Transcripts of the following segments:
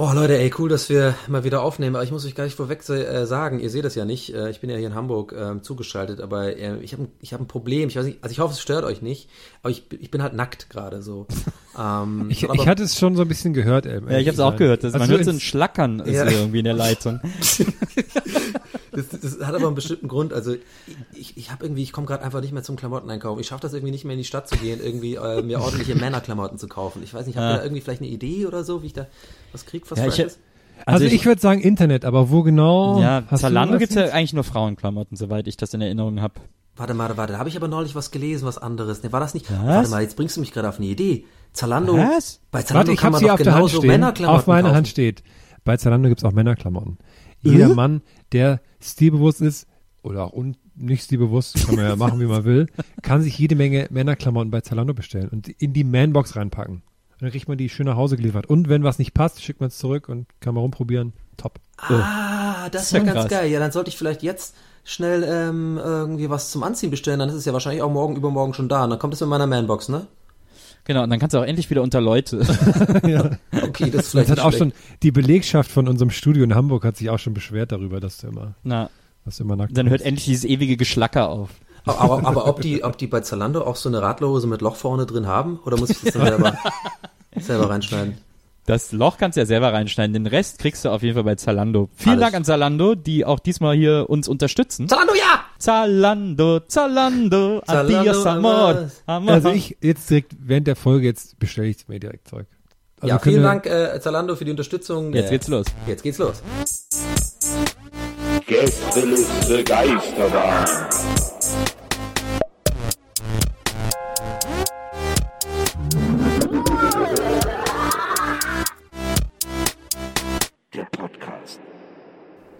Oh Leute, ey, cool, dass wir mal wieder aufnehmen. Aber ich muss euch gar nicht vorweg äh, sagen, ihr seht es ja nicht. Äh, ich bin ja hier in Hamburg äh, zugeschaltet, aber äh, ich habe ich hab ein Problem. Ich weiß nicht, also ich hoffe, es stört euch nicht, aber ich, ich bin halt nackt gerade so. Ähm, ich, ich hatte es schon so ein bisschen gehört. Ey, ja, ich habe es auch gehört. Das, man hört so ein Schlackern ja. irgendwie in der Leitung. das, das, hat aber einen bestimmten Grund. Also ich, ich habe irgendwie, ich komme gerade einfach nicht mehr zum Klamotteneinkauf. Ich schaffe das irgendwie nicht mehr in die Stadt zu gehen, irgendwie äh, mir ordentliche Männerklamotten zu kaufen. Ich weiß nicht, habt ihr ja. da irgendwie vielleicht eine Idee oder so, wie ich da was krieg, was ja, ich, also, also ich, ich würde sagen Internet, aber wo genau? Ja, Zalando gibt's ja eigentlich nur Frauenklamotten, soweit ich das in Erinnerung habe. Warte mal, warte, da habe ich aber neulich was gelesen, was anderes. Ne, war das nicht? Was? Warte mal, jetzt bringst du mich gerade auf eine Idee. Zalando. Was? Bei Zalando warte, kann man doch genauso Männerklamotten Auf meiner kaufen. Hand steht. Bei Zalando gibt's auch Männerklamotten. Jeder mhm. Mann, der stilbewusst ist oder auch un nicht stilbewusst, kann man ja machen, wie man will, kann sich jede Menge Männerklamotten bei Zalando bestellen und in die Manbox reinpacken. Dann kriegt man die schön nach Hause geliefert. Und wenn was nicht passt, schickt man es zurück und kann man rumprobieren. Top. Ah, das ist ja ganz krass. geil. Ja, dann sollte ich vielleicht jetzt schnell ähm, irgendwie was zum Anziehen bestellen. Dann ist es ja wahrscheinlich auch morgen, übermorgen schon da. Und dann kommt es in meiner Manbox, ne? Genau, und dann kannst du auch endlich wieder unter Leute. ja. Okay, das ist vielleicht. Das hat auch schon, die Belegschaft von unserem Studio in Hamburg hat sich auch schon beschwert darüber, dass du immer, Na, dass du immer nackt Dann hört endlich dieses ewige Geschlacker auf. Aber, aber ob, die, ob die bei Zalando auch so eine Radlerhose mit Loch vorne drin haben? Oder muss ich das dann selber, selber reinschneiden? Das Loch kannst du ja selber reinschneiden. Den Rest kriegst du auf jeden Fall bei Zalando. Vielen Alles. Dank an Zalando, die auch diesmal hier uns unterstützen. Zalando, ja! Zalando, Zalando, Zalando adios amor, amor. Also ich jetzt direkt während der Folge jetzt bestelle ich mir direkt Zeug. Also ja, vielen Dank äh, Zalando für die Unterstützung. Jetzt geht's los. Jetzt geht's los. Gästeliste Geisterbahn.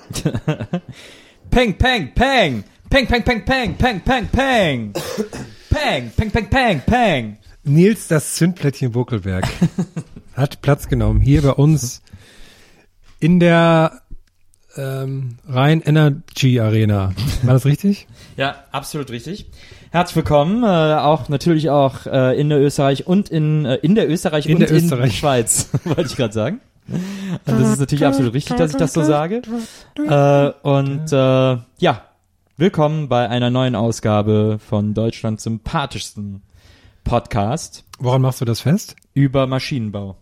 peng, peng, peng. Peng, peng, peng, peng, peng, peng, peng. Peng, peng, peng, peng, peng. Nils, das Zündplättchen Buckelberg, hat Platz genommen hier bei uns in der ähm, Rhein Energy Arena. War das richtig? ja, absolut richtig. Herzlich willkommen, äh, auch natürlich auch äh, in der Österreich und in äh, in der Österreich in und der Österreich. in Schweiz, wollte ich gerade sagen. Und das ist natürlich absolut richtig, dass ich das so sage. Äh, und äh, ja, willkommen bei einer neuen Ausgabe von Deutschlands sympathischsten Podcast. Woran machst du das fest? Über Maschinenbau.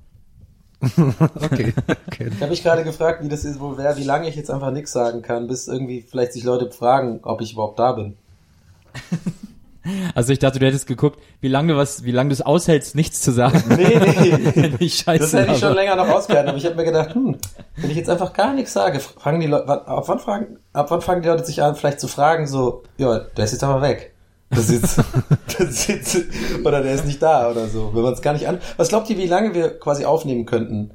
okay. okay. Ich habe mich gerade gefragt, wie das ist, wo wäre, wie lange ich jetzt einfach nichts sagen kann, bis irgendwie vielleicht sich Leute fragen, ob ich überhaupt da bin. Also ich dachte, du hättest geguckt, wie lange du was, wie lange du es aushältst, nichts zu sagen. Nee, nee. ich scheiße das hätte ich schon länger noch ausgehalten, aber ich habe mir gedacht, hm, wenn ich jetzt einfach gar nichts sage, fragen die Leute, ab wann fragen, ab wann fangen die Leute sich an, vielleicht zu fragen, so, ja, der ist jetzt aber weg. Das ist, das ist, oder der ist nicht da oder so. Wenn man es gar nicht an. Was glaubt ihr, wie lange wir quasi aufnehmen könnten?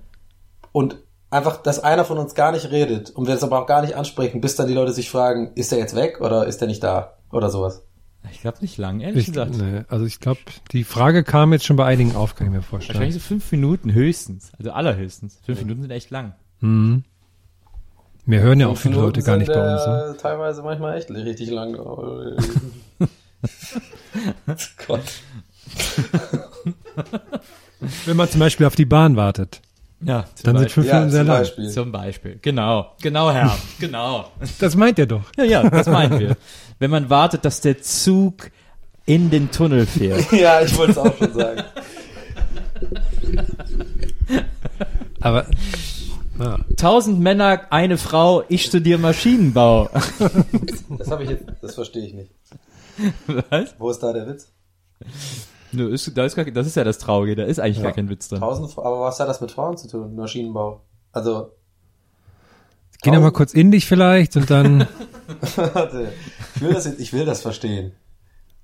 Und einfach, dass einer von uns gar nicht redet und wir das aber auch gar nicht ansprechen, bis dann die Leute sich fragen, ist der jetzt weg oder ist der nicht da? Oder sowas. Ich glaube nicht lang, ehrlich ich, gesagt. Nee, also ich glaube, die Frage kam jetzt schon bei einigen auf, kann ich mir vorstellen. Wahrscheinlich so fünf Minuten höchstens, also allerhöchstens. Fünf ja. Minuten sind echt lang. Mhm. Wir hören ja auch viele Minuten Leute gar nicht bei uns. Ne? Teilweise manchmal echt richtig lang. Gott. Wenn man zum Beispiel auf die Bahn wartet. Ja, dann sind fünf Minuten ja, sehr lang. Beispiel. Zum Beispiel. Genau. Genau, Herr. genau. Das meint er doch. Ja, ja, das meinen wir. Wenn man wartet, dass der Zug in den Tunnel fährt. ja, ich wollte es auch schon sagen. Aber ja. Tausend Männer, eine Frau, ich studiere Maschinenbau. Das habe ich jetzt, das verstehe ich nicht. Was? Wo ist da der Witz? Nö, ist, da ist gar, das ist ja das Traurige, da ist eigentlich ja. gar kein Witz drin. Tausend, aber was hat das mit Frauen zu tun, Maschinenbau? Also. Geh noch mal kurz in dich vielleicht und dann. Warte, ich will das, ich will das verstehen.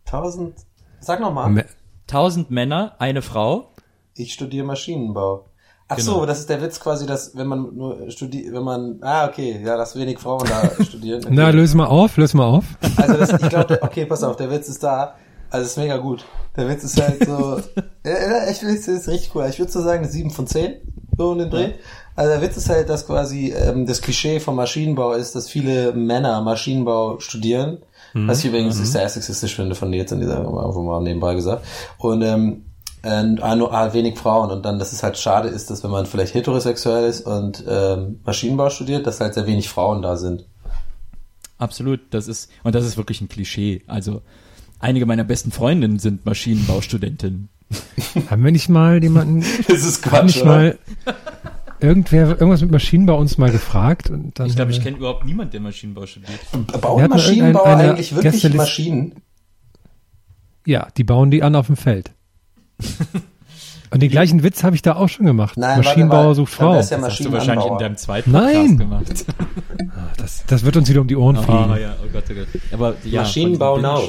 Tausend, sag noch mal. Tausend Männer, eine Frau. Ich studiere Maschinenbau. Ach genau. so, das ist der Witz quasi, dass wenn man nur studiert, wenn man, ah okay, ja, dass wenig Frauen da studieren. Okay. Na, löse mal auf, löse mal auf. Also das, ich glaube, okay, pass auf, der Witz ist da. Also ist mega gut. Der Witz ist halt so, ja, ich will, das ist richtig cool. Ich würde so sagen, sieben von zehn, so in den Dreh. Also der Witz ist halt, dass quasi ähm, das Klischee vom Maschinenbau ist, dass viele Männer Maschinenbau studieren. Mhm. Was ich übrigens mhm. sehr sexistisch finde von dir jetzt in dieser, einfach mal nebenbei gesagt. Und ähm, und äh, nur ah, wenig Frauen und dann, dass es halt schade ist, dass wenn man vielleicht heterosexuell ist und ähm, Maschinenbau studiert, dass halt sehr wenig Frauen da sind. Absolut, das ist und das ist wirklich ein Klischee. Also einige meiner besten Freundinnen sind Maschinenbaustudentinnen. Haben wir nicht mal jemanden? das ist Quatsch. Nicht oder? mal irgendwer irgendwas mit Maschinenbau uns mal gefragt und dann Ich glaube, ich kenne überhaupt niemanden, der Maschinenbau studiert. Bauen Maschinenbauer eigentlich wirklich Gäste Maschinen? Ja, die bauen die an auf dem Feld. Und den gleichen Witz habe ich da auch schon gemacht. Nein, Maschinenbauer sucht Frau. Das, ja das hast du wahrscheinlich in deinem zweiten Podcast Nein. gemacht. Ah, das, das wird uns wieder um die Ohren fliegen. Oh, ja, oh Gott, oh Gott. Aber, ja, Maschinenbau now.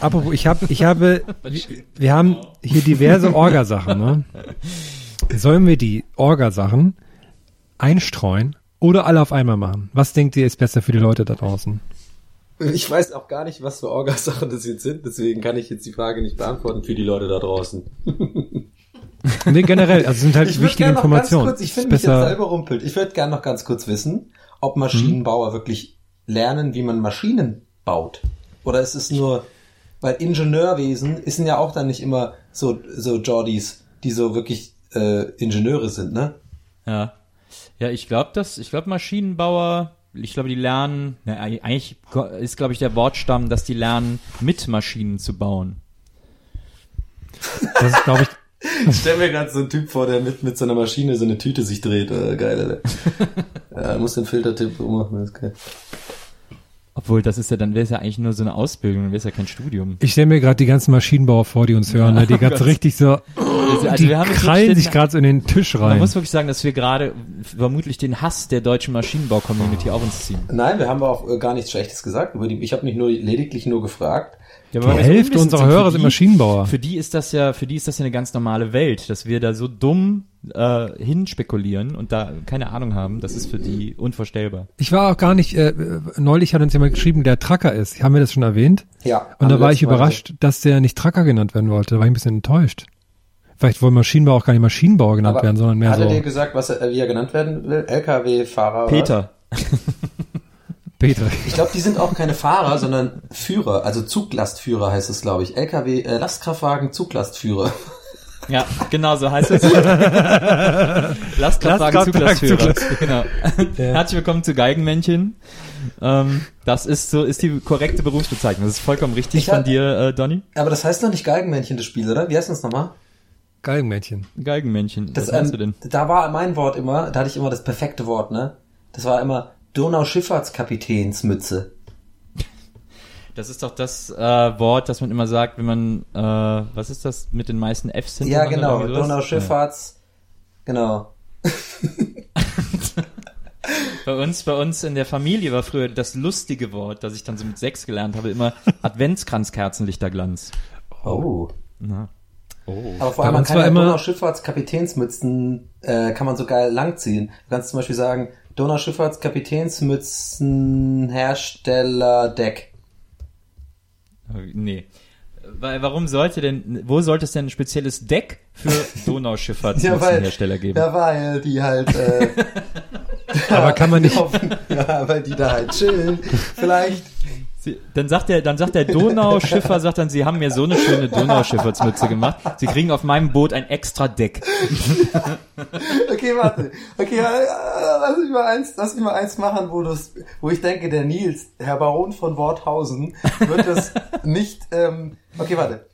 Apropos, ich habe, ich habe, wir haben hier diverse Orgasachen. Ne? Sollen wir die Orgasachen einstreuen oder alle auf einmal machen? Was denkt ihr ist besser für die Leute da draußen? Ich weiß auch gar nicht, was für Orgasachen das jetzt sind, deswegen kann ich jetzt die Frage nicht beantworten für die Leute da draußen. nee, generell, also sind halt ich wichtige Informationen. Kurz, ich finde mich jetzt selber rumpelt. Ich würde gerne noch ganz kurz wissen, ob Maschinenbauer hm. wirklich lernen, wie man Maschinen baut. Oder ist es nur, weil Ingenieurwesen ist ja auch dann nicht immer so, so Jordis, die so wirklich äh, Ingenieure sind, ne? Ja. Ja, ich glaube, dass, ich glaube, Maschinenbauer ich glaube, die lernen, na, eigentlich ist, glaube ich, der Wortstamm, dass die lernen, mit Maschinen zu bauen. Das ist, glaube ich. Ich stell mir gerade so einen Typ vor, der mit, mit so einer Maschine so eine Tüte sich dreht. Äh, geil, Alter. ja, muss den Filtertipp ummachen, das ist geil. Obwohl, das ist ja, dann wäre es ja eigentlich nur so eine Ausbildung, dann wäre es ja kein Studium. Ich stelle mir gerade die ganzen Maschinenbauer vor, die uns hören, ne? die oh ganz Gott. richtig so, also, also die krallen sich gerade so in den Tisch rein. Man muss wirklich sagen, dass wir gerade vermutlich den Hass der deutschen Maschinenbau-Community auf uns ziehen. Nein, wir haben auch äh, gar nichts Schlechtes gesagt. Ich habe mich nur lediglich nur gefragt, ja, die Hälfte unserer Hörer sind Maschinenbauer. Für die ist das ja, für die ist das ja eine ganz normale Welt, dass wir da so dumm äh, hinspekulieren und da keine Ahnung haben. Das ist für die unvorstellbar. Ich war auch gar nicht. Äh, neulich hat uns jemand geschrieben, der Tracker ist. Haben wir das schon erwähnt? Ja. Und da war ich überrascht, dass der nicht Tracker genannt werden wollte. Da war ich ein bisschen enttäuscht. Vielleicht wollen Maschinenbauer auch gar nicht Maschinenbauer genannt Aber werden, sondern mehr hat so. Hat er dir gesagt, was er, wie er genannt werden will? LKW-Fahrer? Peter. Peter. Ich glaube, die sind auch keine Fahrer, sondern Führer, also Zuglastführer heißt es, glaube ich. LKW, äh, Lastkraftwagen, Zuglastführer. Ja, genau so heißt es. Lastkraftwagen, Zuglastführer. Genau. Ja. Herzlich willkommen zu Geigenmännchen. Ähm, das ist so, ist die korrekte Berufsbezeichnung. Das ist vollkommen richtig ich von hab, dir, äh, Donny. Aber das heißt noch nicht Geigenmännchen, das Spiel, oder? Wie heißt das nochmal? Geigenmännchen. Geigenmännchen. Das, Was ähm, du denn? Da war mein Wort immer, da hatte ich immer das perfekte Wort, ne? Das war immer Donauschifffahrtskapitänsmütze. Das ist doch das äh, Wort, das man immer sagt, wenn man, äh, was ist das mit den meisten Fs hinten? Ja, genau, Donauschifffahrts, ja. genau. bei uns, bei uns in der Familie war früher das lustige Wort, das ich dann so mit sechs gelernt habe, immer Adventskranzkerzenlichterglanz. Oh. Na. Oh. Aber vor allem, man kann ja Donauschifffahrtskapitänsmützen, äh, kann man so geil langziehen. Du kannst zum Beispiel sagen, Donauschifffahrtskapitänsmützenhersteller Deck. Nee. Weil, warum sollte denn, wo sollte es denn ein spezielles Deck für Donauschifffahrtsmützenhersteller ja, geben? Ja, weil die halt, äh, Aber kann man nicht. ja, weil die da halt chillen. Vielleicht Sie, dann sagt der, dann sagt der Donauschiffer, sagt dann, Sie haben mir so eine schöne Donauschifffahrtsmütze gemacht. Sie kriegen auf meinem Boot ein extra Deck. okay, warte. Okay, äh, lass mich mal eins, lass mich mal eins machen, wo das, wo ich denke, der Nils, Herr Baron von Worthausen, wird das nicht, ähm, okay, warte.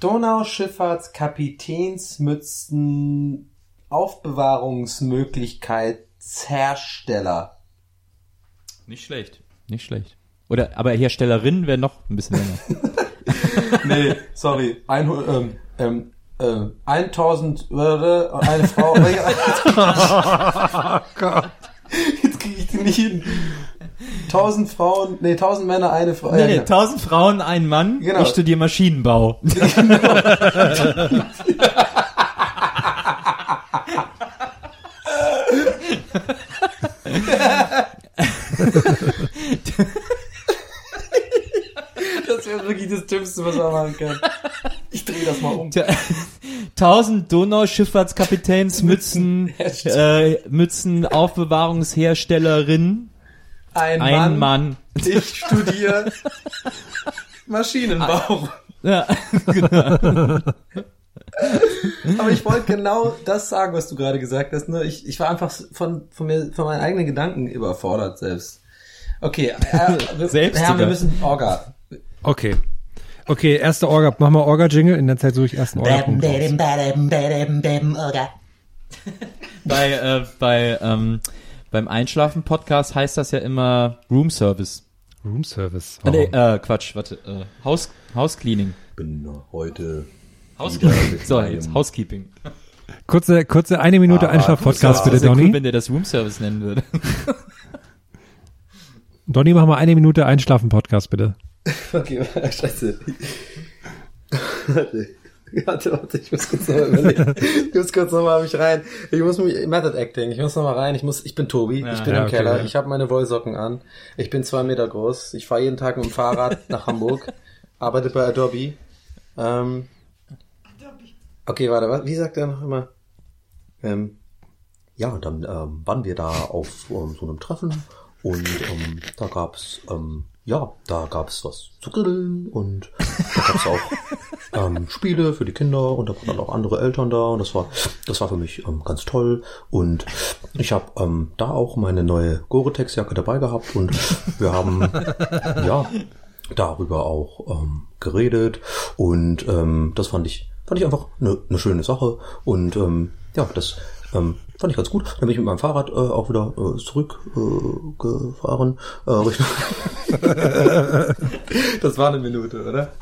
Donauschifffahrtskapitänsmützen Aufbewahrungsmöglichkeitshersteller. Nicht schlecht. Nicht schlecht. Oder, aber Herstellerin wäre noch ein bisschen länger. nee, sorry. Ein, ähm, ähm, äh, 1000 würde eine Frau. oh Gott. Jetzt kriege ich die nicht hin. 1000 Frauen, nee, 1000 Männer, eine Frau. Nee, nee, 1000 Frauen, ein Mann. Genau. Ich studiere Maschinenbau. Genau. das wäre wirklich das Dümmste, was man machen kann. Ich drehe das mal um. 1000 Donauschifffahrtskapitänsmützen, äh, Mützen, Aufbewahrungsherstellerin. Ein, Ein Mann. Mann. Ich studiere Maschinenbau. Ja, genau. Aber ich wollte genau das sagen, was du gerade gesagt hast. Nur ich, ich war einfach von, von mir, von meinen eigenen Gedanken überfordert selbst. Okay, äh, wir, selbst Herr, wir müssen Orga. Okay. Okay, erste Orga. Mach mal Orga-Jingle. In der Zeit suche ich erst einen Orga. bei, äh, bei, ähm, beim Einschlafen-Podcast heißt das ja immer Room Service. Room Service. Oh. Nee, äh, Quatsch, warte. Äh, House, House Cleaning. Bin heute Housekeeping. So, jetzt Housekeeping. Kurze, kurze eine Minute ah, Einschlaf-Podcast bitte, Donny. Cool, wenn der das Room Service nennen würde. Donny, mach mal eine Minute Einschlafen-Podcast bitte. Okay, scheiße. Warte. Warte, warte, ich muss kurz nochmal überlegen. Ich muss kurz nochmal mich rein. Ich muss mich, Method Acting, ich muss nochmal rein. Ich muss, ich bin Tobi, ja, ich bin ja, im okay, Keller, ja. ich habe meine Wollsocken an. Ich bin zwei Meter groß. Ich fahre jeden Tag mit dem Fahrrad nach Hamburg, arbeite bei Adobe. Ähm, okay, warte, was, wie sagt er noch immer? Ähm, ja, dann ähm, waren wir da auf um, so einem Treffen und ähm, da gab's ähm, ja, da gab es was zu grillen und da gab es auch ähm, Spiele für die Kinder und da waren dann auch andere Eltern da und das war, das war für mich ähm, ganz toll. Und ich habe ähm, da auch meine neue Gore-Tex-Jacke dabei gehabt und wir haben ja darüber auch ähm, geredet und ähm, das fand ich fand ich einfach eine ne schöne Sache und ähm, ja, das ähm, fand ich ganz gut. Dann bin ich mit meinem Fahrrad äh, auch wieder äh, zurückgefahren. Äh, äh, das war eine Minute, oder?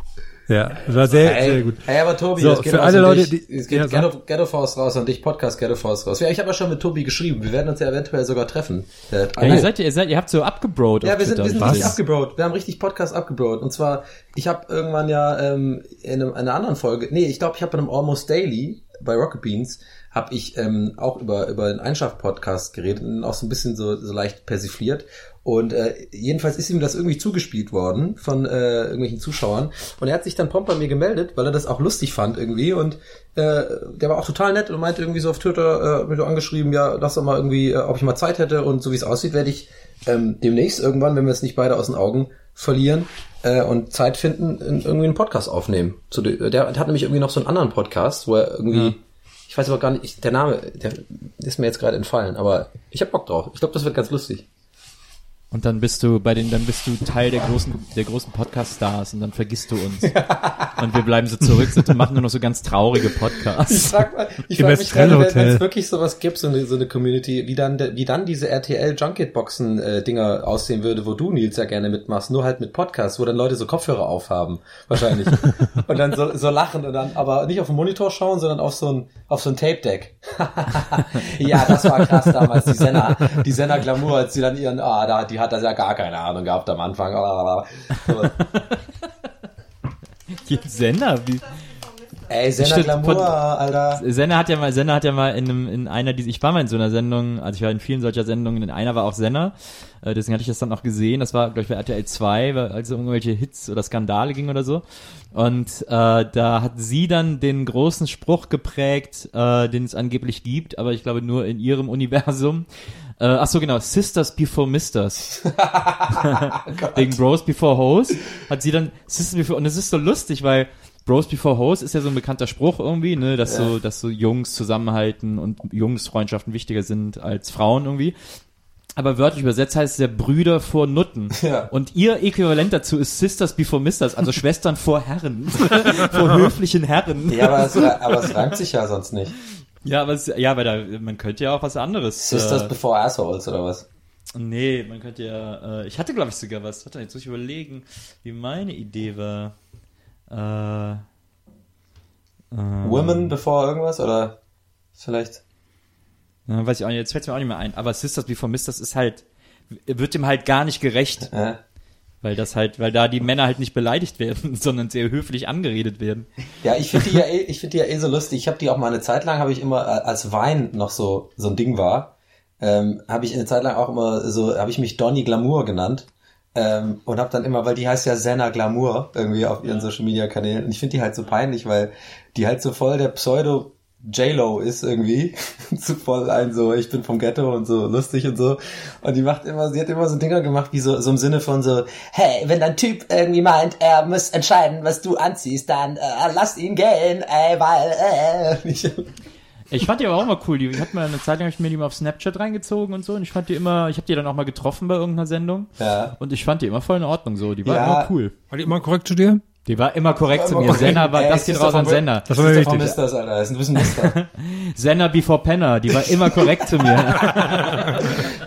Ja, das war sehr, hey, sehr gut. Hey, aber Tobi, so, für alle Leute, dich, die, es geht ja, Ghetto, Ghetto Force raus und dich Podcast Ghetto Force raus. Ja, ich habe ja schon mit Tobi geschrieben. Wir werden uns ja eventuell sogar treffen. Ja, ihr seid, ihr seid, ihr habt so abgebrot. Ja, wir sind, wir sind richtig abgebrot. Wir haben richtig Podcast abgebrot. Und zwar, ich habe irgendwann ja ähm, in, einem, in einer anderen Folge, nee, ich glaube, ich habe bei einem Almost Daily bei Rocket Beans habe ich ähm, auch über über den Einschaft-Podcast geredet und auch so ein bisschen so, so leicht persifliert. Und äh, jedenfalls ist ihm das irgendwie zugespielt worden von äh, irgendwelchen Zuschauern. Und er hat sich dann prompt bei mir gemeldet, weil er das auch lustig fand irgendwie. Und äh, der war auch total nett und meinte irgendwie so auf Twitter, äh, mir angeschrieben, ja, lass doch mal irgendwie, äh, ob ich mal Zeit hätte. Und so wie es aussieht, werde ich ähm, demnächst irgendwann, wenn wir es nicht beide aus den Augen verlieren äh, und Zeit finden, in, irgendwie einen Podcast aufnehmen. So, der, der hat nämlich irgendwie noch so einen anderen Podcast, wo er irgendwie... Ja ich weiß aber gar nicht, ich, der Name, der ist mir jetzt gerade entfallen, aber ich hab Bock drauf. Ich glaube, das wird ganz lustig. Und dann bist du bei den, dann bist du Teil der großen, der großen Podcast-Stars und dann vergisst du uns. und wir bleiben so zurück und machen nur noch so ganz traurige Podcasts. Ich frag, mal, ich frag mich gerade, wenn es wirklich sowas gibt, so eine, so eine Community, wie dann, wie dann diese RTL Junket-Boxen äh, Dinger aussehen würde, wo du Nils ja gerne mitmachst, nur halt mit Podcasts, wo dann Leute so Kopfhörer aufhaben, wahrscheinlich. und dann so, so lachen und dann, aber nicht auf den Monitor schauen, sondern auf so ein, auf so ein Tape-Deck. ja, das war krass damals, die Senna, die Senna Glamour, als sie dann ihren, ah, da, die hat das ja gar keine Ahnung gehabt am Anfang. Senna, wie? Ey, Senna Glamour, Alter. Senna hat ja mal, Senna hat ja mal in einem, in einer, die, ich war mal in so einer Sendung, also ich war in vielen solcher Sendungen, in einer war auch Senna, äh, deswegen hatte ich das dann auch gesehen, das war, glaube ich, bei RTL 2, weil also irgendwelche Hits oder Skandale ging oder so. Und äh, da hat sie dann den großen Spruch geprägt, äh, den es angeblich gibt, aber ich glaube nur in ihrem Universum. Äh, ach so, genau. Sisters Before Misters. Wegen Bros Before Hoes hat sie dann Sisters Before, und es ist so lustig, weil Bros Before Hoes ist ja so ein bekannter Spruch irgendwie, ne, dass ja. so, dass so Jungs zusammenhalten und Jungsfreundschaften wichtiger sind als Frauen irgendwie. aber wörtlich übersetzt heißt es ja Brüder vor Nutten. Ja. Und ihr Äquivalent dazu ist Sisters before Misters, also Schwestern vor Herren. vor höflichen Herren. Ja, aber es, aber es reimt sich ja sonst nicht. Ja, aber es, ja, weil da, man könnte ja auch was anderes. Sisters äh, before Assholes oder was? Nee, man könnte ja, äh, ich hatte glaube ich sogar was, warte, jetzt muss ich überlegen, wie meine Idee war. Äh, äh, Women before irgendwas oder vielleicht? Ja, weiß ich auch nicht, jetzt fällt mir auch nicht mehr ein. Aber Sisters Before Misters ist halt, wird dem halt gar nicht gerecht. Äh? Weil das halt, weil da die Männer halt nicht beleidigt werden, sondern sehr höflich angeredet werden. Ja, ich finde die ja eh, ich finde die ja eh so lustig. Ich habe die auch mal eine Zeit lang, habe ich immer, äh, als Wein noch so so ein Ding war, ähm, habe ich eine Zeit lang auch immer so, habe ich mich Donny Glamour genannt. Ähm, und habe dann immer, weil die heißt ja Senna Glamour irgendwie auf ihren Social Media Kanälen. Und ich finde die halt so peinlich, weil die halt so voll der Pseudo J-Lo ist irgendwie zu voll ein so, ich bin vom Ghetto und so lustig und so. Und die macht immer, sie hat immer so Dinger gemacht, wie so, so im Sinne von so, hey, wenn dein Typ irgendwie meint, er muss entscheiden, was du anziehst, dann äh, lass ihn gehen, ey, weil, äh, ich, ich fand die aber auch mal cool. Die, ich hab mal eine Zeit lang hab ich mir die mal auf Snapchat reingezogen und so. Und ich fand die immer, ich habe die dann auch mal getroffen bei irgendeiner Sendung. Ja. Und ich fand die immer voll in Ordnung so. Die war Ja. immer cool. War die immer korrekt zu dir? Die war immer korrekt zu Immer mir. Senna war, Ey, das geht raus an Senna. Das war von wichtig. Misters, Alter, das ist ein bisschen Mister. Senna before Penner. Die war immer korrekt zu mir.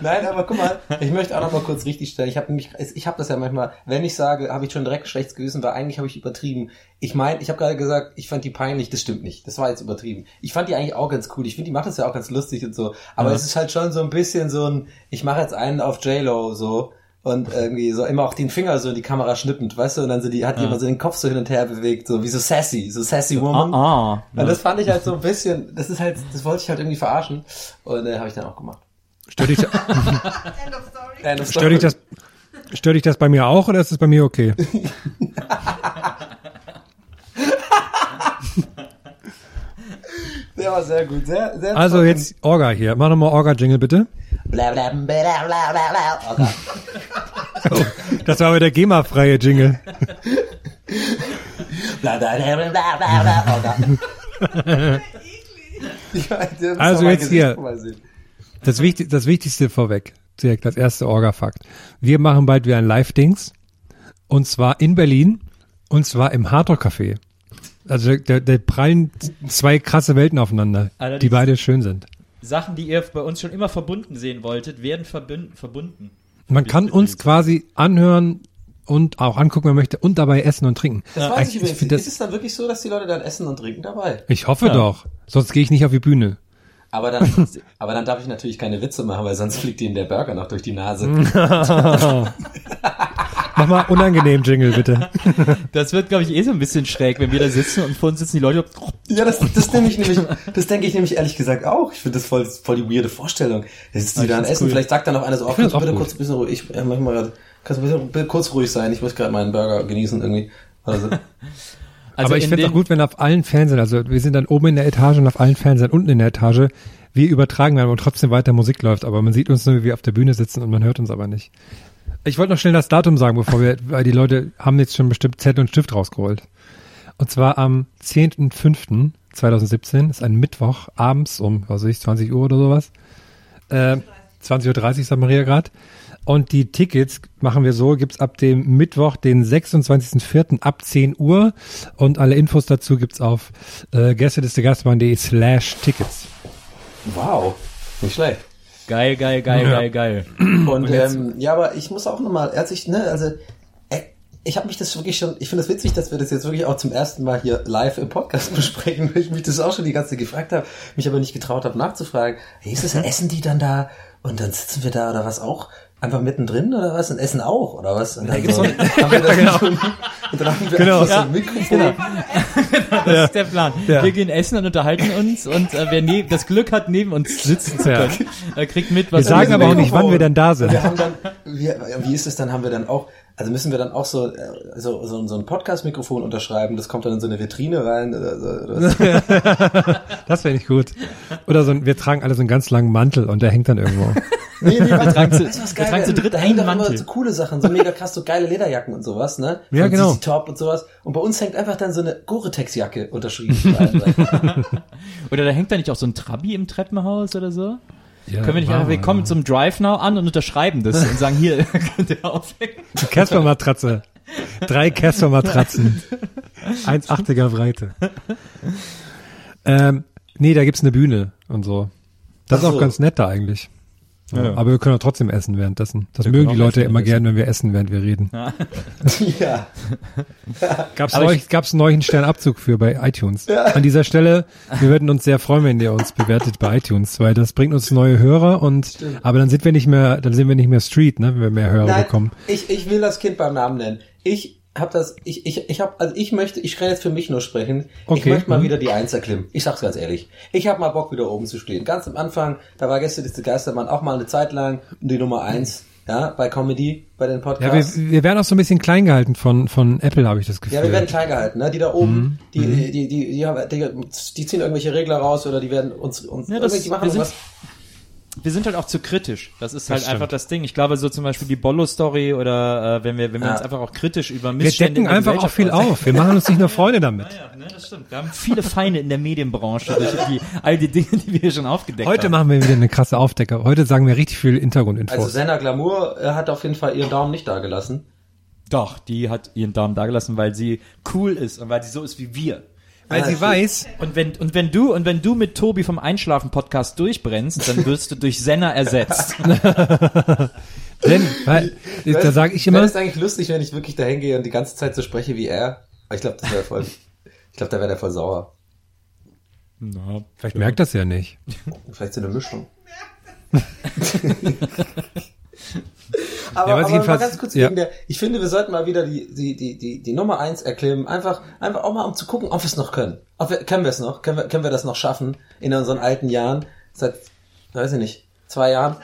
Nein, aber guck mal, ich möchte auch noch mal kurz richtig stellen. Ich habe nämlich, ich habe das ja manchmal, wenn ich sage, habe ich schon direkt schlechtes Gewissen, weil eigentlich habe ich übertrieben. Ich meine, ich habe gerade gesagt, ich fand die peinlich, das stimmt nicht. Das war jetzt übertrieben. Ich fand die eigentlich auch ganz cool. Ich finde, die macht das ja auch ganz lustig und so. Aber Ja. es ist halt schon so ein bisschen so ein, ich mache jetzt einen auf J-Lo so und irgendwie so immer auch den Finger so in die Kamera schnippend, weißt du, und dann so die hat die immer so den Kopf so hin und her bewegt, so wie so sassy, so sassy woman. ah. Und das fand ich halt so ein bisschen, das ist halt, das wollte ich halt irgendwie verarschen und äh, habe ich dann auch gemacht. Stört dich, End of stört dich das, stört dich das bei mir auch oder ist es bei mir okay? Der war sehr gut, sehr, sehr Also trocken. jetzt Orga hier. Mach nochmal Orga-Jingle bitte. Bla, bla, bla, bla, bla, bla. Oh Gott. Das war aber der GEMA-freie Jingle. Bla, bla, bla, bla, bla. Oh muss Also jetzt Gesicht hier. Das, Wichtig, das Wichtigste vorweg. Direkt als erste Orga-Fakt. Wir machen bald wieder ein Live-Dings. Und zwar in Berlin. Und zwar im Hardrock Café. Also da, da prallen zwei krasse Welten aufeinander, Allerdings- die beide schön sind. Sachen, die ihr bei uns schon immer verbunden sehen wolltet, werden verbün- verbunden. Man kann uns quasi anhören und auch angucken, wenn man möchte, und dabei essen und trinken. Das weiß ich Ich übrigens. ist das- es dann wirklich so, dass die Leute dann essen und trinken dabei? Ich hoffe Ja. doch. Sonst gehe ich nicht auf die Bühne. Aber dann, aber dann darf ich natürlich keine Witze machen, weil sonst fliegt ihnen der Burger noch durch die Nase. Mach mal unangenehm Jingle, bitte. Das wird, glaube ich, eh so ein bisschen schräg, wenn wir da sitzen und vor uns sitzen die Leute. Ja, das, das denke ich nämlich, das denke ich nämlich ehrlich gesagt auch. Ich finde das voll, voll die weirde Vorstellung. Jetzt sitzen die Ich da find's essen. cool. Vielleicht sagt dann auch einer so, oh, kannst du bitte kurz ein bisschen ruhig, ich, äh, mach mal grad, kannst du bisschen, bitte kurz ruhig sein, ich muss gerade meinen Burger genießen irgendwie. Also, Also Aber ich in finde es auch gut, wenn auf allen Fernsehen, also wir sind dann oben in der Etage und auf allen Fernsehen unten in der Etage, wir übertragen werden und trotzdem weiter Musik läuft, aber man sieht uns nur, wie wir auf der Bühne sitzen und man hört uns aber nicht. Ich wollte noch schnell das Datum sagen, bevor wir, weil die Leute haben jetzt schon bestimmt Zettel und Stift rausgeholt. Und zwar am 10.05.2017, ist ein Mittwoch, abends um, was weiß ich, 20 Uhr oder sowas. Äh, 20.30 Uhr, sagt Maria gerade. Und die Tickets machen wir so, gibt's ab dem Mittwoch, den 26.04. ab 10 Uhr. Und alle Infos dazu gibt's auf äh, gästeliste-gastmann.de slash Tickets. wow, nicht schlecht. Geil, geil, geil, Ja. geil, geil. Und, ähm, ja, aber ich muss auch nochmal, als ich, ne, also, äh, ich habe mich das wirklich schon, ich finde es das witzig, dass wir das jetzt wirklich auch zum ersten Mal hier live im Podcast besprechen, weil ich mich das auch schon die ganze Zeit gefragt habe, mich aber nicht getraut habe nachzufragen, hey, ist das, essen die dann da und dann sitzen wir da oder was auch? Einfach mittendrin oder was? Und essen auch oder was? Und dann, so, haben wir dann so, und dann haben wir Genau. einfach so Ja, ein Mikrofon. Das ist der Plan. Ja. Wir gehen essen und unterhalten uns und äh, wer ne das Glück hat, neben uns sitzen zu Ja. können, äh, kriegt mit, Wir was sagen wir aber auch nicht, wann wir dann da sind. Wir haben dann, wir, wie ist es dann, haben wir dann auch, also müssen wir dann auch so, äh, so, so, so ein Podcast-Mikrofon unterschreiben, das kommt dann in so eine Vitrine rein oder so. Oder so. Das wäre nicht gut. Oder so ein, wir tragen alle so einen ganz langen Mantel und der hängt dann irgendwo. Nee, nee, wir tragen zu- weißt du, was wir geil tragen zu dritt Da hängen einen doch immer Mantel. so coole Sachen, so mega krass, so geile Lederjacken und sowas, ne? Ja, Von genau. Top und sowas. Und bei uns hängt einfach dann so eine Gore-Tex-Jacke unterschrieben. Oder da hängt da nicht auch so ein Trabi im Treppenhaus oder so? Ja, Können wir nicht einfach, wir kommen zum Drive Now an und unterschreiben das und sagen, hier, könnt ihr aufhängen. Casper-Matratze. Drei Casper-Matratzen. 1,80er Breite. Ähm, nee, da gibt's eine Bühne und so. Das so. ist auch ganz nett da eigentlich. Ja. Aber wir können auch trotzdem essen währenddessen. Das wir mögen die Leute immer gern, wenn wir essen, während wir reden. Ja. ja. Gab's, einen neuen Sternabzug für bei iTunes. Ja. An dieser Stelle, wir würden uns sehr freuen, wenn ihr uns bewertet bei iTunes, weil das bringt uns neue Hörer und, Stimmt. aber dann sind wir nicht mehr, dann sind wir nicht mehr Street, ne, wenn wir mehr Hörer Nein, bekommen. Ich, ich will das Kind beim Namen nennen. Ich hab das, ich, ich, ich hab, also ich möchte, ich kann jetzt für mich nur sprechen. Okay. Ich möchte mal mhm. wieder die Eins erklimmen. Ich sag's ganz ehrlich. Ich habe mal Bock, wieder oben zu stehen. Ganz am Anfang, da war gestern diese Geistermann auch mal eine Zeit lang die Nummer eins, ja, bei Comedy, bei den Podcasts. Ja, wir, wir werden auch so ein bisschen klein gehalten von, von Apple, habe ich das Gefühl. Ja, wir werden klein gehalten, ne? Die da oben, mhm. die, die, die, die, die, die, die, ziehen irgendwelche Regler raus oder die werden uns, uns ja, das, die machen irgendwas wir sind halt auch zu kritisch. Das ist halt das einfach das Ding. Ich glaube, so zum Beispiel die Bollo-Story oder äh, wenn wir, wenn wir ja. uns einfach auch kritisch über Missstände Wir decken einfach auch viel auf. Wir machen uns nicht nur Freunde damit. Ja, ne, das stimmt. Wir haben viele Feinde in der Medienbranche durch die, all die Dinge, die wir hier schon aufgedeckt Heute haben. machen wir wieder eine krasse Aufdecker. Heute sagen wir richtig viel Hintergrundinfos. Also Senna Glamour äh, hat auf jeden Fall ihren Daumen nicht dagelassen. Doch, die hat ihren Daumen dagelassen, weil sie cool ist und weil sie so ist wie wir. Weil ah, sie weiß. Und wenn, und wenn du, und wenn du mit Tobi vom Einschlafen-Podcast durchbrennst, dann wirst du durch Senna ersetzt. Denn, weil, da sage ich immer. Wäre es eigentlich lustig, wenn ich wirklich dahin gehe und die ganze Zeit so spreche wie er? Aber ich glaube, das wäre voll, ich glaube, da wäre der voll sauer. Na, vielleicht ja. merkt das ja nicht. Vielleicht so eine Mischung. aber, ja, aber mal ganz kurz ja. wegen der, ich finde, wir sollten mal wieder die, die, die, die, die Nummer eins erklimmen. Einfach, einfach auch mal, um zu gucken, ob wir es noch können. Ob wir, können wir es noch? Können wir, können wir das noch schaffen in unseren alten Jahren? Seit, weiß ich nicht, zwei Jahren?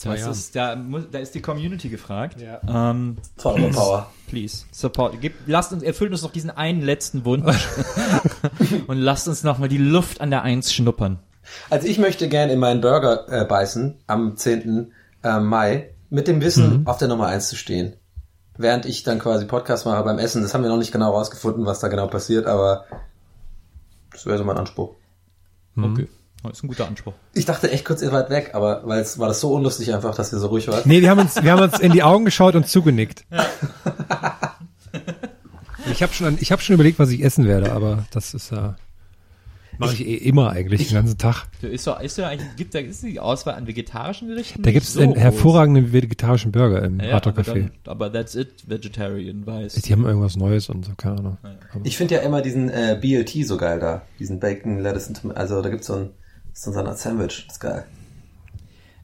Zwei Jahren. Ist, da, da ist die Community gefragt. Ja. Ähm, Follower Power. Please, support. Gib, lasst uns, erfüllt uns noch diesen einen letzten Wunsch. und lasst uns noch mal die Luft an der Eins schnuppern. Also ich möchte gerne in meinen Burger äh, beißen am 10 äh, Mai mit dem Wissen, mhm. auf der Nummer eins zu stehen. Während ich dann quasi Podcast mache beim Essen. Das haben wir noch nicht genau rausgefunden, was da genau passiert, aber das wäre so mein Anspruch. Mhm. Okay. Das ist ein guter Anspruch. Ich dachte echt kurz ihr weit weg, aber weil es war das so unlustig einfach, dass ihr so ruhig wart. Nee, wir haben uns, wir haben uns in die Augen geschaut und zugenickt. Ja. ich habe schon, ich habe schon überlegt, was ich essen werde, aber das ist ja. Mache ich, eh immer eigentlich, ich, den ganzen Tag. Ist so, ist so eigentlich, gibt da ist die Auswahl an vegetarischen Gerichten? Da gibt es so einen hervorragenden vegetarischen Burger im ja, Hardrock Café. Aber, aber, that's it, Vegetarian, weiß. Die haben irgendwas Neues und so, keine Ahnung. Ja. Ich finde ja immer diesen äh, BLT so geil da. Diesen Bacon, Lettuce und Tomato. Also da gibt's so ein, so ein Sandwich, das ist geil.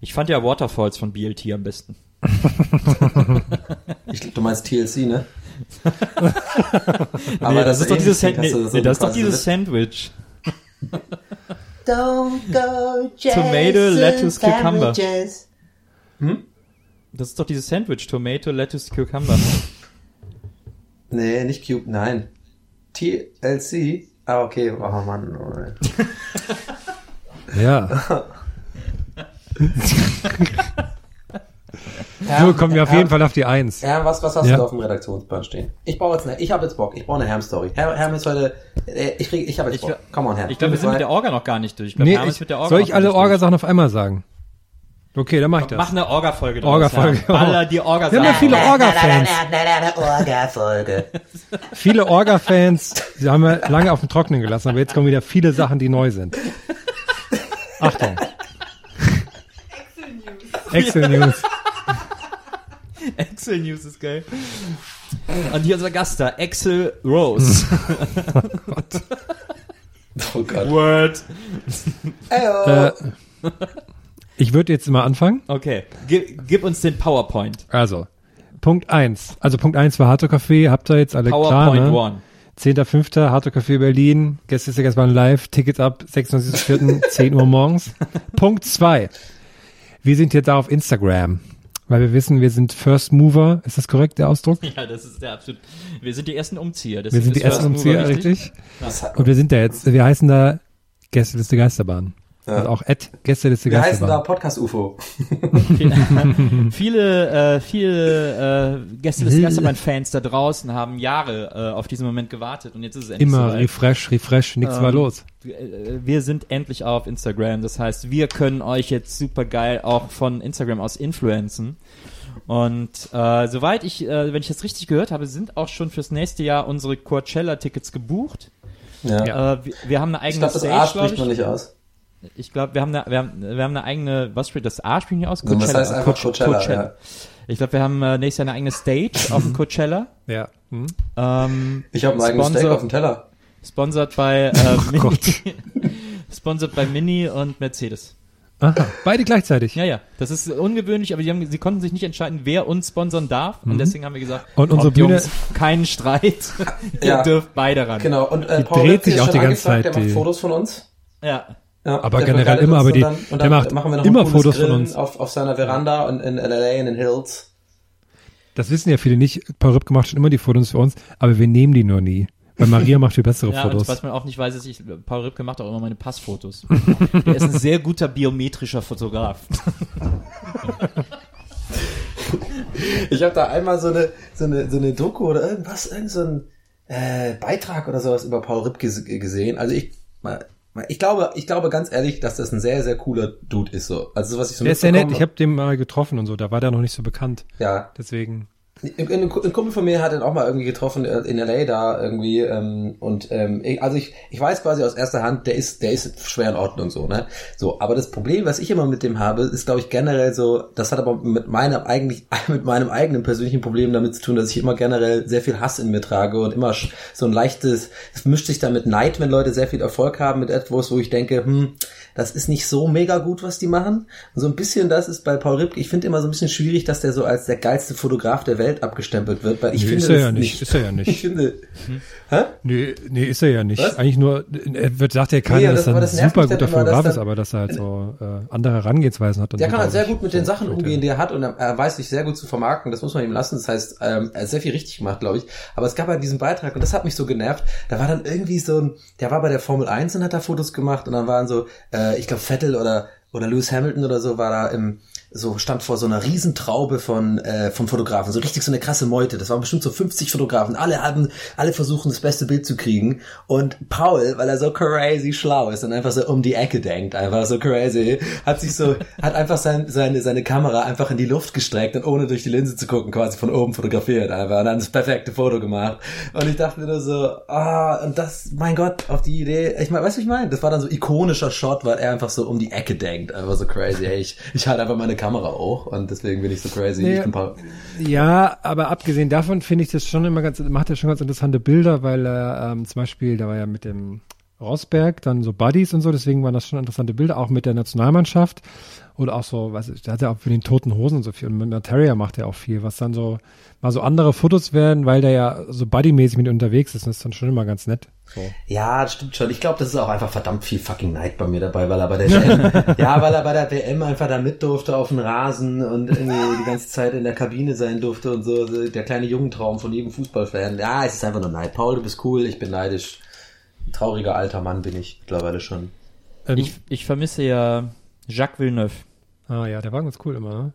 Ich fand ja Waterfalls von BLT am besten. ich glaube, du meinst TLC, ne? aber nee, das, das, ist doch dieses, nee, nee, das ist doch dieses Sandwich. Don't go Jason Tomato, Lettuce, Cucumber. Hm? Das ist doch dieses Sandwich, Tomato, Lettuce, Cucumber. Nee, nicht Cube, nein. TLC? Ah, okay, oh Mann. Oh, ja. so kommen wir auf jeden Fall auf die Eins. Herm, was, was hast ja. du auf dem Redaktionsplan stehen? Ich brauche jetzt eine, ich habe jetzt Bock, ich brauche eine Herm-Story. Herm, Herm ist heute, äh, ich krieg, ich habe jetzt Bock. Come on, Herm. Ich glaube, wir sind mit der Orga noch gar nicht durch. Ich glaub, nee, ich, soll ich alle Orga-Sachen auf einmal sagen? Okay, dann mach ich das. Mach eine Orga-Folge draus. Orga-Folge. Ja. Baller die Orga-Sachen. Wir haben ja viele Orga-Fans. Orga-Folge. viele Orga-Fans, die haben wir lange auf dem Trocknen gelassen, aber jetzt kommen wieder viele Sachen, die neu sind. Achtung. Excel News. Excel News. Excel News ist geil. Und hier unser Gast da, Axel Rose. oh Gott. Oh Gott. Word. Äh, ich würde jetzt mal anfangen. Okay. Gib, gib, uns den PowerPoint. Also, Punkt 1. Also Punkt 1 war Hardrock Café, habt ihr jetzt alle PowerPoint klar, ne? 10.5. Hardrock Café Berlin. Gäste ist ja gestern live. Tickets ab 26.04. 10 Uhr morgens. Punkt 2. Wir sind jetzt da auf Instagram. Weil wir wissen, wir sind First Mover. Ist das korrekt, der Ausdruck? Ja, das ist der absolut. Wir sind die ersten Umzieher. wir sind die ersten Umzieher, richtig? richtig? Und wir sind da jetzt, wir heißen da Gästeliste Geisterbahn. Ja. Also auch Ed, Gästeliste Wir heißen da Podcast UFO. viele, äh, viele äh, Gästeliste Geisterbahn-Fans da draußen haben Jahre äh, auf diesen Moment gewartet und jetzt ist es endlich Immer so refresh, refresh, nichts ähm, war los. Äh, wir sind endlich auf Instagram, das heißt, wir können euch jetzt super geil auch von Instagram aus influenzen. Und äh, soweit ich, äh, wenn ich das richtig gehört habe, sind auch schon fürs nächste Jahr unsere Coachella-Tickets gebucht. Ja. Äh, wir, wir, haben eine eigene ich glaub, das Stage, A spricht man nicht aus. Ich glaube, wir haben eine, wir haben, wir haben eine eigene, was spricht das A spricht nicht aus? Coachella. Das heißt einfach Coachella, Coachella. Ja. Ich glaube, wir haben äh, nächstes Jahr eine eigene Stage auf dem Coachella. Ja. Mhm. Ähm, ich habe ein eigenes Steak auf dem Teller. Sponsored bei äh, oh Mini. sponsored bei Mini und Mercedes. Aha, beide gleichzeitig. Ja, ja. Das ist ungewöhnlich, aber haben, sie konnten sich nicht entscheiden, wer uns sponsern darf. Mhm. Und deswegen haben wir gesagt, und unsere Bühne, Jungs, keinen Streit. Ihr dürft beide ran. Genau. Und äh, Paul dreht sich auch die ganze Zeit. Der macht Fotos von uns. Ja. Ja, aber generell immer, aber die, dann, und der macht machen wir noch immer Fotos Grillen von uns. Auf, auf seiner Veranda in, in LA in den Hills. Das wissen ja viele nicht. Paul Ripp macht schon immer die Fotos für uns, aber wir nehmen die nur nie. Weil Maria macht viel bessere ja, Fotos. Und was man auch nicht weiß, ist, ich, Paul Ripke macht auch immer meine Passfotos. Der ist ein sehr guter biometrischer Fotograf. ich habe da einmal so eine, so eine, so eine Doku oder irgendwas, irgend so ein äh, Beitrag oder sowas über Paul Ripke gesehen. Also ich, ich glaube, ich glaube ganz ehrlich, dass das ein sehr, sehr cooler Dude ist. So. Also was ich so Der ist sehr nett. Ich habe den mal getroffen und so. Da war der noch nicht so bekannt. Ja. Deswegen. Ein, Kumpel von mir hat ihn auch mal irgendwie getroffen äh, in LA da irgendwie ähm, und ähm, also ich, ich weiß quasi aus erster Hand, der ist der ist schwer in Ordnung so ne so aber das Problem, was ich immer mit dem habe, ist glaube ich generell so, das hat aber mit meinem eigentlich mit meinem eigenen persönlichen Problem damit zu tun, dass ich immer generell sehr viel Hass in mir trage und immer so ein leichtes, es mischt sich dann mit Neid, wenn Leute sehr viel Erfolg haben mit etwas, wo ich denke, hm, das ist nicht so mega gut, was die machen. Und so ein bisschen das ist bei Paul Ripke, ich finde immer so ein bisschen schwierig, dass der so als der geilste Fotograf der Welt abgestempelt wird, weil ich nee, finde ist er ja nicht. nicht. Ist er ja nicht. Ich finde, hm? hä? Nee, nee, ist er ja nicht. Was? Eigentlich nur, er wird, sagt ja keiner, nee, das, dass er ein super guter Fotograf ist, aber dass er halt so äh, andere Herangehensweisen hat. Der so kann halt sehr gut mit den Sachen umgehen, die er hat und er, er, weiß sich sehr gut zu vermarkten, das muss man ihm lassen. Das heißt, ähm, er hat sehr viel richtig gemacht, glaube ich. Aber es gab halt diesen Beitrag und das hat mich so genervt. Da war dann irgendwie so ein, der war bei der Formel 1 und hat da Fotos gemacht und dann waren so, äh, ich glaube Vettel oder oder Lewis Hamilton oder so war da im so stand vor so einer Riesentraube von äh, von Fotografen, so richtig so eine krasse Meute. Das waren bestimmt so 50 Fotografen. Alle haben, alle versuchen das beste Bild zu kriegen. Und Paul, weil er so crazy schlau ist und einfach so um die Ecke denkt, einfach so crazy, hat sich so, hat einfach sein, seine seine Kamera einfach in die Luft gestreckt und ohne durch die Linse zu gucken, quasi von oben fotografiert, einfach und dann das perfekte Foto gemacht. Und ich dachte mir nur so, ah, und das, mein Gott, auf die Idee. Ich meine, weißt du, was ich meine? Das war dann so ikonischer Shot, weil er einfach so um die Ecke denkt, einfach so crazy. Ey, ich, ich halte einfach meine Kamera Kamera auch und deswegen bin ich so crazy. Nee, ich ja, aber abgesehen davon finde ich das schon immer ganz, macht er schon ganz interessante Bilder, weil er ähm, zum Beispiel, da war ja mit dem Rosberg dann so Buddies und so, deswegen waren das schon interessante Bilder, auch mit der Nationalmannschaft oder auch so, was da hat er auch für den toten Hosen und so viel und mit Materia macht er auch viel, was dann so mal so andere Fotos werden, weil der ja so buddymäßig mit unterwegs ist und das ist dann schon immer ganz nett. So. Ja, das stimmt schon. Ich glaube, das ist auch einfach verdammt viel fucking Neid bei mir dabei, weil er bei der WM, ja, weil er bei der WM einfach da mit durfte auf den Rasen und irgendwie die ganze Zeit in der Kabine sein durfte und so, der kleine Jugendtraum von jedem Fußballfan. Ja, es ist einfach nur Neid. Paul, du bist cool, ich bin neidisch. Ein trauriger alter Mann bin ich mittlerweile schon. Ähm, ich, ich vermisse ja Jacques Villeneuve. Ah ja, der war ganz cool immer, ne?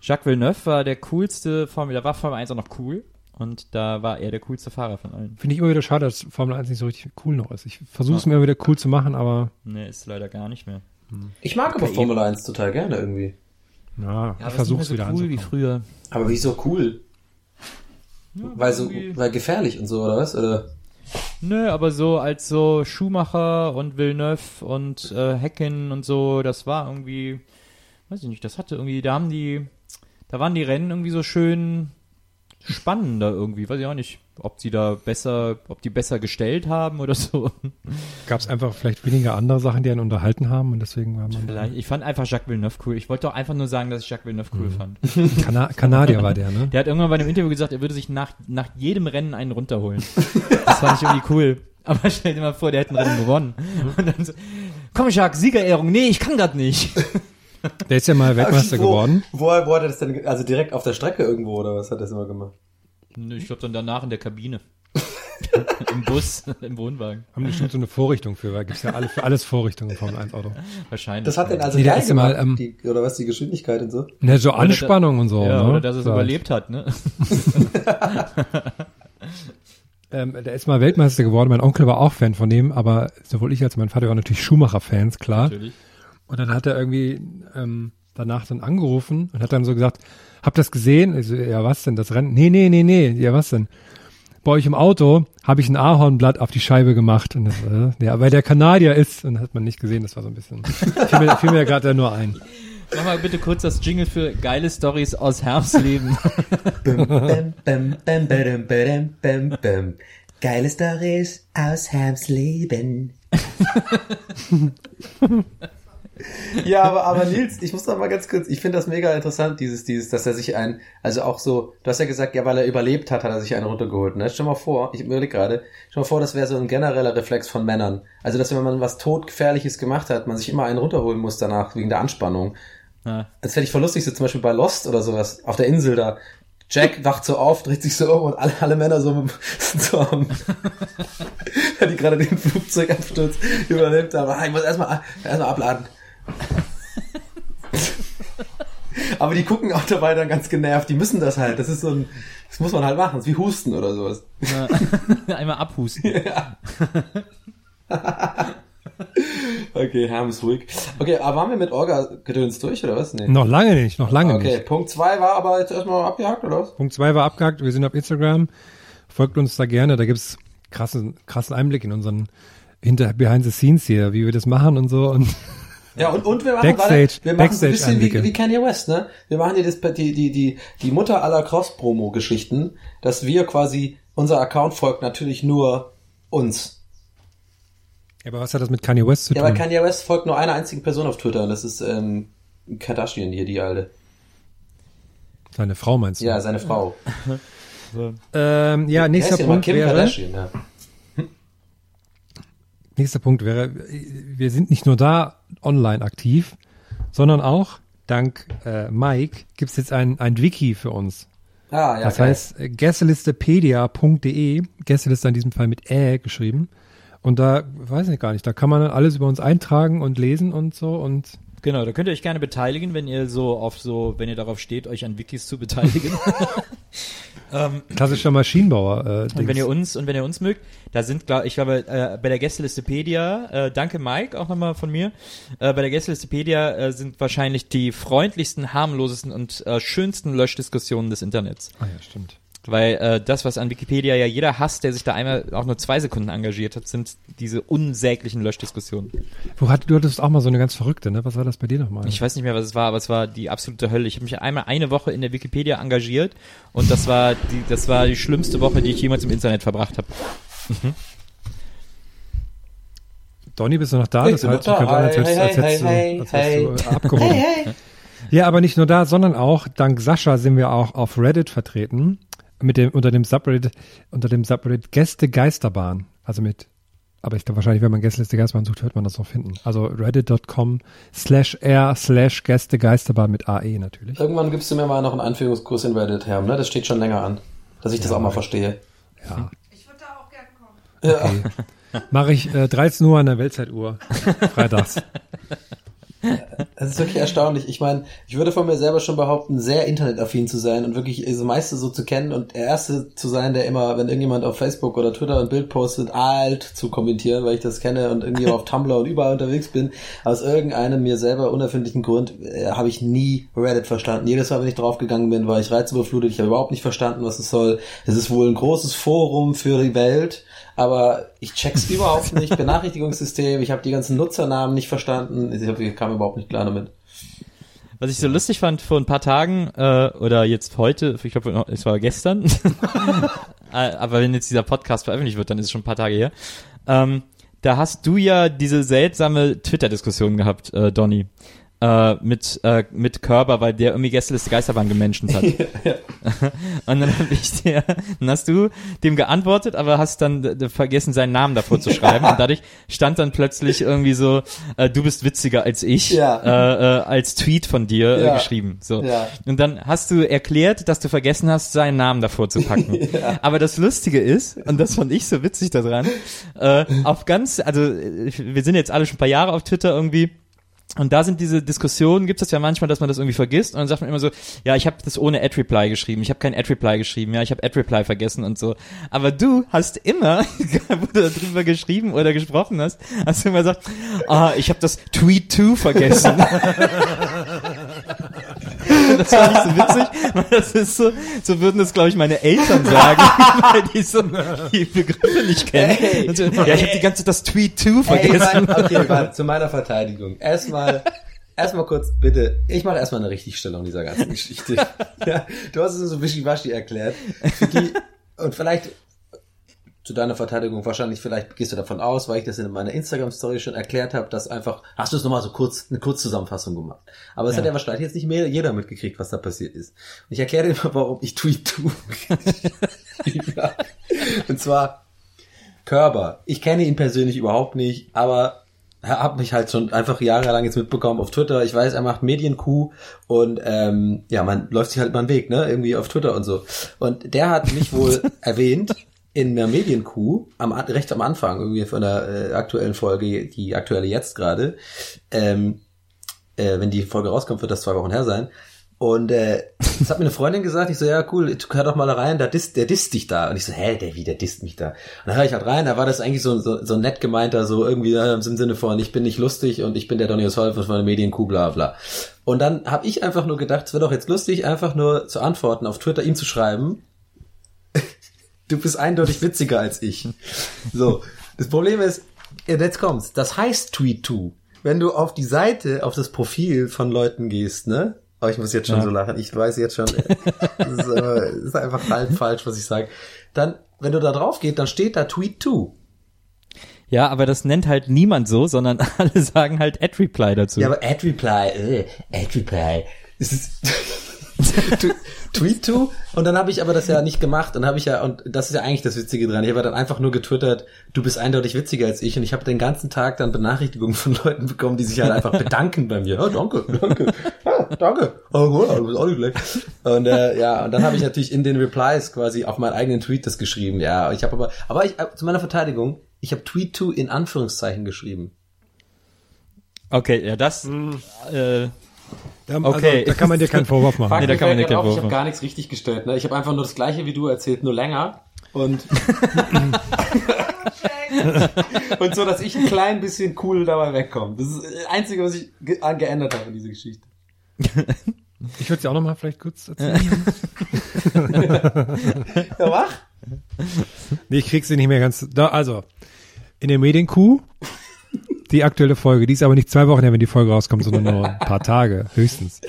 Jacques Villeneuve war der coolste Formel, da war Formel 1 auch noch cool. Und da war er der coolste Fahrer von allen. Finde ich immer wieder schade, dass Formel 1 nicht so richtig cool noch ist. Ich versuche es mir wieder cool zu machen, aber. Nee, ist leider gar nicht mehr. Hm. Ich mag aber Formel 1 total gerne irgendwie. Ja, ja ich versuche es so wieder cool wie früher. Aber wieso cool? Ja, weil so, weil gefährlich und so, oder was? Oder? Nö, aber so als so Schumacher und Villeneuve und äh, Hecken und so, das war irgendwie, weiß ich nicht, das hatte irgendwie, da haben die, da waren die Rennen irgendwie so schön spannender irgendwie. Weiß ich auch nicht, ob sie da besser, ob die besser gestellt haben oder so. Gab es einfach vielleicht weniger andere Sachen, die einen unterhalten haben und deswegen war man. Vielleicht. Ich fand einfach Jacques Villeneuve cool. Ich wollte doch einfach nur sagen, dass ich Jacques Villeneuve cool mhm. fand. Kana Kanadier war der, ne? Der hat irgendwann bei einem Interview gesagt, er würde sich nach, nach jedem Rennen einen runterholen. Das fand ich irgendwie cool. Aber stell dir mal vor, der hätte ein Rennen gewonnen. Und dann so, komm Jacques, Siegerehrung. Nee, ich kann grad nicht. Der ist ja mal Weltmeister wo, geworden. Wo, wo hat er das denn, also direkt auf der Strecke irgendwo oder was hat er das immer gemacht? Ich glaube dann danach in der Kabine. Im Bus, im Wohnwagen. Haben die bestimmt so eine Vorrichtung für, weil gibt's ja alle, für alles Vorrichtungen im Formel 1 Auto. Wahrscheinlich. Das hat denn also Nee, da ja mal, gemacht, ähm, die, oder was, die Geschwindigkeit und so? Ne, so Oder Anspannung und so. ja, ne? oder dass es überlebt hat, ne? Ähm, der ist mal Weltmeister geworden. Mein Onkel war auch Fan von dem, aber sowohl ich als mein Vater waren natürlich Schumacher-Fans, klar. Natürlich. Und dann hat er irgendwie ähm, danach dann angerufen und hat dann so gesagt, habt ihr das gesehen? Ich so, ja, was denn, das Rennen? Nee, nee, nee, nee, ja, was denn? Bei euch im Auto habe ich ein Ahornblatt auf die Scheibe gemacht. Und das, äh, ja, weil der Kanadier ist. Und das hat man nicht gesehen, das war so ein bisschen, fiel mir, fiel mir gerade nur ein. Mach mal bitte kurz das Jingle für geile Stories aus Herbstleben. Geile Stories aus Hams Leben. ja, aber, aber Nils, ich muss doch mal ganz kurz, ich finde das mega interessant, dieses, dieses, dass er sich ein, also auch so, du hast ja gesagt, ja, weil er überlebt hat, hat er sich einen runtergeholt, ne? Stell mal vor, ich überlege gerade, stell mal vor, das wäre so ein genereller Reflex von Männern. Also, dass wenn man was todgefährliches gemacht hat, man sich immer einen runterholen muss danach, wegen der Anspannung. Ja. Das fände ich voll lustig, so zum Beispiel bei Lost oder sowas, auf der Insel da. Jack wacht so auf, dreht sich so um und alle, alle Männer so, sind so am, die gerade den Flugzeugabsturz überlebt haben. Ah, ich muss erstmal erstmal abladen. Aber die gucken auch dabei dann ganz genervt. Die müssen das halt. Das ist so ein, das muss man halt machen. Das ist wie Husten oder sowas. Einmal abhusten. Okay, Herm ist ruhig. Okay, aber waren wir mit Orga-Gedöns durch oder was? Nee. Noch lange nicht, noch lange Okay, nicht. Punkt zwei war aber jetzt erstmal abgehakt oder was? Punkt zwei war abgehakt. Wir sind auf Instagram. Folgt uns da gerne. Da gibt's krassen, krassen Einblick in unseren hinter Behind the Scenes hier, wie wir das machen und so. Und Ja, und, und wir machen, Backstage- wir machen so ein bisschen wie, wie Kanye West, ne? Wir machen hier das, die, die, die, die Mutter aller Cross-Promo-Geschichten, dass wir quasi, unser Account folgt natürlich nur uns. Ja, aber was hat das mit Kanye West zu Ja, tun? aber Kanye West folgt nur einer einzigen Person auf Twitter und das ist ähm, Kardashian hier, die alte. Seine Frau meinst du? Ja, seine Frau. Ähm, ja, nächster Punkt Kim wäre, Kardashian, ja. nächster Punkt wäre, wir sind nicht nur da online aktiv, sondern auch dank äh, Mike gibt's jetzt ein, ein Wiki für uns. Ah, ja, das geil. heißt äh, gästelistepedia.de, Gästeliste in diesem Fall mit Ä geschrieben. Und da, weiß ich gar nicht, da kann man dann alles über uns eintragen und lesen und so und Genau, da könnt ihr euch gerne beteiligen, wenn ihr so auf so, wenn ihr darauf steht, euch an Wikis zu beteiligen. ähm, klassischer Maschinenbauer. Äh, und wenn ihr uns und wenn ihr uns mögt, da sind, glaub, ich glaube, äh, bei der Gästelistepedia, äh, danke Mike auch nochmal von mir, äh, bei der Gästelistepedia äh, sind wahrscheinlich die freundlichsten, harmlosesten und äh, schönsten Löschdiskussionen des Internets. ah ja, stimmt. Weil äh, das, was an Wikipedia ja jeder hasst, der sich da einmal auch nur zwei Sekunden engagiert hat, sind diese unsäglichen Löschdiskussionen. Wo hat, du hattest auch mal so eine ganz verrückte, ne? Was war das bei dir nochmal? Ich weiß nicht mehr, was es war, aber es war die absolute Hölle. Ich habe mich einmal eine Woche in der Wikipedia engagiert und das war die, das war die schlimmste Woche, die ich jemals im Internet verbracht habe. Donny, bist du noch da? Ich das heißt, ich da. könnte als hättest, Hey, als hey, du, als hey, hättest du äh, abgehoben. Ja, aber nicht nur da, sondern auch dank Sascha sind wir auch auf Reddit vertreten mit dem unter dem Subreddit unter dem Subreddit Gäste Geisterbahn, also mit aber ich glaube wahrscheinlich, wenn man Gästeliste Geisterbahn sucht, wird man das auch finden. Also reddit.com slash r slash Gäste Geisterbahn mit AE natürlich. Irgendwann gibst du mir mal noch einen Anführungskurs in Reddit, Herr, ne? Das steht schon länger an. Dass ich das auch mal verstehe. Ja, Ich würde da auch gern kommen. Ja. mache ich äh, 13 Uhr an der Weltzeituhr freitags. Es ist wirklich erstaunlich. Ich meine, ich würde von mir selber schon behaupten, sehr internetaffin zu sein und wirklich das meiste so zu kennen und der Erste zu sein, der immer, wenn irgendjemand auf Facebook oder Twitter ein Bild postet, alt zu kommentieren, weil ich das kenne und irgendwie auf Tumblr und überall unterwegs bin. Aus irgendeinem mir selber unerfindlichen Grund äh, habe ich nie Reddit verstanden. Jedes Mal, wenn ich draufgegangen bin, war ich reizüberflutet. Ich habe überhaupt nicht verstanden, was es soll. Es ist wohl ein großes Forum für die Welt. Aber ich check's überhaupt nicht. Benachrichtigungssystem, ich habe die ganzen Nutzernamen nicht verstanden. Ich, hab, ich kam überhaupt nicht klar damit. Was ich so lustig fand vor ein paar Tagen äh, oder jetzt heute, ich glaube, es war gestern, Äh, aber wenn jetzt dieser Podcast veröffentlicht wird, dann ist es schon ein paar Tage her. Ähm, da hast du ja diese seltsame Twitter-Diskussion gehabt, äh, Donny. Äh, mit, äh, mit Körper, weil der irgendwie Gästeliste Geisterbahn gemenschen hat. und dann hab ich dir, dann hast du dem geantwortet, aber hast dann vergessen, seinen Namen davor zu schreiben. und dadurch stand dann plötzlich irgendwie so, äh, du bist witziger als ich, ja. äh, äh, als Tweet von dir äh, ja. geschrieben. So. Ja. Und dann hast du erklärt, dass du vergessen hast, seinen Namen davor zu packen. ja. Aber das Lustige ist, und das fand ich so witzig daran, äh, auf ganz, also wir sind jetzt alle schon ein paar Jahre auf Twitter irgendwie und da sind diese Diskussionen, gibt es ja manchmal, dass man das irgendwie vergisst und dann sagt man immer so, ja, ich habe das ohne Ad-Reply geschrieben, ich habe kein Ad-Reply geschrieben, ja, ich habe Ad-Reply vergessen und so. Aber du hast immer, wo du darüber geschrieben oder gesprochen hast, hast du immer gesagt, ah, ich habe das Tweet-To vergessen. das war nicht so witzig, weil das ist so, so würden das, glaube ich, meine Eltern sagen, weil die so die Begriffe nicht kennen. So, ja, ich habe die ganze das Tweet-To vergessen. Hey, okay, warte, zu meiner Verteidigung. Erstmal, erstmal kurz, bitte, ich mache erstmal eine Richtigstellung dieser ganzen Geschichte. ja, du hast es so wischiwaschi erklärt. Die, und vielleicht zu deiner Verteidigung wahrscheinlich, vielleicht gehst du davon aus, weil ich das in meiner Instagram-Story schon erklärt habe, dass einfach, hast du es nochmal so kurz, eine Kurzzusammenfassung gemacht. Aber es ja. hat ja wahrscheinlich jetzt nicht mehr jeder mitgekriegt, was da passiert ist. Und ich erkläre dir mal, warum ich Tweet tue. Und zwar, Körber. Ich kenne ihn persönlich überhaupt nicht, aber habe mich halt schon einfach jahrelang jetzt mitbekommen auf Twitter. Ich weiß, er macht Medienkuh und ähm, ja, man läuft sich halt mal einen Weg, ne? Irgendwie auf Twitter und so. Und der hat mich wohl erwähnt in der Medienkuh, am, recht am Anfang irgendwie von der äh, aktuellen Folge, die aktuelle jetzt gerade, ähm, äh, wenn die Folge rauskommt, wird das zwei Wochen her sein. Und äh, das hat mir eine Freundin gesagt, ich so, ja cool, hör doch mal da rein, der disst, der disst dich da. Und ich so, hä, der wie, der disst mich da. Und dann höre ich halt rein, da war das eigentlich so, so, so nett gemeinter, so irgendwie äh, im Sinne von, ich bin nicht lustig und ich bin der Donny Oswald von der Medienkuh, bla bla. Und dann habe ich einfach nur gedacht, es wäre doch jetzt lustig, einfach nur zu antworten, auf Twitter ihm zu schreiben, du bist eindeutig witziger als ich. So, das Problem ist, jetzt kommt's, das heißt Tweet2. Wenn du auf die Seite, auf das Profil von Leuten gehst, ne? Oh, ich muss jetzt schon ja. so lachen. Ich weiß jetzt schon, das ist, äh, ist einfach halb falsch, was ich sage. Dann, wenn du da drauf gehst, dann steht da Tweet2. Ja, aber das nennt halt niemand so, sondern alle sagen halt Ad-Reply dazu. Ja, aber Ad-Reply, äh, Ad-Reply. Es ist Tweet to und dann habe ich aber das ja nicht gemacht und habe ich ja und das ist ja eigentlich das Witzige dran. Ich habe dann einfach nur getwittert, du bist eindeutig witziger als ich und ich habe den ganzen Tag dann Benachrichtigungen von Leuten bekommen, die sich halt einfach bedanken bei mir. Oh, danke, danke, ja, danke. Oh, gut, du bist auch nicht schlecht. Und äh, ja, und dann habe ich natürlich in den Replies quasi auf meinen eigenen Tweet das geschrieben. Ja, ich habe aber aber ich zu meiner Verteidigung, ich habe Tweet to in Anführungszeichen geschrieben. Okay, ja, das mm. äh, ja, also, okay. da kann man dir keinen Vorwurf machen. nee, da kann man dir keinen Vorwurf Ich habe gar nichts richtig gestellt. Ne? Ich habe einfach nur das Gleiche wie du erzählt, nur länger. Und, und so, dass ich ein klein bisschen cool dabei wegkomme. Das ist das Einzige, was ich ge geändert habe in dieser Geschichte. Ich würde sie auch noch mal vielleicht kurz erzählen. ja, wach? Nee, ich krieg sie nicht mehr ganz. Da, also, in der Medienkuh die aktuelle Folge. Die ist aber nicht zwei Wochen her, wenn die Folge rauskommt, sondern nur ein paar Tage, höchstens.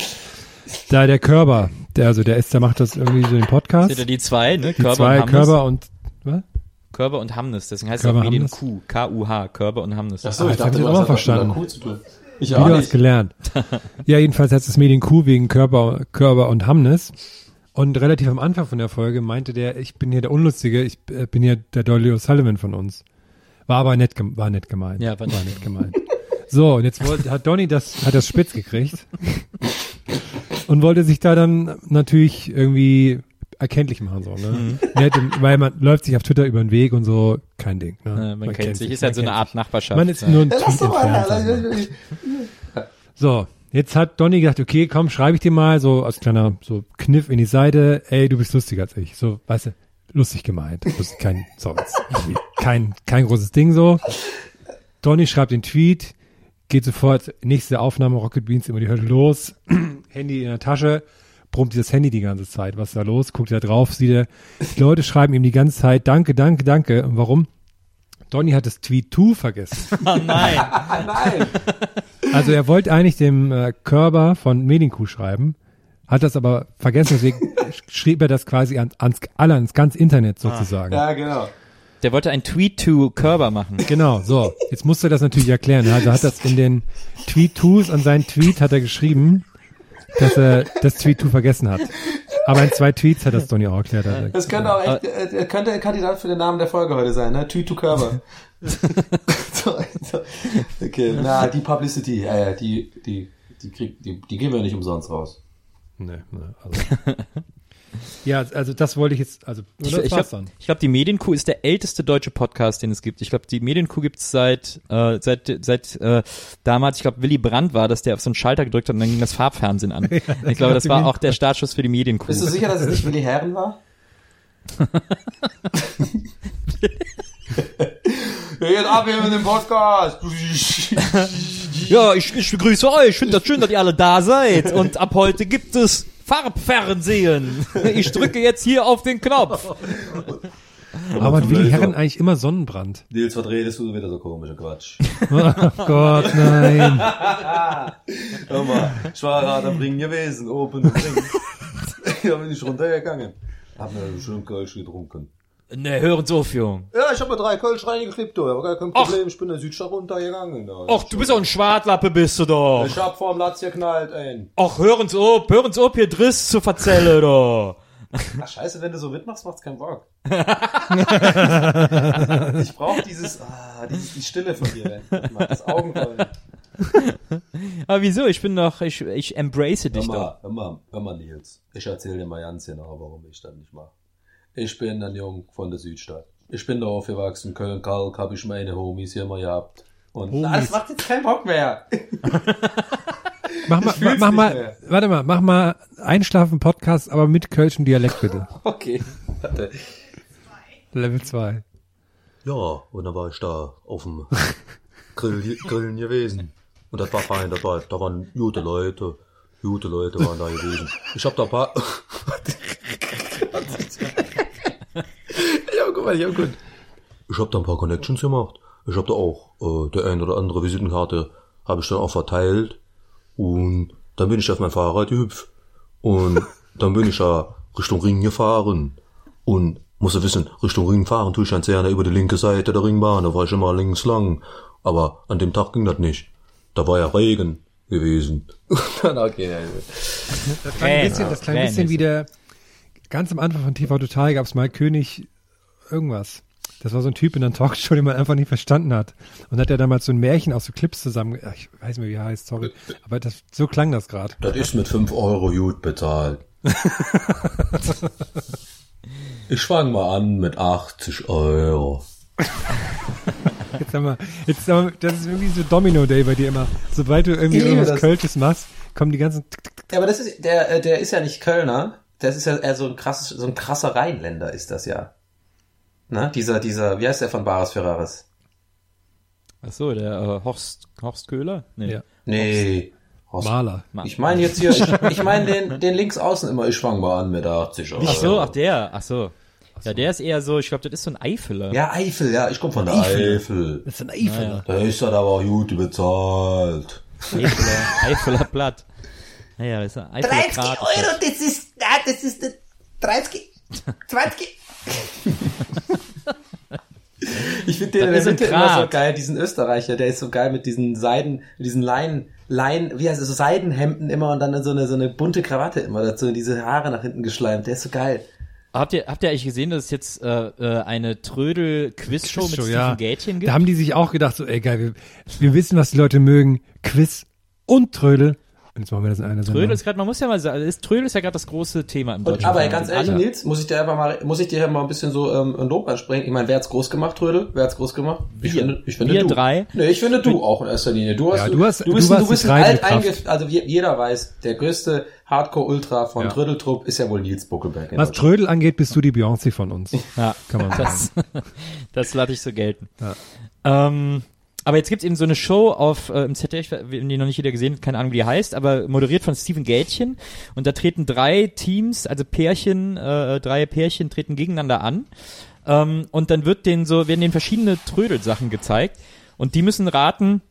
Da der Körper, der, also der ist, der macht das irgendwie so im Podcast. Sind ja die zwei, ne? Die Körper zwei, und Körper und, was? Körper und Hamnes, deswegen heißt Körper es auch Medien Q, K-U-H, Körper und Hamnes. Ach so, ich dachte, du auch verstanden. Ich auch Wieder was gelernt. ja, jedenfalls heißt es Medien Q wegen Körper, Körper und Hamnes. Und relativ am Anfang von der Folge meinte der, ich bin hier der Unlustige, ich äh, bin hier der Dolly O'Sullivan von uns. War aber nett, war nett gemeint. Ja, war, war nett gemeint. So, und jetzt wollte, hat Donny das, hat das spitz gekriegt. und wollte sich da dann natürlich irgendwie erkenntlich machen, so, ne? Mhm. Nett, weil man läuft sich auf Twitter über den Weg und so, kein Ding, ne? Ja, man, man, kennt sich, ist halt so eine Art Nachbarschaft. Man ist nur ein ja, Tweet entfernt. So, jetzt hat Donny gesagt, okay, komm, schreibe ich dir mal, so als kleiner, so Kniff in die Seite, ey, du bist lustiger als ich. So, weißt du, lustig gemeint. Ist kein, so, kein, kein großes Ding so. Donny schreibt den Tweet, geht sofort, nächste Aufnahme, Rocket Beans, immer die Hölle los, Handy in der Tasche, brummt dieses Handy die ganze Zeit. Was ist da los? Guckt er drauf, sieht er, die Leute schreiben ihm die ganze Zeit, danke, danke, danke. Und warum? Donny hat das Tweet to vergessen. Oh nein. nein. Also er wollte eigentlich dem äh, Körper von Medienkuh schreiben, hat das aber vergessen, deswegen schrieb er das quasi ans, ans, alle ans ganz Internet sozusagen. Ja, genau. Der wollte ein Tweet to Körber machen. Genau, so. Jetzt musste er das natürlich erklären. Also hat das in den Tweet-Tos an seinen Tweet hat er geschrieben, dass er das Tweet to vergessen hat. Aber in zwei Tweets hat das Tony auch erklärt. Hat. Das könnte auch echt, äh, könnte ein Kandidat für den Namen der Folge heute sein, ne? Tweet to Körber. okay, na, die Publicity, ja, ja, die, die, die, krieg, die, die gehen wir nicht umsonst raus. Nee, nee, also. Ja, also das wollte ich jetzt, also ich, ich glaube, glaub, die Medienkuh ist der älteste deutsche Podcast, den es gibt. Ich glaube, die Medienkuh gibt's seit äh, seit seit äh, damals. Ich glaube, Willy Brandt war, dass der auf so einen Schalter gedrückt hat und dann ging das Farbfernsehen an. ja, ich glaube, das war auch der Startschuss für die Medienkuh. Bist du sicher, dass es nicht Willy Herren war? Jetzt ab hier mit dem Podcast. Ja, ich, ich begrüße euch. Ich finde das schön, dass ihr alle da seid. Und ab heute gibt es Farbfernsehen. Ich drücke jetzt hier auf den Knopf. Aber hat Willi Herren eigentlich immer Sonnenbrand? Nils, was redest du wieder so komischer Quatsch? Oh Gott, nein. Hör mal, ich war gerade am Ring gewesen, oben im Ring. da bin ich runtergegangen. Hab mir schön Kölsch getrunken. Ne, hören Sie auf, Jung. Ja, ich habe mir drei Kölsch reingeklebt, du. Aber gar kein Problem, Ach. ich bin in der Südstadt runtergegangen. Ach, du bist auch ein Schwartlappe, bist du doch. Ich hab vorm Latz geknallt, ey. Ach, hören Sie auf, hören Sie auf, hier Driss zu verzelle, doch. Ach, scheiße, wenn du so mitmachst, macht's keinen Bock. ich brauch dieses, ah, dieses, die Stille von dir, ey. Das Augenrollen. Aber wieso? Ich bin doch, ich, ich embrace dich hör mal, doch. Hör mal, hör mal, Nils. Ich erzähl dir mal ganz genau, warum ich das nicht mache. Ich bin ein Jung von der Südstadt. Ich bin da aufgewachsen, Köln-Kalk, habe ich meine Homies hier mal gehabt. Und Homies. Na, das macht jetzt keinen Bock mehr. mach mal, mach, mach mal, mehr. warte mal, mach mal Einschlafen-Podcast, aber mit kölschen Dialekt bitte. okay, warte. Level 2. Ja, und dann war ich da auf dem Grill, Grillen gewesen. Und das war fein, das war, da waren gute Leute, gute Leute waren da gewesen. Ich hab da ein paar, ja, guck mal, ja, gut. Ich habe da ein paar Connections gemacht. Ich habe da auch äh, der ein oder andere Visitenkarte habe ich dann auch verteilt. Und dann bin ich auf mein Fahrrad gehüpft. Und dann bin ich ja Richtung Ring gefahren. Und muss ja wissen, Richtung Ring fahren tue ich ganz gerne über die linke Seite der Ringbahn. Da war ich immer links lang. Aber an dem Tag ging das nicht. Da war ja Regen gewesen. dann okay. Das klang ein bisschen, das klang ein bisschen wie der, ganz am Anfang von TV Total gab es mal König irgendwas. Das war so ein Typ in einer Talkshow, den man einfach nicht verstanden hat. Und hat er damals so ein Märchen aus so Clips zusammen, ich weiß nicht mehr, wie er heißt, sorry. Aber das, so klang das gerade. Das ist mit 5 Euro gut bezahlt. ich fang mal an mit 80 Euro. Jetzt haben wir, jetzt haben wir, das ist irgendwie so Domino Day bei dir immer. Sobald du irgendwie irgendwas Kölsches machst, kommen die ganzen. Ja, aber das ist, der, äh, der ist ja nicht Kölner. Das ist ja eher so ein krasses, so ein krasser Rheinländer ist das ja. Ne? Dieser, dieser, wie heißt der von Baris Ferraris? Ach so, der äh, Horst, Horst Köhler? Nee. Ja. Nee. Horst, Maler. Ich meine jetzt hier, ich, ich meine den, den links außen immer, ich fange mal an mit 80 Euro. Ach so, ach der, ach so. Ja, der ist eher so, ich glaube, das ist so ein Eifeler. Ja, Eifel, ja, ich komme von der Eifel. Eifel. Das ist ein Eifeler. Da ist er aber gut bezahlt. Eifeler, Eifeler Blatt. Naja, das ist ein Eifeler 30 Grad, Euro, das ist, ah, das ist 30, 20. ich finde den in der Mitte immer so geil, diesen Österreicher, der ist so geil mit diesen Seiden, mit diesen Leinen, Leinen, wie heißt es, so Seidenhemden immer und dann so eine, so eine bunte Krawatte immer dazu und diese Haare nach hinten geschleimt, der ist so geil. Habt ihr, habt ihr eigentlich gesehen, dass es jetzt äh, äh eine Trödel-Quiz-Show mit Steven ja. Gätchen gibt? Da haben die sich auch gedacht, so, ey geil, wir, wir wissen, was die Leute mögen. Quiz und Trödel. Und jetzt machen wir das in einer Trödel ist gerade, man muss ja mal sagen, ist, Trödel ist ja gerade das große Thema im deutschen Aber ganz ehrlich, alle. Nils, muss ich dir einfach mal, muss ich dir mal ein bisschen so ähm, ein Lob ansprechen. Ich meine, wer hat's groß gemacht, Trödel? Wer hat's groß gemacht? Ich wir, finde, ich finde wir du. drei. Nee, ich finde du auch in erster Linie. Du hast, ja, du, hast, du bist, du, du bist ein alt eingeführt, also jeder weiß, der größte Hardcore-Ultra von ja. Trödeltrupp ist ja wohl Nils Buckelberg. Was Trödel angeht, bist du die Beyoncé von uns. Ja, kann man sagen. Das, das lasse ich so gelten. Ja. Ähm, aber jetzt gibt's eben so eine Show auf äh, im ZDF, die noch nicht jeder gesehen hat, keine Ahnung, wie die heißt, aber moderiert von Steven Gätchen. Und da treten drei Teams, also Pärchen, äh, drei Pärchen treten gegeneinander an. Ähm, und dann wird denen so, werden denen verschiedene Trödelsachen gezeigt. Und die müssen raten,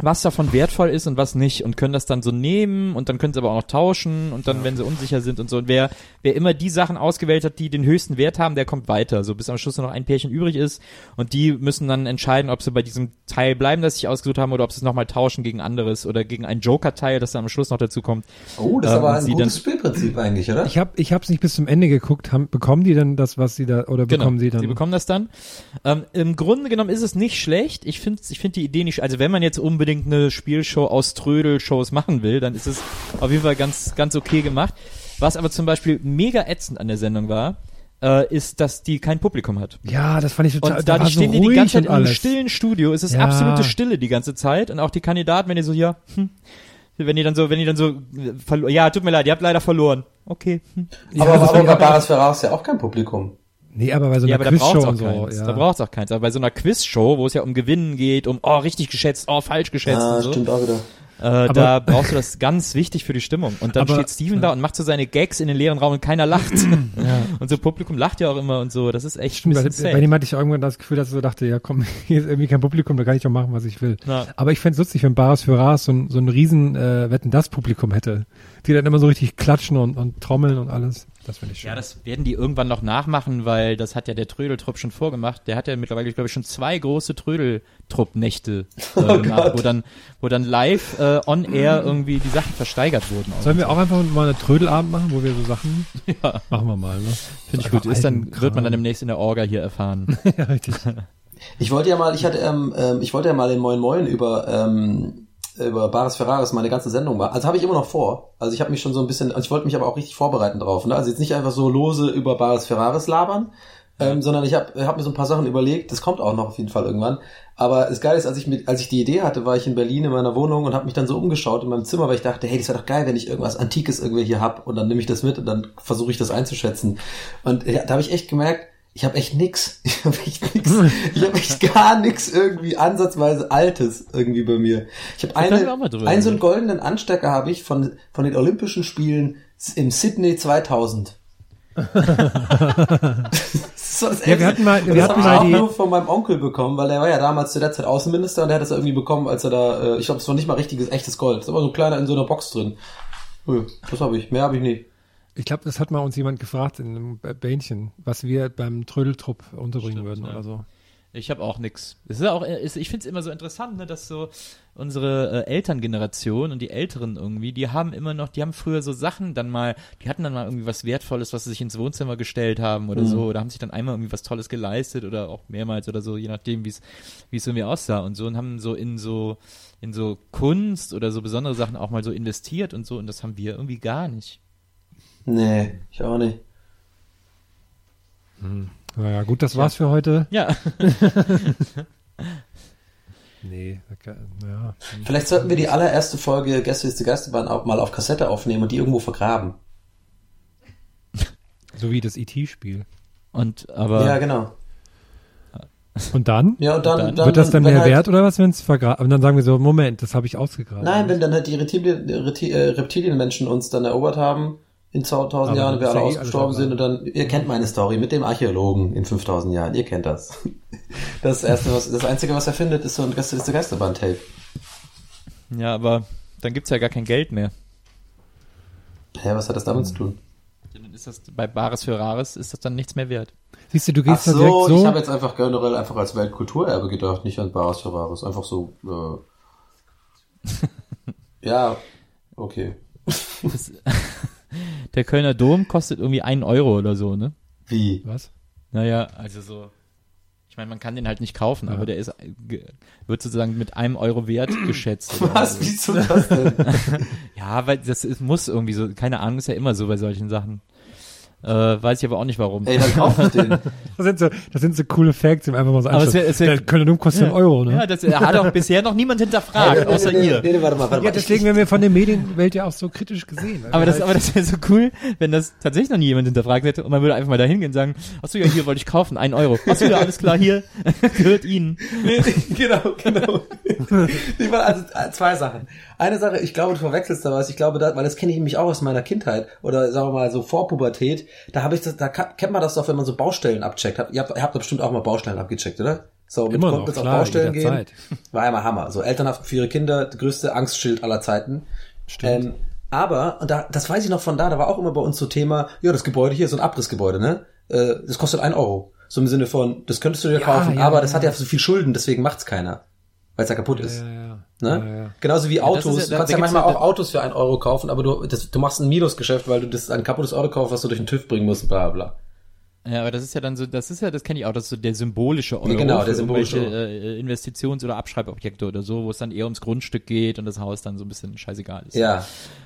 was davon wertvoll ist und was nicht und können das dann so nehmen und dann können sie aber auch noch tauschen und dann, ja. wenn sie unsicher sind und so. Und wer, wer immer die Sachen ausgewählt hat, die den höchsten Wert haben, der kommt weiter. So bis am Schluss nur noch ein Pärchen übrig ist und die müssen dann entscheiden, ob sie bei diesem Teil bleiben, das sie sich ausgesucht haben oder ob sie es nochmal tauschen gegen anderes oder gegen ein Joker-Teil, das dann am Schluss noch dazu kommt. Oh, das ist ähm, aber ein gutes dann, Spielprinzip eigentlich, oder? Ich habe ich hab's nicht bis zum Ende geguckt. Haben, bekommen die dann das, was sie da, oder genau, bekommen sie dann? Sie bekommen das dann. Ähm, Im Grunde genommen ist es nicht schlecht. Ich finde ich finde die Idee nicht, also wenn man jetzt unbedingt eine Spielshow aus Trödel-Shows machen will, dann ist es auf jeden Fall ganz, ganz okay gemacht. Was aber zum Beispiel mega ätzend an der Sendung war, äh, ist, dass die kein Publikum hat. Ja, das fand ich total. Und da die stehen so die die ganze Zeit in einem stillen Studio. Es ist ja. absolute Stille die ganze Zeit und auch die Kandidaten, wenn die so hier, hm, wenn die dann so, wenn die dann so, ja, tut mir leid, ihr habt leider verloren. Okay. Hm. Aber, ja, aber bei Baris Ferraris ja auch kein Publikum. Nee, aber bei so einer ja, Quizshow und so. Keins. Ja. Da braucht's auch keins. Aber bei so einer Quizshow, wo es ja um Gewinnen geht, um, oh, richtig geschätzt, oh, falsch geschätzt ah, und so. stimmt auch wieder. Äh, da brauchst du das ganz wichtig für die Stimmung. Und dann aber, steht Steven ja. da und macht so seine Gags in den leeren Raum und keiner lacht. ja. Und so Publikum lacht ja auch immer und so. Das ist echt Stimmt, bei, bei dem hatte ich irgendwann das Gefühl, dass ich so dachte, ja komm, hier ist irgendwie kein Publikum, da kann ich auch machen, was ich will. Ja. Aber ich fände es lustig, wenn Bares für Ras so ein, so ein riesen äh, Wetten das Publikum hätte. Die dann immer so richtig klatschen und, und trommeln und alles. Das finde ich schön. Ja, das werden die irgendwann noch nachmachen, weil das hat ja der Trödeltrupp schon vorgemacht. Der hat ja mittlerweile, glaube ich, schon zwei große Trödeltrupp-Nächte äh, oh gemacht, wo dann, wo dann live äh, on air irgendwie die Sachen versteigert wurden. Sollen wir auch einfach mal einen Trödelabend machen, wo wir so Sachen ja. machen wir mal, ne? Finde ich gut. Ist dann, wird man dann demnächst in der Orga hier erfahren. ja, richtig. Ich wollte ja mal, ich hatte, ähm, ähm, ich wollte ja mal in Moin Moin über ähm, über Baris Ferraris meine ganze Sendung war. Also habe ich immer noch vor. Also ich habe mich schon so ein bisschen, also ich wollte mich aber auch richtig vorbereiten drauf. Ne? Also jetzt nicht einfach so lose über Baris Ferraris labern, ähm, sondern ich habe hab mir so ein paar Sachen überlegt. Das kommt auch noch auf jeden Fall irgendwann. Aber das Geile ist, als ich mit, als ich die Idee hatte, war ich in Berlin in meiner Wohnung und habe mich dann so umgeschaut in meinem Zimmer, weil ich dachte, hey, das wäre doch geil, wenn ich irgendwas Antikes irgendwie hier hab und dann nehme ich das mit und dann versuche ich das einzuschätzen. Und ja, da habe ich echt gemerkt, ich habe echt nix. Ich habe echt nix. Ich habe echt gar nix irgendwie ansatzweise Altes irgendwie bei mir. Ich habe eine, einen so einen goldenen Anstecker habe ich von von den Olympischen Spielen im Sydney 2000. so ja, wir hatten mal, wir hatten mal die nur von meinem Onkel bekommen, weil er war ja damals zu der Zeit Außenminister und der hat das irgendwie bekommen, als er da, äh, ich glaube, es war nicht mal richtiges echtes Gold, es war so ein kleiner in so einer Box drin. Das habe ich, mehr habe ich nie. Ich glaube, das hat mal uns jemand gefragt in einem Bähnchen, was wir beim Trödeltrupp unterbringen Stimmt, würden ja. oder so. Ich habe auch nix. Es ist auch, ich finde es immer so interessant, ne, dass so unsere äh, Elterngeneration und die Älteren irgendwie, die haben immer noch, die haben früher so Sachen dann mal, die hatten dann mal irgendwie was Wertvolles, was sie sich ins Wohnzimmer gestellt haben oder mhm. so, oder haben sich dann einmal irgendwie was Tolles geleistet oder auch mehrmals oder so, je nachdem, wie es wie es irgendwie aussah und so und haben so in so in so Kunst oder so besondere Sachen auch mal so investiert und so und das haben wir irgendwie gar nicht. Nee, ich auch nicht. Hm. Naja, gut, das war's für heute. Ja. nee, ja. Vielleicht sollten wir die allererste Folge Gäste ist die Geisterbahn auch mal auf Kassette aufnehmen und die irgendwo vergraben. So wie das IT-Spiel. E und aber. Ja, genau. Und dann? Ja, und dann, dann wird das dann mehr halt, wert oder was, wenn es vergraben? Und dann sagen wir so, Moment, das habe ich ausgegraben. Nein, wenn dann halt die Reptilien, äh, Reptilienmenschen uns dann erobert haben in 2000 Jahren wir alle eh ausgestorben sind und dann, ihr kennt meine Story mit dem Archäologen in 5000 Jahren, ihr kennt das. Das erste, was, das einzige, was er findet, ist so ein Gästeliste Geisterbahn-Tape. Ja, aber dann gibt's ja gar kein Geld mehr. Hä, was hat das damit zu tun? Dann ist das bei Bares für Rares ist das dann nichts mehr wert. Siehst du, du gehst Ach so, direkt so. Ich habe jetzt einfach generell einfach als Weltkulturerbe gedacht, nicht an Bares für Rares. Einfach so. Äh, ja, okay. Der Kölner Dom kostet irgendwie einen Euro oder so, ne? Wie? Was? Naja, also so. Ich meine, man kann den halt nicht kaufen, ja. aber der ist wird sozusagen mit einem Euro wert geschätzt. Was? Wieso das denn? ja, weil das ist, muss irgendwie so, keine Ahnung, ist ja immer so bei solchen Sachen. Äh, weiß ich aber auch nicht warum. Ey, dann kauft den. das, sind so, das sind so coole Facts, die einfach mal so anschauen. Der Kölner kostet ja, einen Euro, ne? Ja, das hat auch bisher noch niemand hinterfragt, außer ihr. Nee, nee, warte mal, warte ja, deswegen werden wir von der Medienwelt ja auch so kritisch gesehen. Aber das, aber das wäre so cool, wenn das tatsächlich noch nie jemand hinterfragt hätte und man würde einfach mal da hingehen und sagen, achso, ja, hier wollte ich kaufen, einen Euro. Achso, ja, alles klar, hier, gehört Ihnen. Nee, genau, genau. also zwei Sachen. Eine Sache, ich glaube, du verwechselst da was. Ich glaube, da, weil das kenne ich nämlich auch aus meiner Kindheit oder sagen wir mal so Vorpubertät. Da habe ich das, da kennt man das doch, wenn man so Baustellen abcheckt. Ihr habt, ihr habt bestimmt auch mal Baustellen abgecheckt, oder? So, mit Immer konnten noch, jetzt auf klar, Baustellen gehen. jederzeit. War einmal Hammer. So, elternhaft für ihre Kinder, der größte Angstschild aller Zeiten. Stimmt. Ähm, aber, und da, das weiß ich noch von da, da war auch immer bei uns so Thema, ja, das Gebäude hier ist so ein Abrissgebäude, ne? Äh, das kostet ein Euro. So im Sinne von, das könntest du dir Ja, kaufen, ja, aber das ja. hat ja so viel Schulden, deswegen macht's keiner. Weil es ja kaputt ist. Ja, ja. Ne? Ja, ja. Genauso wie Autos. ja- da- du kannst ja manchmal auch Autos für einen Euro kaufen, aber du, das, du machst ein Minusgeschäft, weil du das ein kaputtes Auto kaufst, was du durch den TÜV bringen musst, bla bla. Ja, aber das ist ja dann so, das ist ja, das kenne ich auch, das ist so der symbolische Euro Ja, genau, der symbolische äh, Investitions- oder Abschreibobjekte oder so, wo es dann eher ums Grundstück geht und das Haus dann so ein bisschen scheißegal ist. Ja.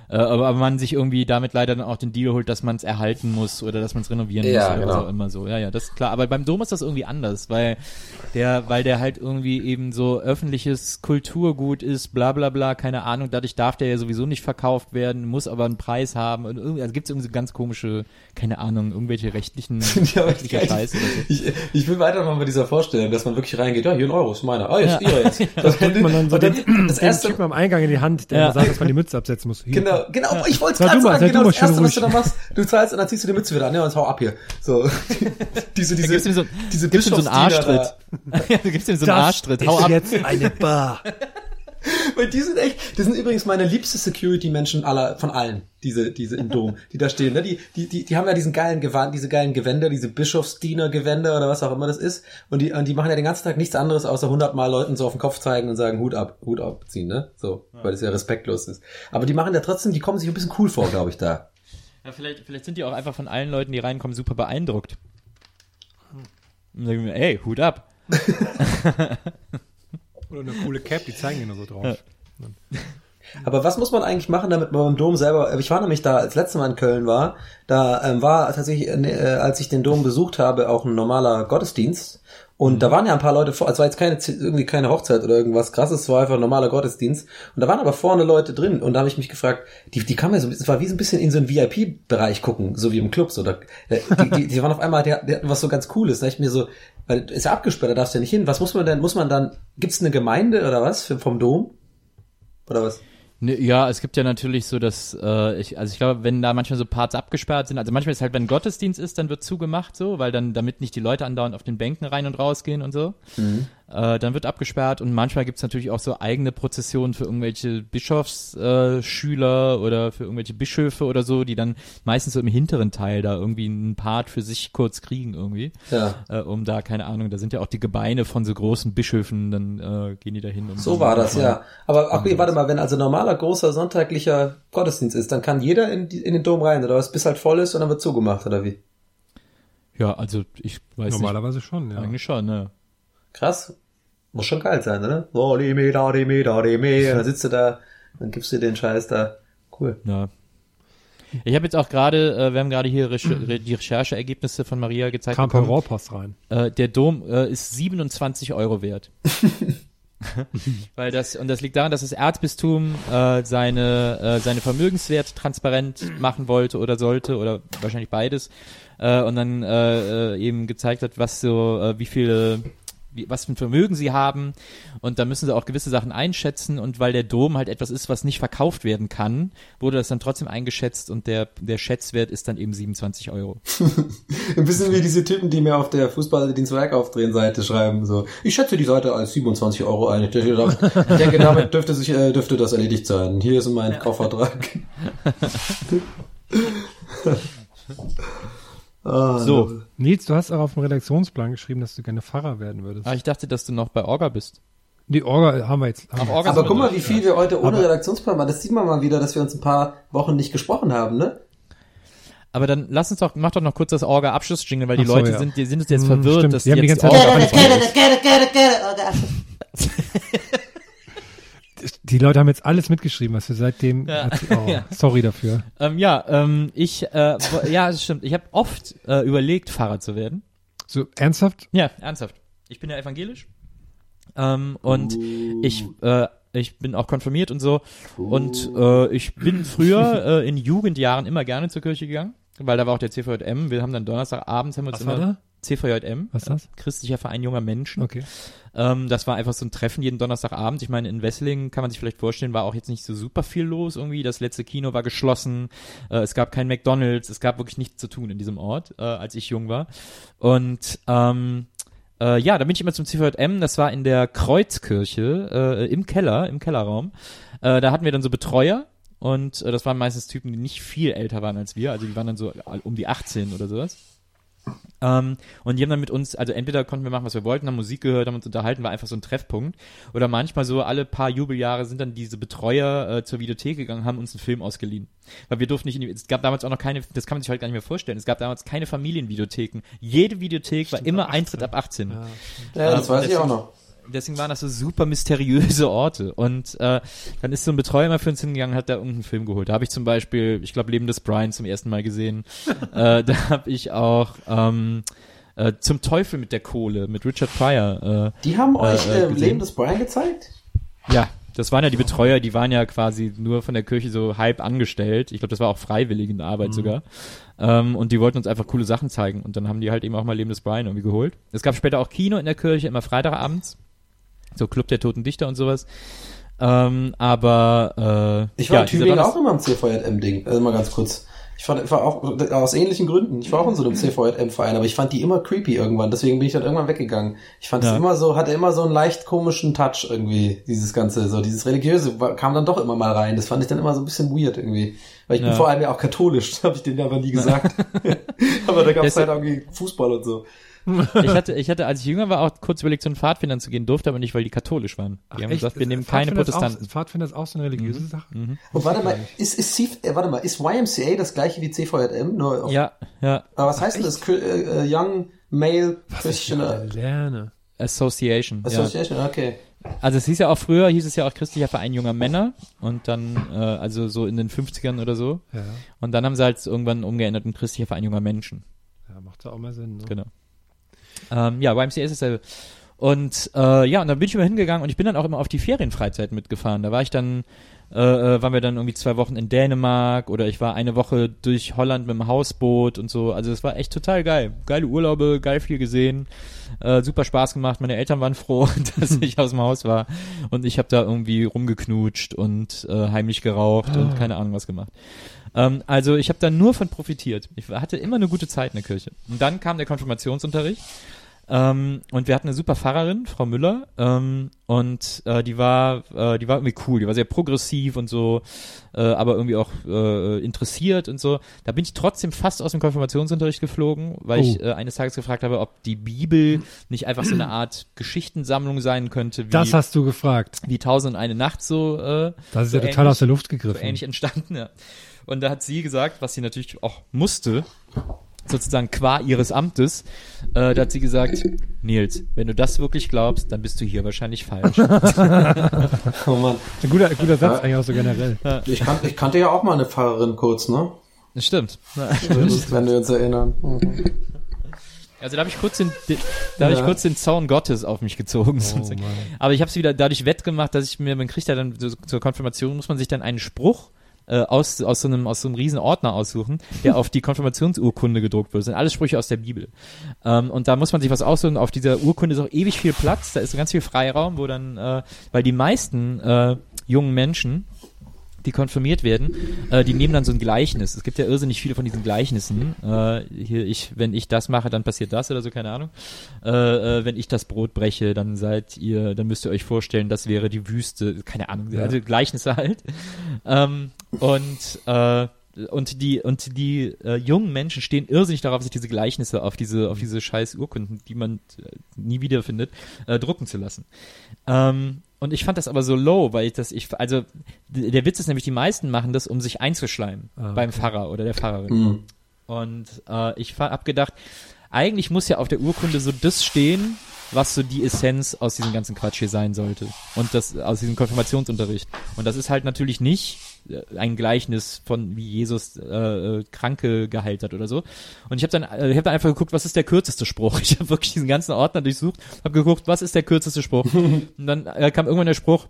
Äh, aber, aber man sich irgendwie damit leider dann auch den Deal holt, dass man es erhalten muss oder dass man es renovieren Ja, muss oder was genau. auch immer so. Ja, ja, das ist klar. Aber beim Dom ist das irgendwie anders, weil der, weil der halt irgendwie eben so öffentliches Kulturgut ist, bla bla bla, keine Ahnung. Dadurch darf der ja sowieso nicht verkauft werden, muss aber einen Preis haben. Und irgendwie, also gibt es irgendwie so ganz komische, keine Ahnung, irgendwelche rechtlichen, Ja, aber rechtliche ich, Scheiße. oder so. ich, ich will weitermachen mit dieser Vorstellung, dass man wirklich reingeht, ja, hier ein Euro ist meiner. Ah, jetzt Ja. ihre jetzt. Das Drückt man dann so den, das den erste, Typen am Eingang in die Hand, der Ja. sagt, dass man die Mütze absetzen muss. Hier. genau, genau, ich wollte es gerade du mal, sagen, genau du das erste, was du da machst, du zahlst und dann ziehst du die Mütze wieder an, ja, und hau ab hier. So, diese, diese, so- diese gibst ihm so einen Arschtritt. ja, du gibst ihm so einen Das Arschtritt. ist Hau ab. jetzt eine Bar. Weil die sind echt, das sind übrigens meine liebste Security-Menschen aller, von allen, diese, diese im Dom, die da stehen, ne? Die, die, die, die haben ja diesen geilen Gewand, diese geilen Gewänder, diese Bischofsdiener-Gewänder oder was auch immer das ist. Und die, und die machen ja den ganzen Tag nichts anderes, außer hundertmal Leuten so auf den Kopf zeigen und sagen, Hut ab, Hut abziehen, ne? So, weil das ja respektlos ist. Aber die machen ja trotzdem, die kommen sich ein bisschen cool vor, glaube ich, da. Ja, vielleicht, vielleicht sind die auch einfach von allen Leuten, die reinkommen, super beeindruckt. Und sagen ey, Hut ab. Oder eine coole Cap, die zeigen nur so drauf. Aber was muss man eigentlich machen, damit man beim Dom selber, ich war nämlich da, als letztes Mal in Köln war, da ähm, war tatsächlich, äh, als ich den Dom besucht habe, auch ein normaler Gottesdienst. Und da waren ja ein paar Leute vor, es war jetzt keine, irgendwie keine Hochzeit oder irgendwas krasses, es war einfach ein normaler Gottesdienst. Und da waren aber vorne Leute drin und da habe ich mich gefragt, die, die kamen ja so, es war wie so ein bisschen in so einen VIP-Bereich gucken, so wie im Club, so, da, die, die, die waren auf einmal, die, die hatten was so ganz Cooles, da ich mir so, weil ist ja abgesperrt, da darfst du ja nicht hin, was muss man denn, muss man dann, gibt's eine Gemeinde oder was für, vom Dom? Oder was? Ne, ja, es gibt ja natürlich so, dass äh, ich, also ich glaube, wenn da manchmal so Parts abgesperrt sind, also manchmal ist halt, wenn Gottesdienst ist, dann wird zugemacht so, weil dann, damit nicht die Leute andauernd auf den Bänken rein und raus gehen und so. Äh, dann wird abgesperrt und manchmal gibt's natürlich auch so eigene Prozessionen für irgendwelche Bischofsschüler äh, oder für irgendwelche Bischöfe oder so, die dann meistens so im hinteren Teil da irgendwie einen Part für sich kurz kriegen irgendwie. Ja. Äh, um da, keine Ahnung, da sind ja auch die Gebeine von so großen Bischöfen, dann äh, gehen die da hin. Um So war das, ja. Aber okay, warte mal, wenn also normaler, großer, sonntaglicher Gottesdienst ist, dann kann jeder in, die, in den Dom rein, oder was, bis halt voll ist und dann wird zugemacht, oder wie? Ja, also ich weiß Normalerweise schon, nicht. ja. Eigentlich schon, ne? Krass. Muss schon geil sein, oder? Oh, di me, da, di me, da, di me. Und dann sitzt du da, dann gibst du den Scheiß da. Cool. Ja. Ich habe jetzt auch gerade, äh, wir haben gerade hier Recher Re die Rechercheergebnisse von Maria gezeigt Kam per bekommen. Rohrpost rein. Äh, der Dom äh, ist 27 Euro wert. Weil das, und das liegt daran, dass das Erzbistum äh, seine, äh, seine Vermögenswert transparent machen wollte oder sollte oder wahrscheinlich beides äh, und dann äh, äh, eben gezeigt hat, was so, äh, wie viele wie, was für ein Vermögen sie haben und da müssen sie auch gewisse Sachen einschätzen und weil der Dom halt etwas ist, was nicht verkauft werden kann, wurde das dann trotzdem eingeschätzt und der, der Schätzwert ist dann eben 27 Euro. Ein bisschen wie diese Typen, die mir auf der Fußballdienstwerk aufdrehen Seite schreiben, so, ich schätze die Seite als 27 Euro ein. Ich denke, damit dürfte sich, äh, dürfte das erledigt sein. Hier ist mein Kaufvertrag. Ah, So. Nils, du hast auch auf dem Redaktionsplan geschrieben, dass du gerne Pfarrer werden würdest. Ah, ich dachte, dass du noch bei Orga bist. Die Orga haben wir jetzt. Haben wir. Orga Aber guck wir mal, wie viel wir heute ohne Aber- Redaktionsplan machen. Das sieht man mal wieder, dass wir uns ein paar Wochen nicht gesprochen haben, ne? Aber dann lass uns doch, mach doch noch kurz das Orga-Abschluss-Jingle, weil die so, Leute ja. sind, die sind jetzt, jetzt Hm, verwirrt, stimmt. dass Die haben die jetzt ganze Zeit- Orga Get Die Leute haben jetzt alles mitgeschrieben, was wir seitdem. Ja. Hat, oh, Sorry dafür. ähm, ja, ähm, ich, äh, ja, das stimmt. Ich habe oft äh, überlegt, Pfarrer zu werden. So ernsthaft? Ja, ernsthaft. Ich bin ja evangelisch. Ähm, und ich, äh, ich bin auch konfirmiert und so. Und äh, ich bin früher äh, in Jugendjahren immer gerne zur Kirche gegangen, weil da war auch der CVJM. Wir haben dann Donnerstagabends haben wir uns Was war immer da? CVJM, Was ist das? christlicher Verein junger Menschen. Okay. Ähm, das war einfach so ein Treffen jeden Donnerstagabend. Ich meine, in Wesseling kann man sich vielleicht vorstellen, war auch jetzt nicht so super viel los irgendwie. Das letzte Kino war geschlossen. Äh, es gab kein McDonalds. Es gab wirklich nichts zu tun in diesem Ort, äh, als ich jung war. Und ähm, äh, ja, da bin ich immer zum CVM, das war in der Kreuzkirche äh, im Keller, im Kellerraum. Äh, da hatten wir dann so Betreuer und äh, das waren meistens Typen, die nicht viel älter waren als wir, also die waren dann so um die 18 oder sowas. Ähm, und die haben dann mit uns, also entweder konnten wir machen, was wir wollten, haben Musik gehört, haben uns unterhalten, war einfach so ein Treffpunkt. Oder manchmal so alle paar Jubeljahre sind dann diese Betreuer äh, zur Videothek gegangen, haben uns einen Film ausgeliehen. Weil wir durften nicht in die, es gab damals auch noch keine, das kann man sich heute gar nicht mehr vorstellen, es gab damals keine Familienvideotheken. Jede Videothek war immer Eintritt ab 18. Ja, ja das ähm, weiß ich auch noch deswegen waren das so super mysteriöse Orte. Und äh, dann ist so ein Betreuer mal für uns hingegangen, hat da irgendeinen Film geholt. Da habe ich zum Beispiel, ich glaube, Leben des Brian zum ersten Mal gesehen. äh, da habe ich auch ähm, äh, zum Teufel mit der Kohle mit Richard Pryor. Äh, die haben euch äh, äh Leben des Brian gezeigt? Ja, das waren ja die Betreuer, die waren ja quasi nur von der Kirche so halb angestellt. Ich glaube, das war auch freiwillige Arbeit mhm. sogar. Ähm, und die wollten uns einfach coole Sachen zeigen. Und dann haben die halt eben auch mal Leben des Brian irgendwie geholt. Es gab später auch Kino in der Kirche, immer Freitagabends so Club der Toten Dichter und sowas. Ähm, aber äh, ich war ja, in Tübingen auch immer im CVJM-Ding, also mal ganz kurz. Ich fand, war auch aus ähnlichen Gründen. Ich war auch in so einem CVJM-Verein, aber ich fand die immer creepy irgendwann. Deswegen bin ich dann irgendwann weggegangen. Ich fand es ja. immer so, hatte immer so einen leicht komischen Touch irgendwie. Dieses ganze, so dieses religiöse kam dann doch immer mal rein. Das fand ich dann immer so ein bisschen weird irgendwie. Weil ich ja. bin vor allem ja auch katholisch. habe ich denen aber nie gesagt. aber da gab es halt irgendwie Fußball und so ich hatte, ich hatte, als ich jünger war, auch kurz überlegt, zu den Pfadfindern zu gehen, durfte aber nicht, weil die katholisch waren. Die Ach, haben echt? gesagt, wir nehmen keine Protestanten. Auch, Pfadfinder ist auch so eine religiöse mhm. Sache. Mhm. Und warte mal, ist, ist, C, äh, warte mal, ist YMCA das gleiche wie CVJM? Nur auf, ja, ja. Aber was heißt denn das? Äh, Young Male Christian lerne. Association. Association, ja. okay. Also es hieß ja auch früher, hieß es ja auch christlicher Verein junger Männer und dann, äh, also so in den 50ern oder so. Ja. Und dann haben sie halt irgendwann umgeändert in christlicher Verein junger Menschen. Ja, macht ja auch mal Sinn. Ne? Genau. Ähm, ja, YMCA ist dasselbe. Und äh, ja, und dann bin ich immer hingegangen und ich bin dann auch immer auf die Ferienfreizeit mitgefahren. Da war ich dann, äh, äh, waren wir dann irgendwie zwei Wochen in Dänemark oder ich war eine Woche durch Holland mit dem Hausboot und so. Also es war echt total geil. Geile Urlaube, geil viel gesehen, äh, super Spaß gemacht. Meine Eltern waren froh, dass ich aus dem Haus war und ich habe da irgendwie rumgeknutscht und äh, heimlich geraucht und ah. keine Ahnung was gemacht. Ähm, also ich habe da nur von profitiert. Ich hatte immer eine gute Zeit in der Kirche. Und dann kam der Konfirmationsunterricht ähm, und wir hatten eine super Pfarrerin, Frau Müller, ähm, und äh, die war, äh, die war irgendwie cool, die war sehr progressiv und so, äh, aber irgendwie auch äh, interessiert und so. Da bin ich trotzdem fast aus dem Konfirmationsunterricht geflogen, weil oh. ich äh, eines Tages gefragt habe, ob die Bibel nicht einfach so eine Art Geschichtensammlung sein könnte. Wie, das hast du gefragt. Wie Tausend und eine Nacht so. Äh, das ist so ja total aus der Luft gegriffen. So ähnlich entstanden, ja. Und da hat sie gesagt, was sie natürlich auch musste, sozusagen qua ihres Amtes, äh, da hat sie gesagt, Nils, wenn du das wirklich glaubst, dann bist du hier wahrscheinlich falsch. oh Mann. Ein guter, guter Satz ja. eigentlich auch so generell. Ich, kan ich kannte ja auch mal eine Pfarrerin kurz, ne? Das stimmt. wenn wir uns erinnern. Mhm. Also da habe ich kurz den, den da habe ich kurz den Zaun Gottes auf mich gezogen. Oh, Aber ich habe es wieder dadurch wettgemacht, dass ich mir, man kriegt ja dann so, zur Konfirmation muss man sich dann einen Spruch äh, aus, aus, so einem, aus so einem riesen Ordner aussuchen, der auf die Konfirmationsurkunde gedruckt wird. Das sind alles Sprüche aus der Bibel. Ähm, und da muss man sich was aussuchen. Auf dieser Urkunde ist auch ewig viel Platz, da ist ganz viel Freiraum, wo dann, äh, weil die meisten äh, jungen Menschen die konfirmiert werden, äh, die nehmen dann so ein Gleichnis. Es gibt ja irrsinnig viele von diesen Gleichnissen. Äh, hier, ich, wenn ich das mache, dann passiert das oder so, keine Ahnung. Äh, äh, wenn ich das Brot breche, dann seid ihr, dann müsst ihr euch vorstellen, das wäre die Wüste, keine Ahnung, ja. also Gleichnisse halt. Ähm, und äh, und die und die äh, jungen Menschen stehen irrsinnig darauf, sich diese Gleichnisse auf diese auf diese scheiß Urkunden, die man äh, nie wiederfindet, äh, drucken zu lassen. Ähm, und ich fand das aber so low, weil ich das, ich, also der Witz ist nämlich, die meisten machen das, um sich einzuschleimen ah, okay. beim Pfarrer oder der Pfarrerin. Mhm. Und äh, ich hab gedacht, eigentlich muss ja auf der Urkunde so das stehen, was so die Essenz aus diesem ganzen Quatsch hier sein sollte. Und das aus diesem Konfirmationsunterricht. Und das ist halt natürlich nicht ein Gleichnis von wie Jesus äh, äh, Kranke geheilt hat oder so. Und ich habe dann, äh, ich hab dann einfach geguckt, was ist der kürzeste Spruch. Ich habe wirklich diesen ganzen Ordner durchsucht, habe geguckt, was ist der kürzeste Spruch. Und dann äh, kam irgendwann der Spruch,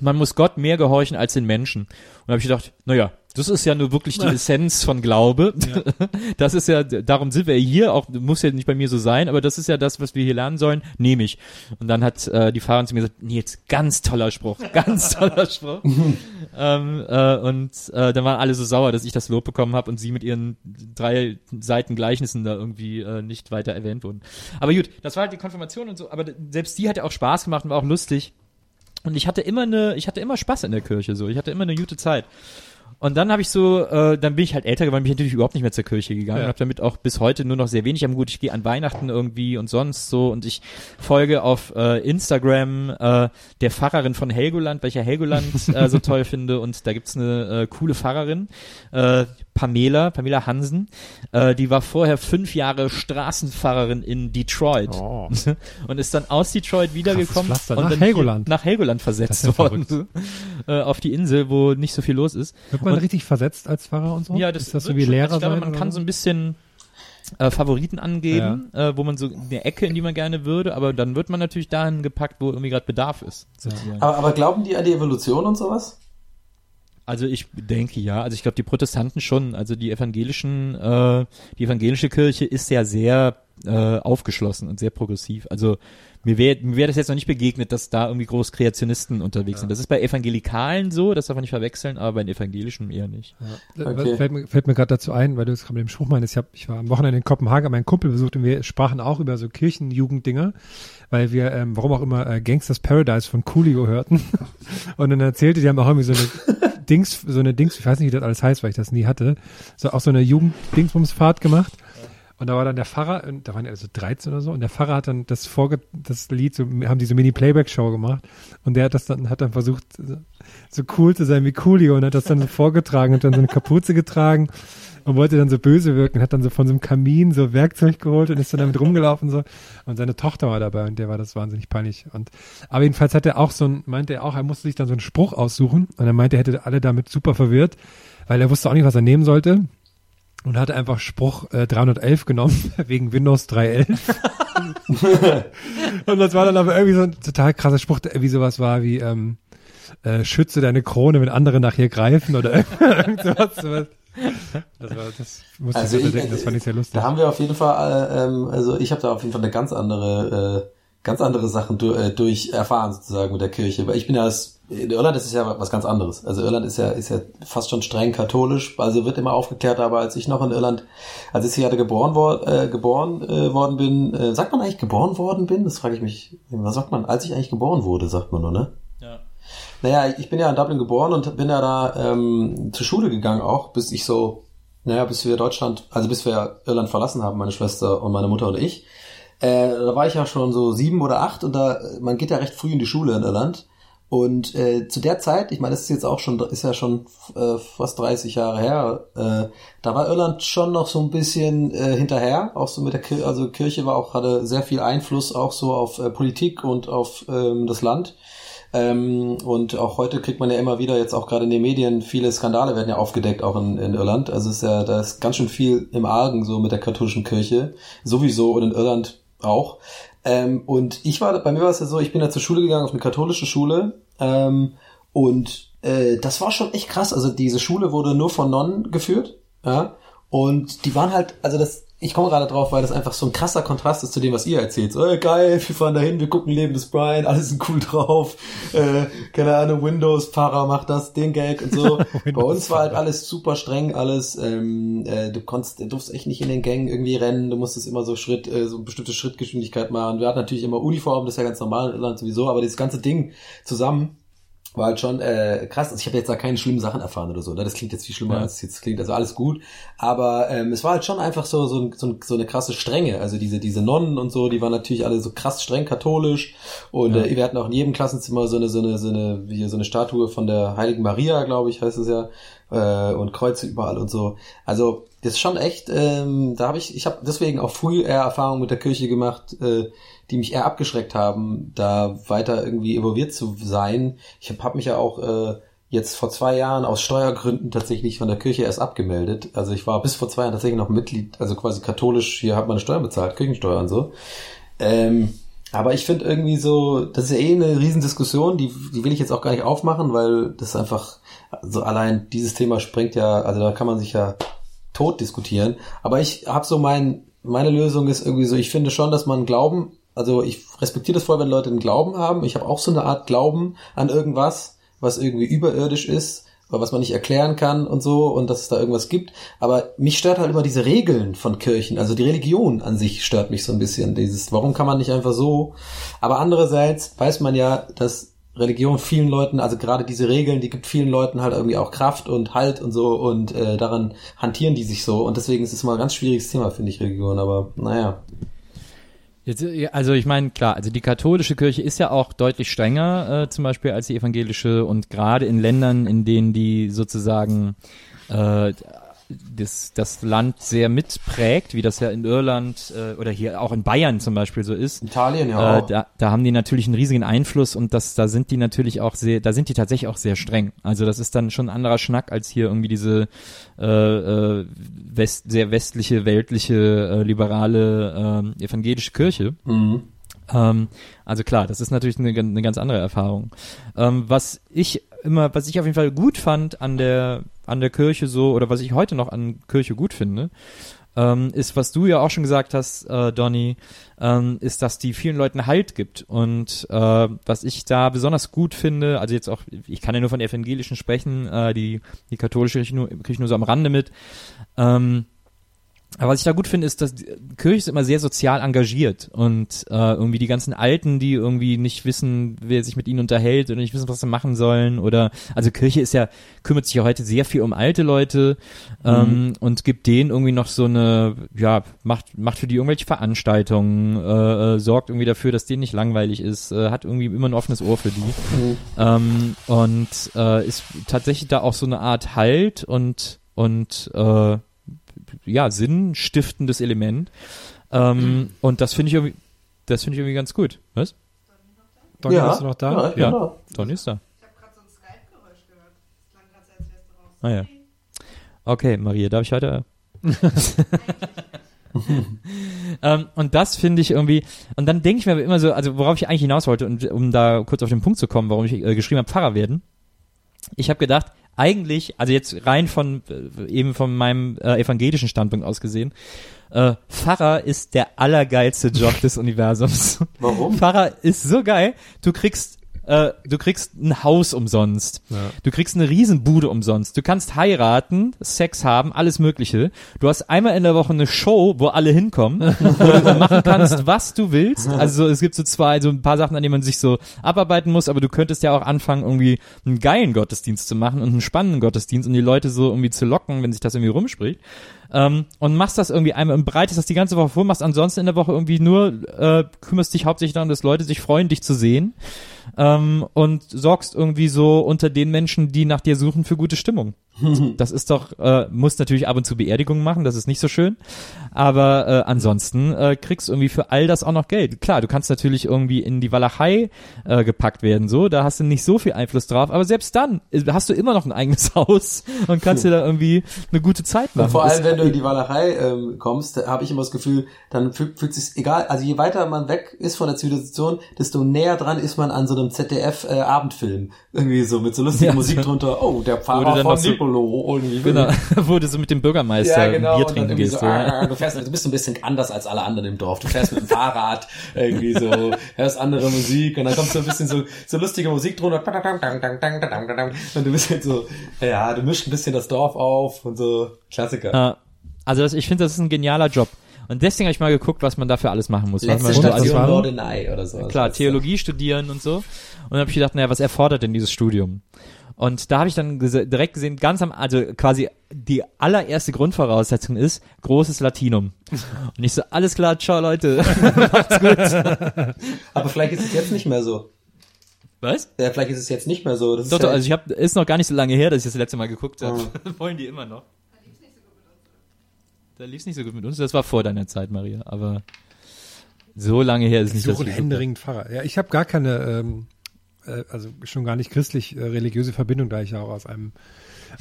man muss Gott mehr gehorchen als den Menschen. Und da habe ich gedacht, naja, das ist ja nur wirklich die Essenz von Glaube. Ja. Das ist ja, darum sind wir hier, auch muss ja nicht bei mir so sein, aber das ist ja das, was wir hier lernen sollen, nehme ich. Und dann hat äh, die Fahrerin zu mir gesagt, Nils, ganz toller Spruch, ganz toller Spruch. ähm, äh, und äh, dann waren alle so sauer, dass ich das Lob bekommen habe und sie mit ihren drei Seiten Gleichnissen da irgendwie äh, nicht weiter erwähnt wurden. Aber gut, das war halt die Konfirmation und so, aber selbst die hat ja auch Spaß gemacht und war auch lustig. Und ich hatte immer eine, ich hatte immer Spaß in der Kirche so. Ich hatte immer eine gute Zeit. Und dann habe ich so, äh, dann bin ich halt älter geworden, bin ich natürlich überhaupt nicht mehr zur Kirche gegangen ja. und habe damit auch bis heute nur noch sehr wenig am Gut. Ich gehe an Weihnachten irgendwie und sonst so und ich folge auf äh, Instagram äh, der Pfarrerin von Helgoland, welcher Helgoland äh, so toll finde und da gibt's eine äh, coole Pfarrerin, äh, Pamela, Pamela Hansen, äh, die war vorher fünf Jahre Straßenfahrerin in Detroit oh. und ist dann aus Detroit wiedergekommen und nach dann Helgoland. nach Helgoland versetzt worden, äh, auf die Insel, wo nicht so viel los ist. Wird man und, richtig versetzt als Pfarrer und so? Ja, das ist das so wie Lehrer Ich glaube, man kann so ein bisschen äh, Favoriten angeben, ja. äh, wo man so eine Ecke, in die man gerne würde, aber dann wird man natürlich dahin gepackt, wo irgendwie gerade Bedarf ist. Aber, aber glauben die an die Evolution und sowas? Also ich denke ja, also ich glaube die Protestanten schon, also die evangelischen, äh, die evangelische Kirche ist ja sehr äh, aufgeschlossen und sehr progressiv. Also mir wäre mir wär das jetzt noch nicht begegnet, dass da irgendwie groß Kreationisten unterwegs ja. sind. Das ist bei Evangelikalen so, das darf man nicht verwechseln, aber bei den Evangelischen eher nicht. Ja. Okay. Fällt mir, fällt mir gerade dazu ein, weil du es gerade mit dem Spruch meinst, ich, hab, ich war am Wochenende in Kopenhagen, meinen Kumpel besucht und wir sprachen auch über so Kirchenjugenddinger, weil wir, ähm, warum auch immer, äh, Gangsters Paradise von Coolio hörten. und dann erzählte, die haben auch irgendwie so eine Dings, so eine Dings, ich weiß nicht, wie das alles heißt, weil ich das nie hatte, so auch so eine Jugend-Dingsbumsfahrt gemacht. Und da war dann der Pfarrer, da waren ja also 13 oder so, und der Pfarrer hat dann das Vorge das Lied, so, haben diese Mini-Playback-Show gemacht. Und der hat das dann, hat dann versucht, so cool zu sein wie Coolio und hat das dann so vorgetragen und dann so eine Kapuze getragen und wollte dann so böse wirken, hat dann so von so einem Kamin so Werkzeug geholt und ist dann damit rumgelaufen so. Und seine Tochter war dabei und der war das wahnsinnig peinlich. Und, aber jedenfalls hat er auch so ein, meinte er auch, er musste sich dann so einen Spruch aussuchen und er meinte, er hätte alle damit super verwirrt, weil er wusste auch nicht, was er nehmen sollte und hatte einfach Spruch äh, 311 genommen wegen Windows 3.11. und das war dann aber irgendwie so ein total krasser Spruch, der irgendwie sowas war wie ähm, äh, schütze deine Krone, wenn andere nach ihr greifen oder irgend sowas. sowas. Das, war, das musste also ich denken, das fand ich sehr lustig. Da haben wir auf jeden Fall, äh, ähm, also ich habe da auf jeden Fall eine ganz andere, äh, ganz andere Sachen du, äh, durch erfahren sozusagen mit der Kirche, weil ich bin ja als in Irland ist es ja was ganz anderes. Also Irland ist ja, ist ja fast schon streng katholisch, also wird immer aufgeklärt, aber als ich noch in Irland, als ich hier geboren, wor äh, geboren äh, worden bin, äh, sagt man eigentlich geboren worden bin? Das frage ich mich, was sagt man? Als ich eigentlich geboren wurde, sagt man nur, ne? Ja. Naja, ich bin ja in Dublin geboren und bin ja da ähm, zur Schule gegangen auch, bis ich so, naja, bis wir Deutschland, also bis wir Irland verlassen haben, meine Schwester und meine Mutter und ich. Äh, da war ich ja schon so sieben oder acht und da, man geht ja recht früh in die Schule in Irland. Und äh, zu der Zeit, ich meine, das ist jetzt auch schon, ist ja schon äh, fast 30 Jahre her, äh, da war Irland schon noch so ein bisschen äh, hinterher, auch so mit der Kirche, also Kirche war auch, hatte sehr viel Einfluss auch so auf äh, Politik und auf ähm, das Land. Ähm, und auch heute kriegt man ja immer wieder jetzt auch gerade in den Medien viele Skandale werden ja aufgedeckt auch in, in Irland. Also ist ja da ist ganz schön viel im Argen so mit der katholischen Kirche sowieso und in Irland auch. Ähm, und ich war, bei mir war es ja so, ich bin ja zur Schule gegangen, auf eine katholische Schule. Ähm, und äh, das war schon echt krass. Also diese Schule wurde nur von Nonnen geführt. Ja. Und die waren halt, also das, ich komme gerade drauf, weil das einfach so ein krasser Kontrast ist zu dem, was ihr erzählt. So, ey, geil, wir fahren dahin, wir gucken Leben des Brian, alles sind cool drauf. Äh, keine Ahnung, Windows-Fahrer macht das, den Gag und so. Bei uns war halt alles super streng, alles. Ähm, äh, du konntest, du durfst echt nicht in den Gängen irgendwie rennen, du musstest immer so Schritt, äh, so eine bestimmte Schrittgeschwindigkeit machen. Wir hatten natürlich immer Uniform, das ist ja ganz normal in Irland sowieso, aber das ganze Ding zusammen war halt schon äh, krass. Also ich habe jetzt da keine schlimmen Sachen erfahren oder so. Ne? Das klingt jetzt viel schlimmer, ja. als es jetzt klingt. Also alles gut. Aber ähm, es war halt schon einfach so so, so, so eine krasse Strenge. Also diese diese Nonnen und so, die waren natürlich alle so krass streng katholisch. Und ja. äh, wir hatten auch in jedem Klassenzimmer so eine so eine so eine wie so eine Statue von der Heiligen Maria, glaube ich, heißt es ja. Äh, und Kreuze überall und so. Also das ist schon echt. Ähm, da habe ich ich habe deswegen auch früh eher Erfahrung mit der Kirche gemacht. Äh, die mich eher abgeschreckt haben, da weiter irgendwie involviert zu sein. Ich habe hab mich ja auch äh, jetzt vor zwei Jahren aus Steuergründen tatsächlich von der Kirche erst abgemeldet. Also ich war bis vor zwei Jahren tatsächlich noch Mitglied, also quasi katholisch, hier hat man eine Steuer bezahlt, Kirchensteuer und so. Ähm, Aber ich finde irgendwie so, das ist ja eh eine Riesendiskussion, die, die will ich jetzt auch gar nicht aufmachen, weil das einfach, so allein dieses Thema springt ja, also da kann man sich ja tot diskutieren. Aber ich habe so mein, meine Lösung ist irgendwie so, ich finde schon, dass man Glauben, also ich respektiere das voll, wenn Leute einen Glauben haben. Ich habe auch so eine Art Glauben an irgendwas, was irgendwie überirdisch ist was man nicht erklären kann und so und dass es da irgendwas gibt. Aber mich stört halt immer diese Regeln von Kirchen. Also die Religion an sich stört mich so ein bisschen. Dieses, warum kann man nicht einfach so? Aber andererseits weiß man ja, dass Religion vielen Leuten, also gerade diese Regeln, die gibt vielen Leuten halt irgendwie auch Kraft und Halt und so und äh, daran hantieren die sich so. Und deswegen ist es mal ein ganz schwieriges Thema, finde ich, Religion. Aber naja. Jetzt, also ich meine, klar, also die katholische Kirche ist ja auch deutlich strenger äh, zum Beispiel als die evangelische und gerade in Ländern, in denen die sozusagen äh, das, das Land sehr mitprägt, wie das ja in Irland äh, oder hier auch in Bayern zum Beispiel so ist. Italien ja. Äh, da, da haben die natürlich einen riesigen Einfluss und das, da sind die natürlich auch sehr, da sind die tatsächlich auch sehr streng. Also das ist dann schon ein anderer Schnack als hier irgendwie diese äh, äh, west, sehr westliche, weltliche, äh, liberale äh, evangelische Kirche. Mhm. Ähm, also klar, das ist natürlich eine, eine ganz andere Erfahrung. Ähm, was ich immer, was ich auf jeden Fall gut fand an der an der Kirche so oder was ich heute noch an Kirche gut finde, ähm, ist, was du ja auch schon gesagt hast, äh, Donny, ähm, ist, dass die vielen Leuten Halt gibt. Und äh, was ich da besonders gut finde, also jetzt auch, ich kann ja nur von evangelischen sprechen, äh, die, die katholische kriege ich, nur, krieg ich nur so am Rande mit, ähm, aber was ich da gut finde, ist, dass Kirche ist immer sehr sozial engagiert und äh, irgendwie die ganzen Alten, die irgendwie nicht wissen, wer sich mit ihnen unterhält oder nicht wissen, was sie machen sollen oder also Kirche ist ja kümmert sich ja heute sehr viel um alte Leute ähm, mhm. und gibt denen irgendwie noch so eine ja macht macht für die irgendwelche Veranstaltungen, äh, äh, sorgt irgendwie dafür, dass denen nicht langweilig ist, äh, hat irgendwie immer ein offenes Ohr für die mhm. ähm, und äh, ist tatsächlich da auch so eine Art Halt und und äh, ja, sinnstiftendes Element. Ähm, mhm. Und das finde ich irgendwie, das finde ich irgendwie ganz gut. Was? Donny, ja. bist du noch da? Ja, ja. Genau. Donny ist da. Ich habe gerade so ein Skype-Geräusch gehört. Das klang gerade als wärst du raus. Ah ja. Okay, Maria, darf ich weiter? ähm, und das finde ich irgendwie, und dann denke ich mir immer so, also worauf ich eigentlich hinaus wollte, und um da kurz auf den Punkt zu kommen, warum ich äh, geschrieben habe, Pfarrer werden. Ich habe gedacht, eigentlich, also jetzt rein von äh, eben von meinem äh, evangelischen Standpunkt aus gesehen, äh, Pfarrer ist der allergeilste Job des Universums. Warum? Pfarrer ist so geil. Du kriegst äh, du kriegst ein Haus umsonst. Ja. Du kriegst eine Riesenbude umsonst. Du kannst heiraten, Sex haben, alles Mögliche. Du hast einmal in der Woche eine Show, wo alle hinkommen, wo du machen kannst, was du willst. Also es gibt so zwei, so ein paar Sachen, an denen man sich so abarbeiten muss, aber du könntest ja auch anfangen, irgendwie einen geilen Gottesdienst zu machen und einen spannenden Gottesdienst und die Leute so irgendwie zu locken, wenn sich das irgendwie rumspricht ähm, und machst das irgendwie einmal und bereitest das die ganze Woche vor, machst ansonsten in der Woche irgendwie nur, äh, kümmerst dich hauptsächlich darum, dass Leute sich freuen, dich zu sehen ähm, und sorgst irgendwie so unter den Menschen, die nach dir suchen, für gute Stimmung. das ist doch, äh, muss natürlich ab und zu Beerdigungen machen, das ist nicht so schön. Aber äh, ansonsten äh, kriegst du irgendwie für all das auch noch Geld. Klar, du kannst natürlich irgendwie in die Walachei äh, gepackt werden, so, da hast du nicht so viel Einfluss drauf, aber selbst dann äh, hast du immer noch ein eigenes Haus und kannst dir da irgendwie eine gute Zeit machen. Und vor allem, wenn du in die Walachei ähm, kommst, habe ich immer das Gefühl, dann fühlt, fühlt sich egal, also je weiter man weg ist von der Zivilisation, desto näher dran ist man an so einem ZDF äh, Abendfilm. Irgendwie so mit so lustiger ja, Musik drunter. Oh, der Pfarrer von so, Nicolo irgendwie. Genau, wo du so mit dem Bürgermeister ja, genau, Bier trinken gehst. So, ja. du, fährst, du bist ein bisschen anders als alle anderen im Dorf. Du fährst mit dem Fahrrad irgendwie so, hörst andere Musik und dann kommt so ein bisschen so, so lustige Musik drunter. Und du bist halt so, ja, du mischst ein bisschen das Dorf auf und so Klassiker. Also das, ich finde, das ist ein genialer Job. Und deswegen habe ich mal geguckt, was man dafür alles machen muss. Letzte was man Station so Norderney oder so. Klar, Theologie studieren und so. Und dann habe ich gedacht, naja, was erfordert denn dieses Studium? Und da habe ich dann ges direkt gesehen, ganz am, also quasi die allererste Grundvoraussetzung ist großes Latinum. Und ich so, alles klar, ciao Leute, macht's gut. Aber vielleicht ist es jetzt nicht mehr so. Was? Ja, vielleicht ist es jetzt nicht mehr so. Das doch, doch, also ich habe, ist noch gar nicht so lange her, dass ich das letzte Mal geguckt habe. Oh. Wollen die immer noch? Da lief's nicht so gut mit uns. Das war vor deiner Zeit, Maria. Aber so lange her ist es nicht. Suchen händeringend Pfarrer. Ja, ich habe gar keine ähm, äh, also schon gar nicht christlich äh, religiöse Verbindung, da ich ja auch aus einem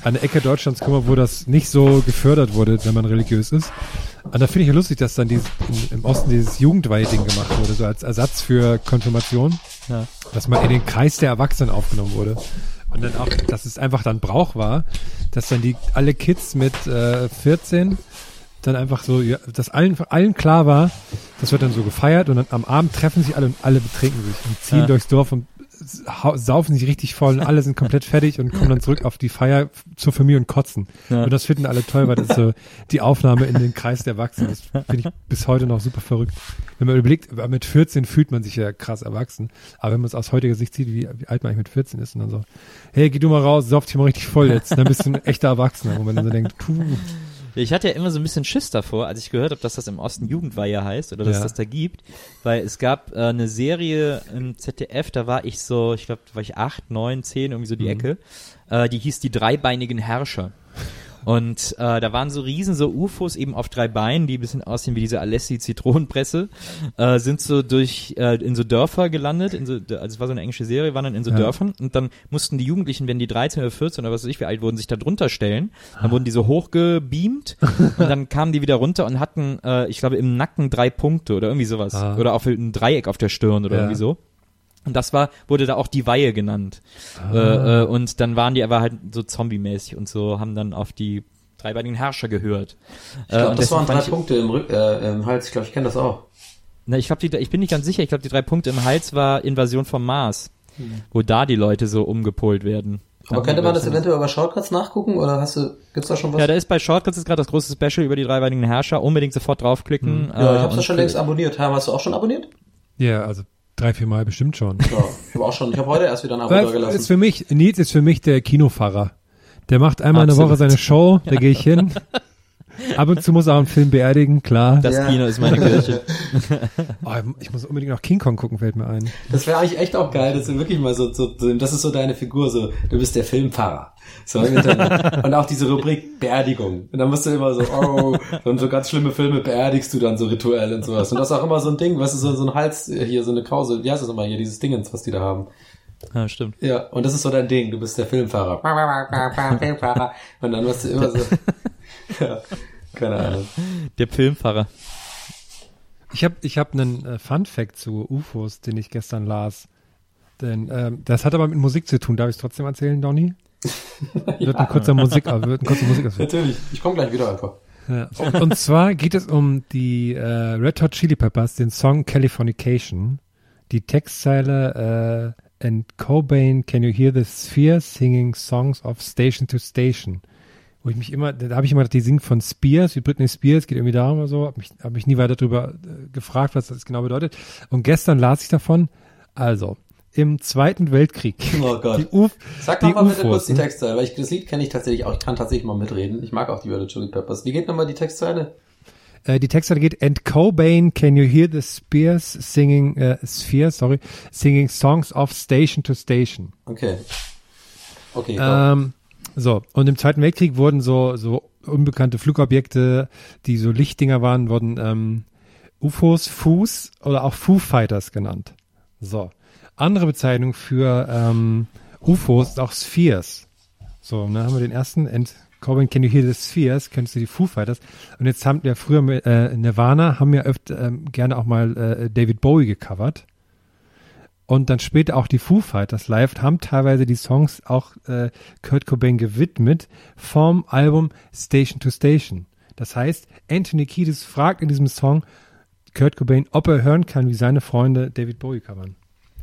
eine Ecke Deutschlands komme, wo das nicht so gefördert wurde, wenn man religiös ist. Und da finde ich ja lustig, dass dann dieses, im, im Osten dieses Jugendweihe-Ding gemacht wurde, so als Ersatz für Konfirmation. Ja. Dass man in den Kreis der Erwachsenen aufgenommen wurde. Und dann auch, dass es einfach dann Brauch war, dass dann die alle Kids mit äh, 14 dann einfach so, ja, dass allen, allen klar war, das wird dann so gefeiert und dann am Abend treffen sich alle und alle betrinken sich und ziehen ja. durchs Dorf und saufen sich richtig voll und alle sind komplett fertig und kommen dann zurück auf die Feier zur Familie und kotzen. Ja. Und das finden alle toll, weil das ist so die Aufnahme in den Kreis der Erwachsenen. Das finde ich bis heute noch super verrückt. Wenn man überlegt, mit 14 fühlt man sich ja krass erwachsen. Aber wenn man es aus heutiger Sicht sieht, wie, wie alt man eigentlich mit 14 ist und dann so, hey, geh du mal raus, sauf dich mal richtig voll jetzt. Dann bist du ein echter Erwachsener. Und man dann so denkt, puh. Ich hatte ja immer so ein bisschen Schiss davor, als ich gehört habe, dass das im Osten Jugendweihe heißt oder dass ja. das da gibt, weil es gab äh, eine Serie im ZDF, da war ich so, ich glaube, da war ich acht, neun, zehn, irgendwie so die mhm. Ecke, äh, die hieß die dreibeinigen Herrscher. Und äh, da waren so riesen so UFOs eben auf drei Beinen, die ein bisschen aussehen wie diese Alessi Zitronenpresse, äh, sind so durch äh, in so Dörfer gelandet, in so, also es war so eine englische Serie, waren dann in so ja. Dörfern und dann mussten die Jugendlichen, wenn die 13 oder 14 oder was weiß ich wie alt wurden, sich da drunter stellen. Dann wurden die so hochgebeamt und dann kamen die wieder runter und hatten, äh, ich glaube, im Nacken drei Punkte oder irgendwie sowas. Ah. Oder auf ein Dreieck auf der Stirn oder ja. irgendwie so. Und das war, wurde da auch die Weihe genannt. Ah. Äh, äh, und dann waren die aber halt so zombie-mäßig und so, haben dann auf die dreibeinigen Herrscher gehört. Ich glaube, äh, das waren drei Punkte im, Rück, äh, im Hals. Ich glaube, ich kenne das auch. Na, ich glaube, ich bin nicht ganz sicher. Ich glaube, die drei Punkte im Hals war Invasion vom Mars, hm. wo da die Leute so umgepolt werden. Aber könnte man das eventuell über Shortcuts nachgucken oder hast du, gibt's da schon was? Ja, da ist bei Shortcuts ist gerade das große Special über die dreibeinigen Herrscher. Unbedingt sofort draufklicken. Hm. Ja, ich hab's äh, ja schon längst abonniert. Hast du auch schon abonniert? Ja, also Drei, vier Mal bestimmt schon. Ja, ich habe auch schon, ich habe heute erst wieder ein Abo gelassen. Ist für mich, Nils ist für mich der Kinofahrer. Der macht einmal Absolut. eine Woche seine Show, da gehe ich hin. Ab und zu muss er auch einen Film beerdigen, klar. Das ja. Kino ist meine Kirche. oh, ich muss unbedingt noch King Kong gucken, fällt mir ein. Das wäre eigentlich echt auch geil, dass du wirklich mal so, so, das ist so deine Figur, so, du bist der Filmfahrer. So im Internet. Und auch diese Rubrik Beerdigung. Und dann musst du immer so, oh, so, so ganz schlimme Filme beerdigst du dann so rituell und sowas. Und das ist auch immer so ein Ding, weißt du, so, so ein Hals, hier, so eine Krause, wie heißt das nochmal hier, dieses Dingens, was die da haben. Ja, stimmt. Ja, und das ist so dein Ding, du bist der Filmfahrer. Filmfahrer. Und dann wirst du immer so, ja, keine Ahnung. Der Filmfahrer. Ich habe ich hab einen äh, Fun Fact zu UFOs, den ich gestern las. Denn ähm, das hat aber mit Musik zu tun. Darf ich es trotzdem erzählen, Donny? wird ein kurzer Musik, wird ein kurzer Musik Natürlich, ich komme gleich wieder einfach. Ja. Und zwar geht es um die äh, Red Hot Chili Peppers, den Song Californication. Die Textzeile äh, And Cobain, can you hear the sphere singing songs of station to station? Wo ich mich immer, da habe ich immer gedacht, die singt von Spears, wie Britney Spears, geht irgendwie darum oder so, habe mich, hab mich nie weiter darüber äh, gefragt, was das genau bedeutet. Und gestern las ich davon, also, im Zweiten Weltkrieg. Oh Gott. Die Uf Sag doch mal bitte kurz die Textzeile, weil ich das Lied kenne ich tatsächlich auch. Ich kann tatsächlich mal mitreden. Ich mag auch die Red Chili Peppers. Wie geht nochmal die Textzeile? Äh, die Textzeile geht, and Cobain, can you hear the spears singing, äh, sphere, sorry, singing songs of station to station. Okay. Okay. Ähm, so, und im Zweiten Weltkrieg wurden so, so unbekannte Flugobjekte, die so Lichtdinger waren, wurden ähm, UFOs, Fuß oder auch Foo Fighters genannt. So andere Bezeichnung für ähm, UFOs ist auch Spheres. So, dann haben wir den ersten. And Corbin, can you hear the Spheres? Kennst du die Foo Fighters? Und jetzt haben wir früher mit, äh, Nirvana, haben ja öfter ähm, gerne auch mal äh, David Bowie gecovert. Und dann später auch die Foo Fighters live haben teilweise die Songs auch äh, Kurt Cobain gewidmet vom Album Station to Station. Das heißt, Anthony Kiedis fragt in diesem Song Kurt Cobain, ob er hören kann, wie seine Freunde David Bowie covern.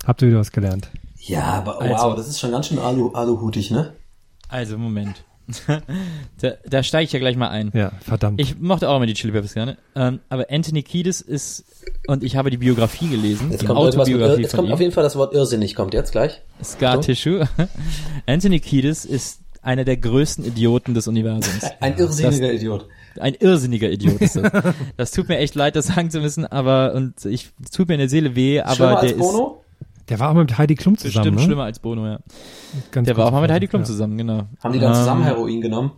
Habt ihr wieder was gelernt? Ja, aber also, wow, das ist schon ganz schön alu, aluhutig, ne? Also, Moment. da, da steige ich ja gleich mal ein. Ja, verdammt. Ich mochte auch immer die Chili Peppers gerne. Ähm, aber Anthony Kiedis ist, und ich habe die Biografie gelesen, jetzt die kommt Autobiografie jetzt kommt ihm. auf jeden Fall das Wort irrsinnig, kommt jetzt gleich. Scar Tissue. Anthony Kiedis ist einer der größten Idioten des Universums. Ein irrsinniger das, Idiot. Ein irrsinniger Idiot ist das. das tut mir echt leid, das sagen zu müssen, aber, und ich, tut mir in der Seele weh, aber Schlimmer der als Bono? ist, der war auch mal mit Heidi Klum zusammen. Bestimmt ne? schlimmer als Bono, ja. Ganz der war auch mal mit Heidi Klum ja. zusammen, genau. Haben die dann zusammen ähm, Heroin genommen?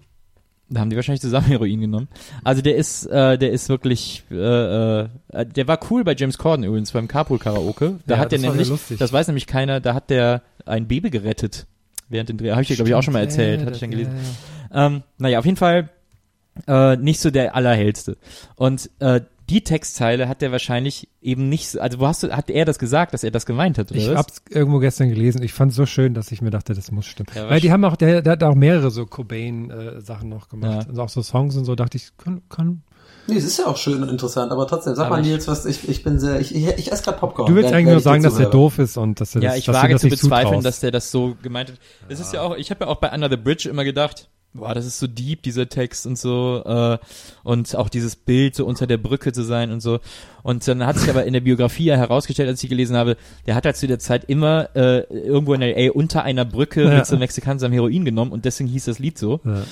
Da haben die wahrscheinlich zusammen Heroin genommen. Also der ist, äh, der ist wirklich, äh, äh, der war cool bei James Corden übrigens beim Carpool Karaoke. Da ja, hat der nämlich, das weiß nämlich keiner, da hat der ein Baby gerettet während den Dreh. Habe ich dir glaube ich auch schon mal erzählt, hatte ich dann gelesen. Ja, ja. Ähm, naja, auf jeden Fall äh, nicht so der allerhellste. Und äh, die Textzeile hat er wahrscheinlich eben nicht, also wo hast du, hat er das gesagt, dass er das gemeint hat, oder Ich was? hab's irgendwo gestern gelesen. Ich fand's so schön, dass ich mir dachte, das muss stimmen. Weil die haben auch, der, der hat auch mehrere so Cobain-Sachen noch gemacht. Ja. Und auch so Songs und so, dachte ich, kann, kann Nee, es ist ja auch schön und interessant, aber trotzdem, sag Aber mal ich- Nils, was, ich, ich bin sehr, ich, ich, ich esse gerade Popcorn. Du willst eigentlich nur ich sagen, dass er zuhöre. doof ist und dass er Ja, das, ich dass du wage zu bezweifeln, zutraust. dass der das so gemeint hat. Das ist ja auch, ich habe ja auch bei Under the Bridge immer gedacht, boah, das ist so deep, dieser Text und so, äh, und auch dieses Bild, so unter der Brücke zu sein und so. Und dann hat sich aber in der Biografie ja herausgestellt, als ich gelesen habe, der hat halt zu der Zeit immer äh, irgendwo in L.A. unter einer Brücke Ja. mit so Mexikanern seinem Heroin genommen und deswegen hieß das Lied so. Ja.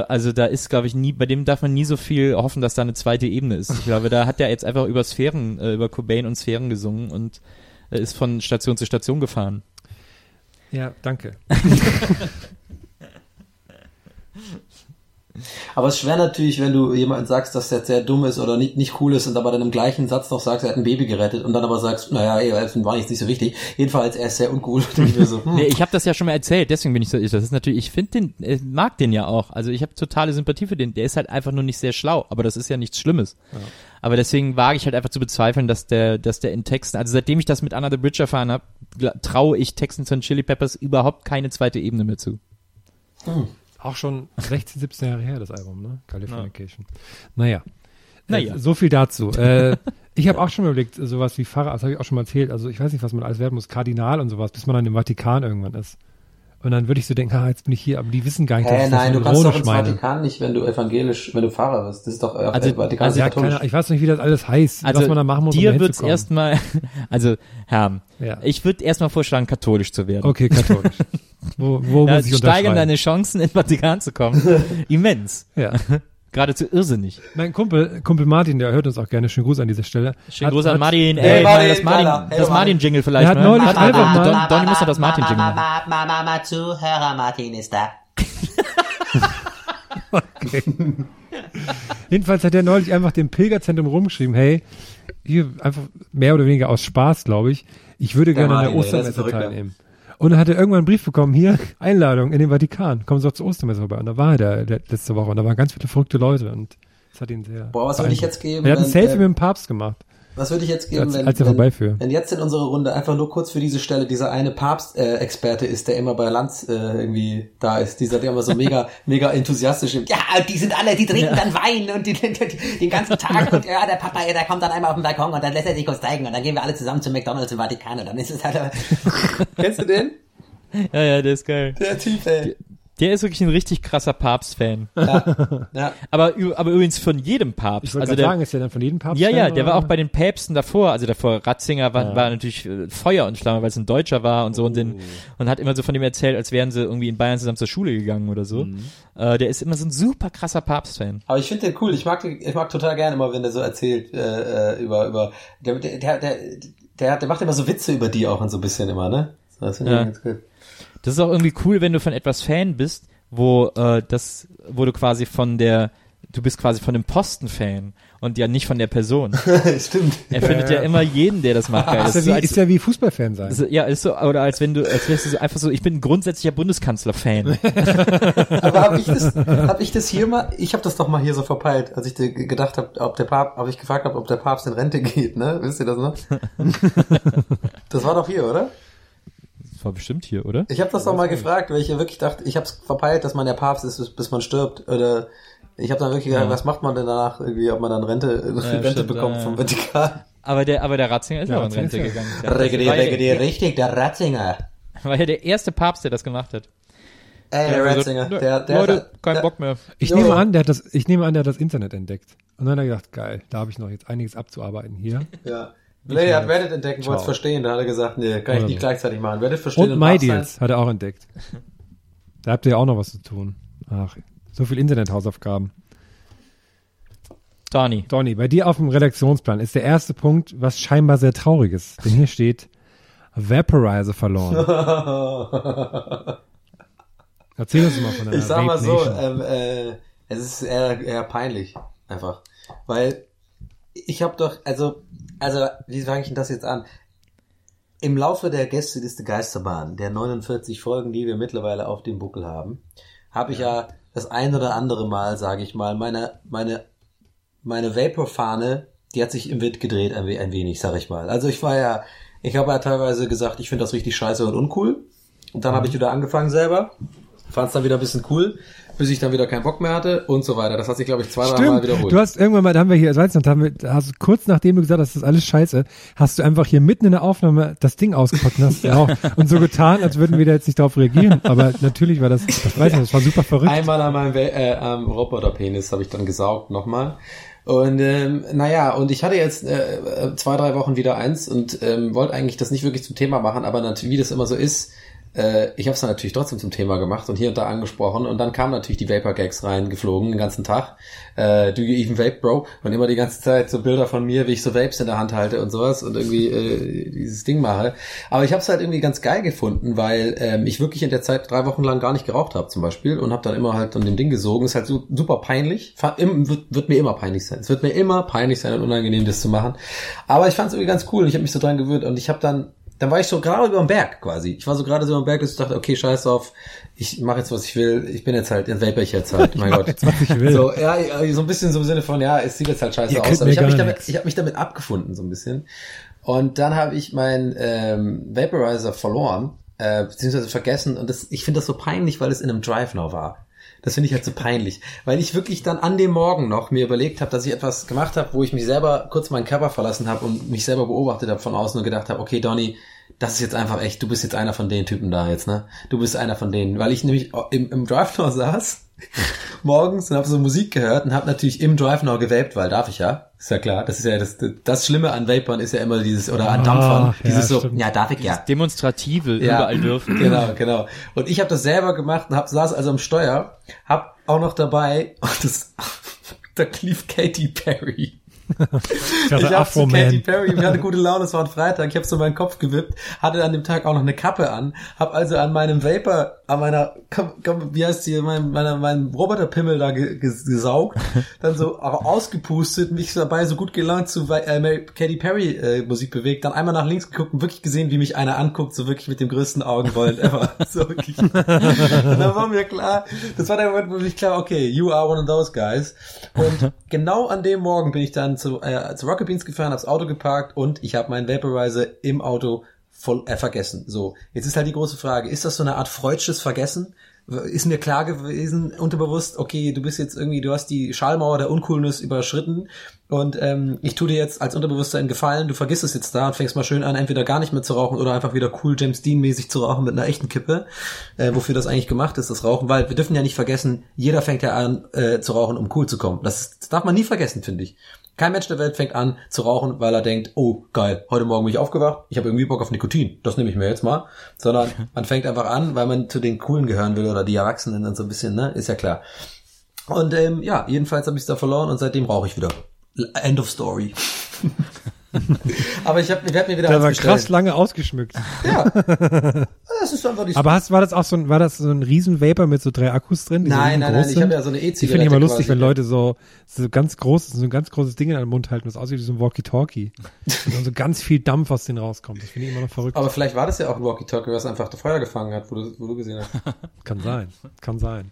Äh, also da ist, glaube ich, nie, bei dem darf man nie so viel hoffen, dass da eine zweite Ebene ist. Ich glaube, da hat er jetzt einfach über Sphären, äh, über Cobain und Sphären gesungen und äh, ist von Station zu Station gefahren. Ja, danke. Aber es ist schwer natürlich, wenn du jemanden sagst, dass der sehr dumm ist oder nicht, nicht cool ist und aber dann im gleichen Satz noch sagst, er hat ein Baby gerettet und dann aber sagst, naja, ey, das war jetzt nicht so wichtig. Jedenfalls, er ist sehr uncool. Ich mir so, hm. Nee, ich habe das ja schon mal erzählt, deswegen bin ich so, das ist natürlich, ich finde den, äh, mag den ja auch. Also ich habe totale Sympathie für den. Der ist halt einfach nur nicht sehr schlau, aber das ist ja nichts Schlimmes. Aber deswegen wage ich halt einfach zu bezweifeln, dass der, dass der in Texten, also seitdem ich das mit Anna the Bridge erfahren habe, traue ich Texten von Chili Peppers überhaupt keine zweite Ebene mehr zu. Auch schon 16, 17 Jahre her, das Album, ne? Californication. Naja. Naja. Äh, so viel dazu. äh, ich habe auch schon überlegt, sowas wie Pfarrer, das habe ich auch schon mal erzählt. Also ich weiß nicht, was man alles werden muss, Kardinal und sowas, bis man dann im Vatikan irgendwann ist. Und dann würde ich so denken, ah, jetzt bin ich hier, aber die wissen gar nicht, dass Hä, ich das nein, so du kannst doch ins meine. Vatikan nicht, wenn du evangelisch, wenn du Pfarrer bist. Das ist doch, äh, Also- Vatikan also Ja, keine, ich weiß nicht, wie das alles heißt, Also was man da machen muss, dir um wird's erstmal, also Herr, Ja. ich würde erstmal vorschlagen, katholisch zu werden. Okay, katholisch. wo wo Ja, muss ich steigern deine Chancen, ins Vatikan zu kommen. Immens. ja. Geradezu irrsinnig. Mein Kumpel, Kumpel Martin, der hört uns auch gerne. Schönen Gruß an dieser Stelle. Schönen Hat- Gruß an hat- Martin. Hey, Ey, Martin, das Martin, Geiler. Hey, das Martin. Martin-Jingle vielleicht. Er hat ne? neulich Warte, einfach mal- Don, Donny muss doch das Martin-Jingle machen. Mama, Mama, Mama, Zuhörer Martin ist da. Jedenfalls hat er neulich einfach dem Pilgerzentrum rumgeschrieben, hey, hier einfach mehr oder weniger aus Spaß, glaube ich, ich würde Der gerne an der Martin, Ostermesse verrückt, teilnehmen. Und dann hat er irgendwann einen Brief bekommen, hier, Einladung in den Vatikan, kommen Sie doch zur Ostermesse vorbei. Und da war er da le- letzte Woche und da waren ganz viele verrückte Leute und das hat ihn sehr Boah, was würde ich jetzt geben, Er hat ein Selfie äh, mit dem Papst gemacht. Was würde ich jetzt geben, Als- wenn, als wenn, wenn jetzt in unserer Runde einfach nur kurz für diese Stelle dieser eine Papst-Experte ist, der immer bei Lanz äh, irgendwie da ist, dieser, der immer so mega, mega enthusiastisch im, Ja, die sind alle, die trinken dann Wein und die, die, die, den ganzen Tag und ja, der Papa, der kommt dann einmal auf den Balkon und dann lässt er sich kurz zeigen und dann gehen wir alle zusammen zum McDonalds im Vatikan und dann ist es halt, Kennst du den? Ja, ja, der ist geil. Der Typ, ey. Der ist wirklich ein richtig krasser Papst-Fan. Ja. Aber, ü- aber übrigens von jedem Papst. Ich wollte Also der, sagen, ist ja dann von jedem Papst. ja, ja, der war oder? auch bei den Päpsten davor. Also davor Ratzinger war, war natürlich äh, Feuer und Flamme, weil es ein Deutscher war und so und, den, und hat immer so von dem erzählt, als wären sie irgendwie in Bayern zusammen zur Schule gegangen oder so. Äh, der ist immer so ein super krasser Papst-Fan. Aber ich finde den cool. Ich mag, den- ich mag total gerne immer, wenn der so erzählt äh, äh, über über der, der der der der der macht immer so Witze über die auch und so ein bisschen immer, ne? Das finde ich Ja. ganz gut. Das ist auch irgendwie cool, wenn du von etwas Fan bist, wo äh, das, wo du quasi von der, du bist quasi von dem Posten Fan und ja nicht von der Person. Stimmt. Er findet ja immer jeden, der das macht, geil. Das ist, ist so ja wie, als, ist ja wie Fußballfan sein. ist, ja, ist so, oder als wenn du, als wärst du so einfach so, ich bin ein grundsätzlicher Bundeskanzler-Fan. Aber habe ich das hab ich das hier mal ich habe das doch mal hier so verpeilt, als ich gedacht habe, ob der Papst, habe ich gefragt habe, ob der Papst in Rente geht, ne? Wisst ihr das noch? das war doch hier, oder? Das war bestimmt hier, oder? Ich habe das doch mal gefragt, weil ich ja wirklich dachte, ich habe es verpeilt, dass man der Papst ist, bis, man stirbt. Oder ich habe dann wirklich gedacht, was macht man denn danach irgendwie, ob man dann Rente, Rente stimmt, bekommt ja, vom ja. Vatikan? Aber der, aber der Ratzinger ist Der auch in Rente ja- gegangen. Der, Regedi, war, ja regedi, der, richtig, der Ratzinger. war ja der erste Papst, der das gemacht hat. Ey, der hat Ratzinger. gesagt, Der, der, Leute, kein der, Bock mehr. Ich Jo. nehme an, der hat das, ich nehme an, der hat das Internet entdeckt. Und dann hat er gedacht, geil, da habe ich noch jetzt einiges abzuarbeiten hier. Ja. Nee, er hat. Reddit entdeckt, wollte es verstehen. Da hat er gesagt, nee, kann ich nicht gleichzeitig machen. Reddit verstehen Und. MyDeals hat er auch entdeckt. Da habt ihr ja auch noch was zu tun. Ach, so viel Internethausaufgaben. Donny. Donny, bei dir auf dem Redaktionsplan ist der erste Punkt was scheinbar sehr trauriges. Denn hier steht Vaporizer verloren. Erzähl uns mal von deiner Ich sag mal Vape so, ähm, äh, es ist eher, eher peinlich, einfach. Weil ich habe doch, also, also, wie fange ich denn das jetzt an? Im Laufe der Gästeliste Geisterbahn, der 49 Folgen, die wir mittlerweile auf dem Buckel haben, habe ich ja das ein oder andere Mal, sage ich mal, meine, meine, meine Vapor-Fahne, die hat sich im Wind gedreht ein, ein wenig, sag ich mal. Also ich war ja, ich habe ja teilweise gesagt, ich finde das richtig scheiße und uncool. Und dann habe ich wieder angefangen selber, fand es dann wieder ein bisschen cool bis ich dann wieder keinen Bock mehr hatte und so weiter. Das hat sich, glaube ich, zwei, drei Mal wiederholt. Du hast irgendwann mal, da haben wir hier, weißt du, da haben wir, hast kurz nachdem du gesagt hast, das ist alles scheiße, hast du einfach hier mitten in der Aufnahme das Ding ausgepackt und hast ja. auch, und so getan, als würden wir da jetzt nicht darauf reagieren. Aber natürlich war das, das weiß ich, das war super verrückt. Einmal an meinem äh, am Roboterpenis habe ich dann gesaugt nochmal. Und ähm, naja, und ich hatte jetzt äh, zwei, drei Wochen wieder eins und ähm, wollte eigentlich das nicht wirklich zum Thema machen, aber natürlich, wie das immer so ist, äh, ich habe es dann natürlich trotzdem zum Thema gemacht und hier und da angesprochen und dann kamen natürlich die Vapor Gags reingeflogen den ganzen Tag. Äh, do you even vape, bro? Und immer die ganze Zeit so Bilder von mir, wie ich so Vapes in der Hand halte und sowas und irgendwie äh, dieses Ding mache. Aber ich habe es halt irgendwie ganz geil gefunden, weil ähm, ich wirklich in der Zeit drei Wochen lang gar nicht geraucht habe zum Beispiel und habe dann immer halt an dem Ding gesogen. Ist halt so, super peinlich. Wird, wird mir immer peinlich sein. Es wird mir immer peinlich sein und unangenehm, das zu machen. Aber ich fand es irgendwie ganz cool und ich habe mich so dran gewöhnt und ich habe dann dann war ich so gerade über dem Berg quasi. Ich war so gerade so über dem Berg, dass ich dachte, okay, scheiß auf, ich mache jetzt, was ich will. Ich bin jetzt halt, dann vapor ich jetzt halt, mein Gott. Jetzt, was ich will. So, ja, so ein bisschen so im Sinne von, ja, es sieht jetzt halt scheiße Ihr aus. Aber ich habe mich, damit, ich hab mich damit abgefunden, so ein bisschen. Und dann habe ich meinen ähm, Vaporizer verloren, äh, beziehungsweise vergessen. Und das, ich finde das so peinlich, weil es in einem Drive noch war. Das finde ich halt so peinlich, weil ich wirklich dann an dem Morgen noch mir überlegt habe, dass ich etwas gemacht habe, wo ich mich selber kurz meinen Körper verlassen habe und mich selber beobachtet habe von außen und gedacht habe, okay, Donny, das ist jetzt einfach echt, du bist jetzt einer von den Typen da jetzt, ne? Du bist einer von denen, weil ich nämlich im, im Drive-Now saß morgens und habe so Musik gehört und habe natürlich im Drive-Now gewaped, weil darf ich ja. Ist ja klar. Das ist ja das, das Schlimme an Vapern ist ja immer dieses, oder an Dampfern, oh, dieses ja, so, ja, darf ich ja. Demonstrative, ja, überall dürfen. Genau, genau. Und ich habe das selber gemacht und hab, saß also am Steuer, hab auch noch dabei, und das, da lief Katy Perry. Ich habe zu Katy Perry, wir hatten gute Laune, es war ein Freitag, ich habe so meinen Kopf gewippt, hatte an dem Tag auch noch eine Kappe an, habe also an meinem Vapor, an meiner, wie heißt die, mein, meiner, mein Roboterpimmel da gesaugt, dann so ausgepustet, mich dabei so gut gelaunt zu äh, Katy Perry äh, Musik bewegt, dann einmal nach links geguckt und wirklich gesehen, wie mich einer anguckt, so wirklich mit dem größten Augenrollen ever. so wirklich. und dann war mir klar, das war der Moment, wo mich klar, okay, you are one of those guys. Und genau an dem Morgen bin ich dann zu, äh, zu Rocket Beans gefahren, hab's Auto geparkt und ich habe meinen Vaporizer im Auto voll äh, vergessen. So, jetzt ist halt die große Frage, ist das so eine Art freudsches Vergessen? Ist mir klar gewesen, unterbewusst, okay, du bist jetzt irgendwie, du hast die Schallmauer der Uncoolness überschritten und ähm, ich tu dir jetzt als Unterbewusstsein Gefallen, du vergisst es jetzt da und fängst mal schön an, entweder gar nicht mehr zu rauchen oder einfach wieder cool James Dean mäßig zu rauchen mit einer echten Kippe, äh, wofür das eigentlich gemacht ist, das Rauchen, weil wir dürfen ja nicht vergessen, jeder fängt ja an äh, zu rauchen, um cool zu kommen. Das, das darf man nie vergessen, finde ich. Kein Mensch der Welt fängt an zu rauchen, weil er denkt, oh geil, heute Morgen bin ich aufgewacht, ich habe irgendwie Bock auf Nikotin, das nehme ich mir jetzt mal. Sondern man fängt einfach an, weil man zu den Coolen gehören will oder die Erwachsenen und so ein bisschen, ne? Ist ja klar. Und ähm, ja, jedenfalls habe ich es da verloren und seitdem rauche ich wieder. End of story. Aber ich habe werd mir wieder Der war krass lange ausgeschmückt. Ja. Das ist einfach die Aber hast, war das auch so ein, war das so ein Riesenvapor mit so drei Akkus drin? Nein, nein, nein, ich habe ja so eine E-Zigarette. Ich finde immer lustig, wenn Leute so, so ganz großes, so ein ganz großes Ding in den Mund halten, das aussieht wie so ein Walkie-Talkie. und dann so ganz viel Dampf aus denen rauskommt. Das finde ich immer noch verrückt. Aber vielleicht war das ja auch ein Walkie-Talkie, was einfach Feuer gefangen hat, wo du, wo du gesehen hast. kann sein, kann sein.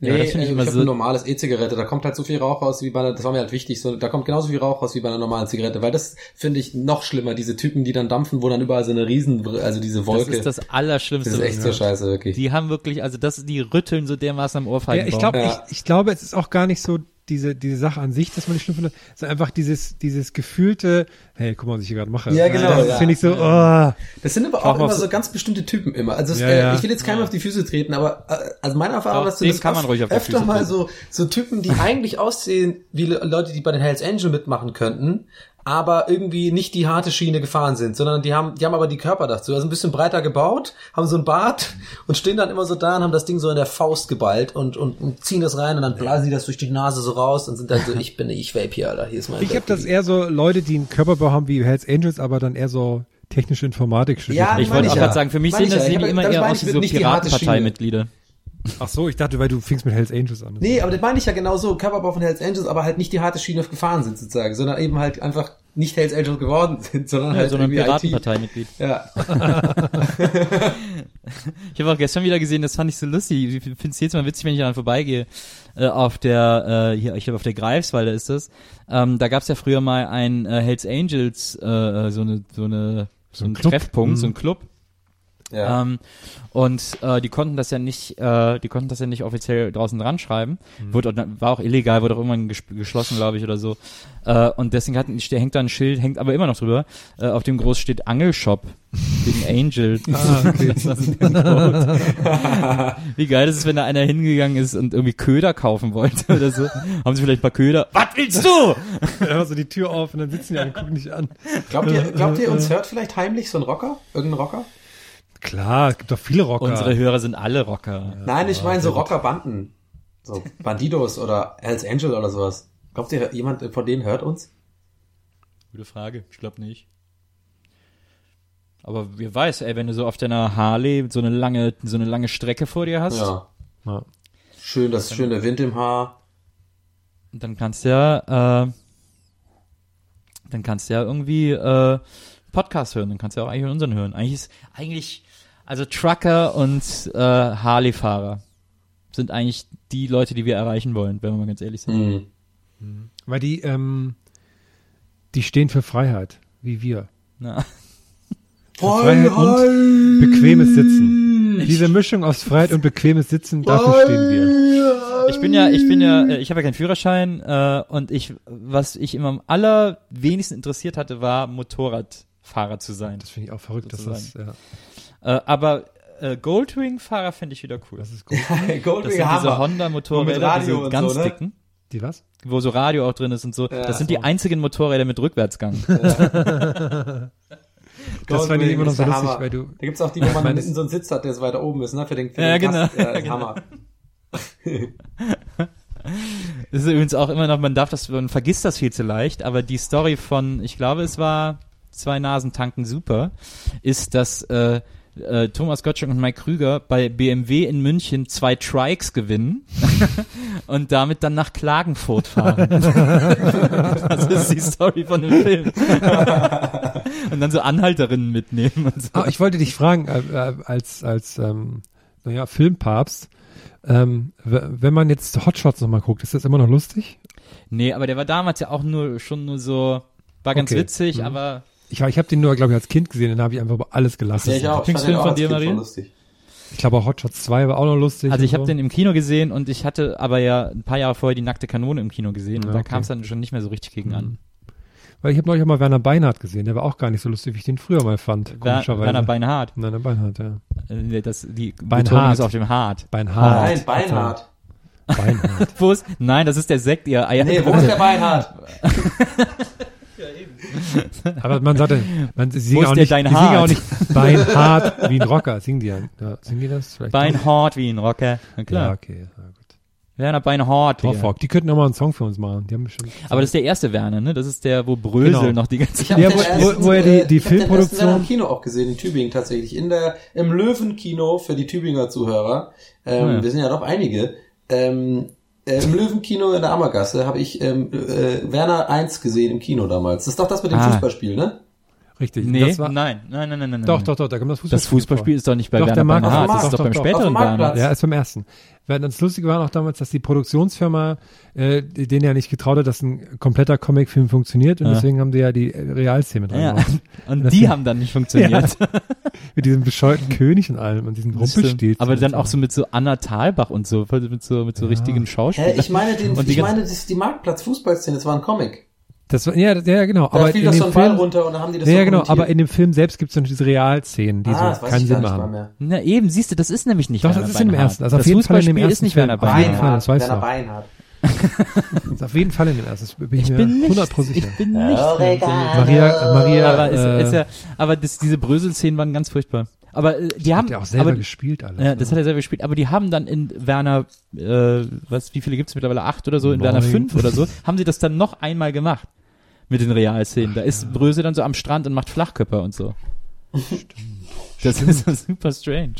Nee, ja, das finde ich immer ich so. ein normales E-Zigarette, da kommt halt so viel Rauch raus wie bei einer, das war mir halt wichtig, so, da kommt genauso viel Rauch raus wie bei einer normalen Zigarette, weil das finde ich noch schlimmer, diese Typen, die dann dampfen, wo dann überall so eine riesen, also diese Wolke. Das ist das Allerschlimmste. Das ist echt so scheiße, wirklich. Die haben wirklich, also das, die rütteln so dermaßen am Ohrfeigen. Ja, ich glaube, ja. ich, ich glaube, es ist auch gar nicht so diese, diese Sache an sich, dass man nicht schlimm findet, sondern einfach dieses, dieses gefühlte, hey, guck mal, was ich hier gerade mache. Ja, genau. Das ja. finde ich so, oh. Das sind aber auch immer so ganz bestimmte Typen immer. Also es, ja, äh, ich will jetzt keinem ja. auf die Füße treten, aber äh, also meine Erfahrung ist, das kann man ruhig auf die öfter Füße mal so, so Typen, die eigentlich aussehen wie Leute, die bei den Hells Angel mitmachen könnten, aber irgendwie nicht die harte Schiene gefahren sind, sondern die haben, die haben aber die Körper dazu. Also ein bisschen breiter gebaut, haben so ein Bart und stehen dann immer so da und haben das Ding so in der Faust geballt und, und, und ziehen das rein und dann blasen sie das durch die Nase so raus und sind dann so, ich bin, ich vape hier, Alter, hier ist mein Ich habe das eher so Leute, die einen Körperbau haben wie Hells Angels, aber dann eher so technische Informatik studiert. Ja, ich wollte auch gerade sagen, für mich sind das ja. immer eher auch so Piratenparteimitglieder. Ach so, ich dachte, weil du fingst mit Hells Angels an. Nee, aber das meine ich ja genau so. Coverbau von Hells Angels, aber halt nicht die harte Schiene gefahren sind sozusagen, sondern eben halt einfach nicht Hells Angels geworden sind, sondern ja, halt sondern Piratenparteimitglied. Ja. ich habe auch gestern wieder gesehen, das fand ich so lustig. Ich finde es jetzt mal witzig, wenn ich daran vorbeigehe. Äh, auf der, äh, hier, ich glaube auf der Greifswalder ist das. Ähm, da gab es ja früher mal ein äh, Hells Angels, äh, so eine, so eine, so, so ein Treffpunkt, mhm. so ein Club. Ja. Ähm, und äh, die konnten das ja nicht, äh, die konnten das ja nicht offiziell draußen dran schreiben. Mhm. Wurde, war auch illegal, wurde auch irgendwann ges geschlossen, glaube ich, oder so. Äh, und deswegen hat, hängt da ein Schild, hängt aber immer noch drüber, äh, auf dem groß steht Angelshop wegen Angel. ah, okay. Wie geil ist es, wenn da einer hingegangen ist und irgendwie Köder kaufen wollte oder so. Haben sie vielleicht ein paar Köder? Was willst du? ja, so die Tür auf und dann sitzen die alle und gucken nicht an. Glaubt ihr, glaubt ihr, uns hört vielleicht heimlich so ein Rocker? Irgendein Rocker? Klar, es gibt doch viele Rocker. Unsere Hörer sind alle Rocker. Ja, Nein, ich meine so Rockerbanden. So Bandidos oder Hells Angel oder sowas. Glaubt ihr, jemand von denen hört uns? Gute Frage. Ich glaube nicht. Aber wer weiß, ey, wenn du so auf deiner Harley so eine lange, so eine lange Strecke vor dir hast. Ja. ja. Schön, das schöne Wind im Haar. Dann kannst du ja, äh, dann kannst du ja irgendwie äh, Podcast hören, dann kannst du ja auch eigentlich unseren hören. Eigentlich ist, eigentlich, also Trucker und äh, Harley-Fahrer sind eigentlich die Leute, die wir erreichen wollen, wenn wir mal ganz ehrlich sind. Mhm. Mhm. Weil die, ähm, die stehen für Freiheit, wie wir. Na. Freiheit und bequemes Sitzen. Diese Mischung aus Freiheit und bequemes Sitzen, dafür stehen wir. Ich bin ja, ich bin ja, äh, ich habe ja keinen Führerschein äh, und ich, was ich immer am allerwenigsten interessiert hatte, war Motorrad Fahrer zu sein. Das finde ich auch verrückt, dass das, ja. Äh, aber äh, Goldwing-Fahrer finde ich wieder cool. Das ist Goldwing. Goldwing das sind diese Honda-Motorräder, diese ganz so, ne? dicken. Die was? Wo so Radio auch drin ist und so. Ja, das sind so. die einzigen Motorräder mit Rückwärtsgang. Ja. das fand ich immer noch so lustig, weil du. Da gibt's auch die, wo man hinten so einen Sitz hat, der so weiter oben ist, ne? Für den, für ja, den genau. Ja, das genau. Hammer. das ist übrigens auch immer noch, man darf das, man vergisst das viel zu leicht, aber die Story von, ich glaube, es war zwei Nasen tanken super, ist, dass äh, äh, Thomas Gottschalk und Mike Krüger bei BMW in München zwei Trikes gewinnen und damit dann nach Klagenfurt fahren. das ist die Story von dem Film. und dann so Anhalterinnen mitnehmen. Und so. Ah, ich wollte dich fragen, äh, äh als, als ähm, naja, Filmpapst, ähm, wenn man jetzt Hotshots nochmal guckt, ist das immer noch lustig? Nee, aber der war damals ja auch nur schon nur so, war ganz okay. witzig, mhm. aber ich, ich habe den nur, glaube ich, als Kind gesehen, dann habe ich einfach alles gelassen. Ja, ich auch. Lieblingsfilm von dir, Marie? Ich glaube auch Hot Shots 2 war auch noch lustig. Also ich habe so. den im Kino gesehen und ich hatte aber ja ein paar Jahre vorher die nackte Kanone im Kino gesehen ja, und da okay. kam es dann schon nicht mehr so richtig gegen mhm. an. Weil ich habe neulich auch mal Werner Beinhardt gesehen, der war auch gar nicht so lustig, wie ich den früher mal fand. Komischerweise. Werner Beinhardt. Werner Beinhardt, ja. Äh, das, die Beinhardt. ist auf dem Hart. Beinhardt. Nein, Beinhardt. Beinhardt. wo ist, nein, das ist der Sekt, ihr Eier. Nee, wo ist der Beinhardt? Aber man sagte, man, singen, auch nicht, die singen auch nicht beinhart wie ein Rocker. Singen die ja, singen die das? Vielleicht beinhart wie ein Rocker. Na klar. Ja, okay. Ja, gut. Werner Beinhart. Torfolk. Die könnten auch mal einen Song für uns machen. Die haben bestimmt. Aber das ist der erste Werner, ne? Das ist der, wo Brösel genau. noch die ganze Zeit. Ja, wo, wo, wo er die, die ich Filmproduktion. Ich habe im Kino auch gesehen, in Tübingen tatsächlich. In der, im Löwenkino für die Tübinger Zuhörer. Ähm, ja. Wir sind ja doch einige. Ähm, äh, Im Löwenkino in der Ammergasse habe ich ähm, äh, Werner 1 gesehen im Kino damals. Das ist doch das mit dem ah. Fußballspiel, ne? Richtig. Nee, das war, nein, nein, nein, nein, nein. Doch, doch, doch, da kommt das Fußballspiel. Das Fußballspiel vor. ist doch nicht bei doch, Werner Markt, Bernhard, das ist doch, doch beim doch, späteren Werner. Ja, ist beim ersten. Das Lustige war auch damals, dass die Produktionsfirma äh, denen ja nicht getraut hat, dass ein kompletter Comicfilm funktioniert und ja. deswegen haben die ja die Realszene dran ja. Und, und die haben dann nicht funktioniert. Ja. mit diesem bescheuerten König und allem und diesem Rumpelstil. Aber dann auch so mit so Anna Thalbach und so, mit so, mit so ja. richtigen Schauspielern. Ich meine, den, ich meine, das ist die Marktplatz-Fußballszene, das war ein Comic. Das war, ja, ja, genau. Da aber fiel in das dem so ein Film, Ball runter und dann haben die das Ja, so genau, aber in dem Film selbst gibt es dann diese Realszenen, die ah, so keinen Sinn machen. Na eben, siehst du, das ist nämlich nicht Doch, Werner das ist im ersten. Also das auf jeden Fall in dem ersten ist nicht Werner Film. Auf jeden Fall, das weißt Werner du. Beinhardt. das ist auf jeden Fall in dem ersten. Das bin ich, ich bin nicht, 100% sicher. Ich bin nicht. Oh, Maria, Maria, aber, äh, ist, ist ja, aber das, diese Brösel-Szenen waren ganz furchtbar. Aber äh, die haben hat er auch selber aber, gespielt alles. Ja, das ne? hat er selber gespielt. Aber die haben dann in Werner, äh, was, wie viele gibt's mittlerweile? Acht oder so? In Neun. Werner fünf oder so? Haben sie das dann noch einmal gemacht mit den Realszenen. Da ist Bröse dann so am Strand und macht Flachkörper und so. Stimmt. Das ist so super strange.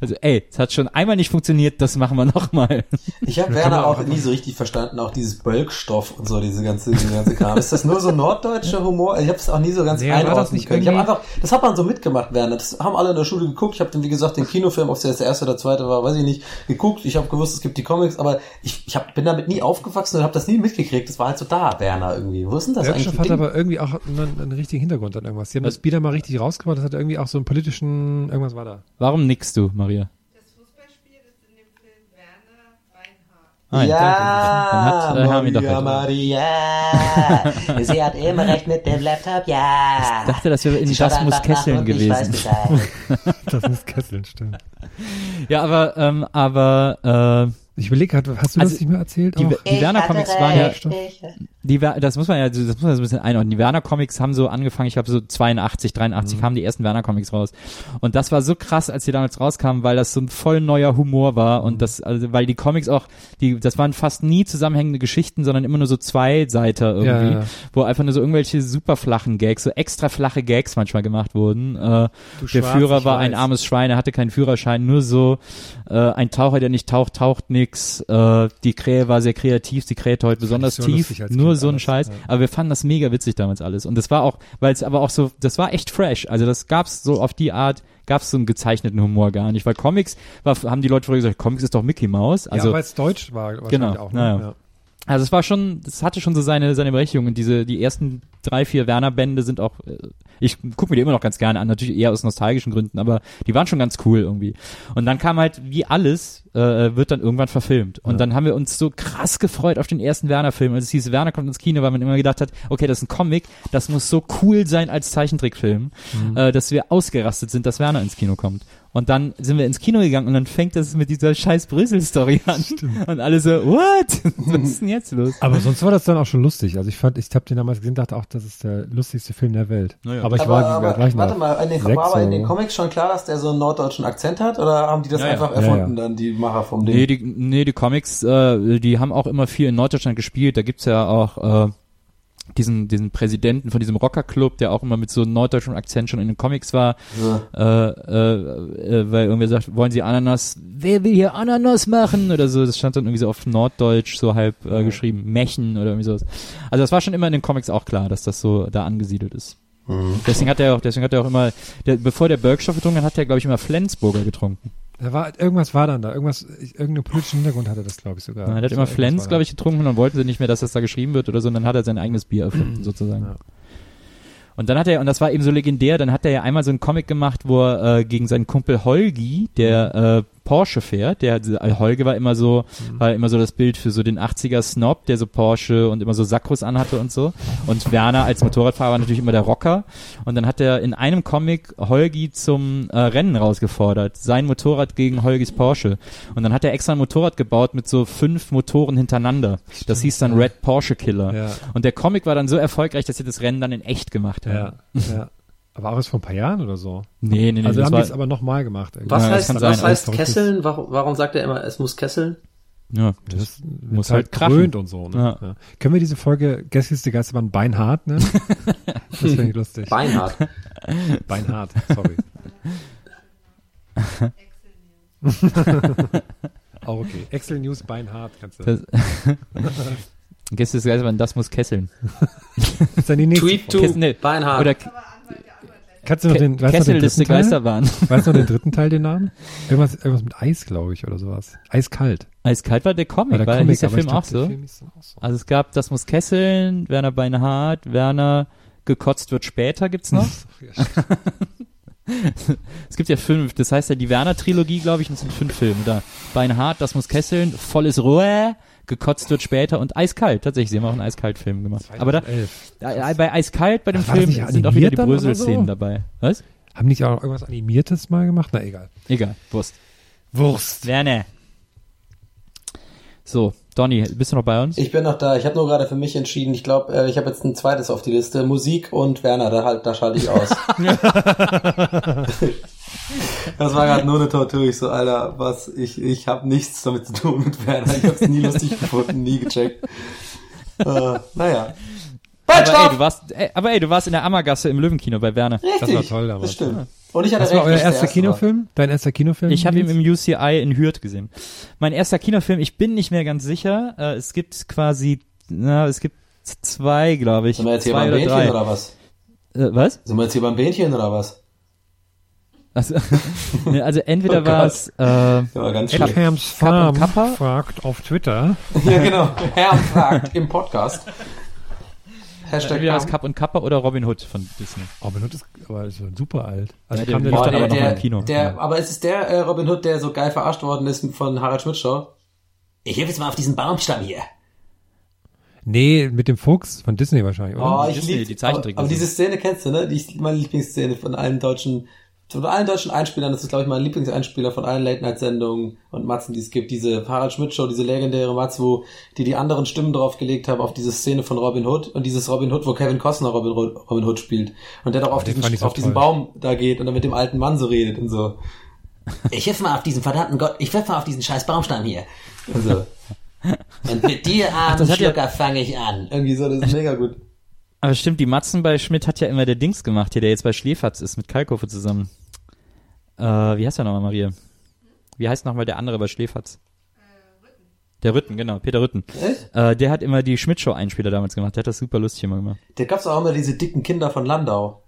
Also, ey, es hat schon einmal nicht funktioniert, das machen wir nochmal. Ich habe Werner auch nie so richtig verstanden, auch dieses Bölkstoff und so, diese ganze, diese ganze Kram. Ist das nur so norddeutscher Humor? Ich habe es auch nie so ganz nee, einordnen können. Ich hab einfach, das hat man so mitgemacht, Werner. Das haben alle in der Schule geguckt. Ich habe dann, wie gesagt, den Kinofilm, ob es der erste oder zweite war, weiß ich nicht, geguckt. Ich habe gewusst, es gibt die Comics, aber ich, ich hab, bin damit nie aufgewachsen und habe das nie mitgekriegt. Das war halt so da, Werner, irgendwie. Wo ist denn das Bölkstoff eigentlich? hat aber irgendwie auch einen, einen, richtigen Hintergrund an irgendwas. Die haben das wieder mal richtig rausgebracht. Das hat irgendwie auch so einen politischen, irgendwas war da. Warum nickst du, Maria? Ah, ja, Dann hat, äh, Maria, doch halt Maria. Sie hat immer recht mit dem Laptop, ja. Ich dachte, das wäre in Das muss Kesseln gewesen. das muss Kesseln, stimmt. Ja, aber, ähm, aber, äh, ich überlege gerade, hast du also, das nicht mehr erzählt? Die, die Werner Comics waren ja, die, das muss man ja, das muss man so ein bisschen einordnen. Die Werner Comics haben so angefangen, ich glaube so 82, 83 mhm. kamen die ersten Werner Comics raus. Und das war so krass, als die damals rauskamen, weil das so ein voll neuer Humor war und mhm. das, also, weil die Comics auch, die, das waren fast nie zusammenhängende Geschichten, sondern immer nur so zwei Seiter irgendwie, ja, ja. wo einfach nur so irgendwelche super flachen Gags, so extra flache Gags manchmal gemacht wurden. Äh, der Führer war weiß. ein armes Schwein, er hatte keinen Führerschein, nur so, äh, ein Taucher, der nicht taucht, taucht nix, äh, die Krähe war sehr kreativ, die Krähe heute besonders tief, nur nur so ein Scheiß. Ja. Aber wir fanden das mega witzig damals alles. Und das war auch, weil es aber auch so, das war echt fresh. Also das gab's so auf die Art, gab's so einen gezeichneten Humor gar nicht. Weil Comics, war, haben die Leute früher gesagt, Comics ist doch Mickey Mouse. Also, ja, weil es deutsch war wahrscheinlich genau, auch. Ne? Ja. Also es war schon, das hatte schon so seine, seine Berechtigung. Und diese, die ersten drei, vier Werner-Bände sind auch, äh, ich gucke mir die immer noch ganz gerne an, natürlich eher aus nostalgischen Gründen, aber die waren schon ganz cool irgendwie. Und dann kam halt, wie alles, äh, wird dann irgendwann verfilmt. Und ja. dann haben wir uns so krass gefreut auf den ersten Werner-Film. Also es hieß, Werner kommt ins Kino, weil man immer gedacht hat, okay, das ist ein Comic, das muss so cool sein als Zeichentrickfilm, mhm. äh, dass wir ausgerastet sind, dass Werner ins Kino kommt. Und dann sind wir ins Kino gegangen und dann fängt das mit dieser scheiß Brüssel-Story an. Stimmt. Und alle so, what? Was ist denn jetzt los? Aber sonst war das dann auch schon lustig. Also ich fand, ich habe den damals gesehen, dachte auch, das ist der lustigste Film der Welt. Naja. Aber ich aber, war, aber, war ich warte mal, in den, war aber in den Comics schon klar, dass der so einen norddeutschen Akzent hat? Oder haben die das ja, einfach ja. erfunden, ja, dann die Macher vom Ding? Nee, die, nee, die Comics, äh, die haben auch immer viel in Norddeutschland gespielt. Da gibt's ja auch äh, diesen, diesen Präsidenten von diesem Rockerclub, der auch immer mit so einem norddeutschen Akzent schon in den Comics war, ja. äh, äh, äh, weil irgendwer sagt, wollen Sie Ananas, wer will hier Ananas machen oder so, das stand dann irgendwie so auf Norddeutsch so halb äh, ja. geschrieben, Mächen oder irgendwie sowas. Also das war schon immer in den Comics auch klar, dass das so da angesiedelt ist. Mhm. Deswegen hat er auch, deswegen hat er auch immer, der, bevor der Bergstoff getrunken hat, hat er glaube ich immer Flensburger getrunken. Da war, irgendwas war dann da, irgendwas, irgendeinen politischen Hintergrund hatte das, glaube ich, sogar. Ja, er hat immer Flens, glaube ich, getrunken und dann wollten sie nicht mehr, dass das da geschrieben wird oder so, und dann hat er sein eigenes Bier erfunden, sozusagen. Ja. Und dann hat er, und das war eben so legendär, dann hat er ja einmal so einen Comic gemacht, wo er äh, gegen seinen Kumpel Holgi, der äh, Porsche fährt. Der äh, Holge war immer so, mhm. war immer so das Bild für so den 80er Snob, der so Porsche und immer so Sackros anhatte und so. Und Werner als Motorradfahrer war natürlich immer der Rocker. Und dann hat er in einem Comic Holgi zum äh, Rennen rausgefordert. Sein Motorrad gegen Holgis Porsche. Und dann hat er extra ein Motorrad gebaut mit so fünf Motoren hintereinander. Das hieß dann Red Porsche Killer. Ja. Und der Comic war dann so erfolgreich, dass sie das Rennen dann in echt gemacht haben. Ja, ja. Aber auch erst vor ein paar Jahren oder so? Nee, nee, nee. Also haben die es aber nochmal gemacht. Irgendwie. Was ja, heißt, was heißt Kesseln? Warum, warum sagt er immer, es muss kesseln? Ja, das, das muss halt, halt krönt und so. Ne? Ja. Ja. Können wir diese Folge Gästeliste Geisterbahn Beinhard nennen? das finde ich lustig. Beinhard. Beinhard, sorry. Auch okay. Excel News Beinhard kannst du. Gästeliste Geisterbahn, das muss kesseln. das ist dann die nächste Tweet to Kessel, Beinhard. Oder Kannst du noch den, weißt Kesselliste Geisterbahn. Weißt du noch den dritten Teil, den Namen? Irgendwas, irgendwas mit Eis, glaube ich, oder sowas. Eiskalt. Eiskalt war der Comic, war der, Comic, hieß der Film, auch, so? Film auch so. Also es gab Das muss Kesseln, Werner Beinhardt, Werner gekotzt wird später gibt's noch. es gibt ja fünf, das heißt ja die Werner-Trilogie, glaube ich, und es sind fünf Filme da. Beinhardt, Das muss Kesseln, Volles Ruhe, gekotzt wird später und eiskalt. Tatsächlich, sie haben auch einen Eiskalt-Film gemacht. 2011. Aber da, äh, bei Eiskalt, bei dem Film, sind auch wieder die Brösel-Szenen so? dabei. Was? Haben nicht auch irgendwas Animiertes mal gemacht? Na, egal. Egal, Wurst. Wurst. Werner. So, Donny, bist du noch bei uns? Ich bin noch da. Ich habe nur gerade für mich entschieden. Ich glaube, äh, ich habe jetzt ein zweites auf die Liste. Musik und Werner, da, halt, da schalte ich aus. Das war gerade nur eine Tortur. Ich so, Alter, was, ich, ich habe nichts damit zu tun mit Werner. Ich hab's nie lustig gefunden, nie gecheckt. Äh, naja. Aber ey, du warst, ey, aber ey, du warst in der Ammergasse im Löwenkino bei Werner. Richtig, das war toll damals. Das stimmt. Und ich hatte Was recht, war euer erster erste Kinofilm? Dein erster Kinofilm? Ich habe ihn im UCI in Hürth gesehen. Mein erster Kinofilm, ich bin nicht mehr ganz sicher. Äh, es gibt quasi, na, es gibt zwei, glaube ich. Sind wir jetzt hier beim oder Bähnchen drei. oder was? Äh, was? Sind wir jetzt hier beim Bähnchen oder was? Also, ne, also entweder Oh war es äh, Ja, und Farm Kappa? fragt auf Twitter. ja, genau. Herr fragt im Podcast. Hashtag entweder das. Cup und Kappa oder Robin Hood von Disney. Robin Hood ist, aber ist super alt. Also Ja, kam der der dann der, aber noch mal der, im Kino. Der, Ja. Aber ist es der äh, Robin Hood, der so geil verarscht worden ist von Harald Schmidt Show? Ich helfe jetzt mal auf diesen Baumstamm hier. Nee, mit dem Fuchs von Disney wahrscheinlich, oder? Oh, ich Disney, lieb, die aber, Zeichentrickversion. aber diese Szene kennst du, ne? Die ist meine Lieblingsszene von allen deutschen, von allen deutschen Einspielern. Das ist, glaube ich, mein Lieblingseinspieler von allen Late-Night-Sendungen und Matzen, die es gibt. Diese Harald Schmidt-Show, diese legendäre Matz, wo die die anderen Stimmen draufgelegt haben auf diese Szene von Robin Hood und dieses Robin Hood, wo Kevin Costner Robin, Hood- Robin Hood spielt. Und der doch auf den diesen, so auf diesen. Baum da geht und dann mit dem alten Mann so redet und so. Ich helfe mal auf diesen verdammten Gott, ich helfe mal auf diesen scheiß Baumstamm hier. Und so. Und mit dir, armen das hat ja- Schlucker, fange ich an. Irgendwie so, das ist mega gut. Aber stimmt, die Matzen bei Schmidt hat ja immer der Dings gemacht, hier, der jetzt bei Schläferz ist, mit Kalkofe zusammen. Äh, wie heißt der nochmal, Maria? Wie heißt nochmal der andere bei Schläferz? Der Rütten, genau, Peter Rütten. Echt? Äh, der hat immer die Schmidt-Show-Einspieler damals gemacht, der hat das super lustig immer gemacht. Da gab's auch immer diese dicken Kinder von Landau.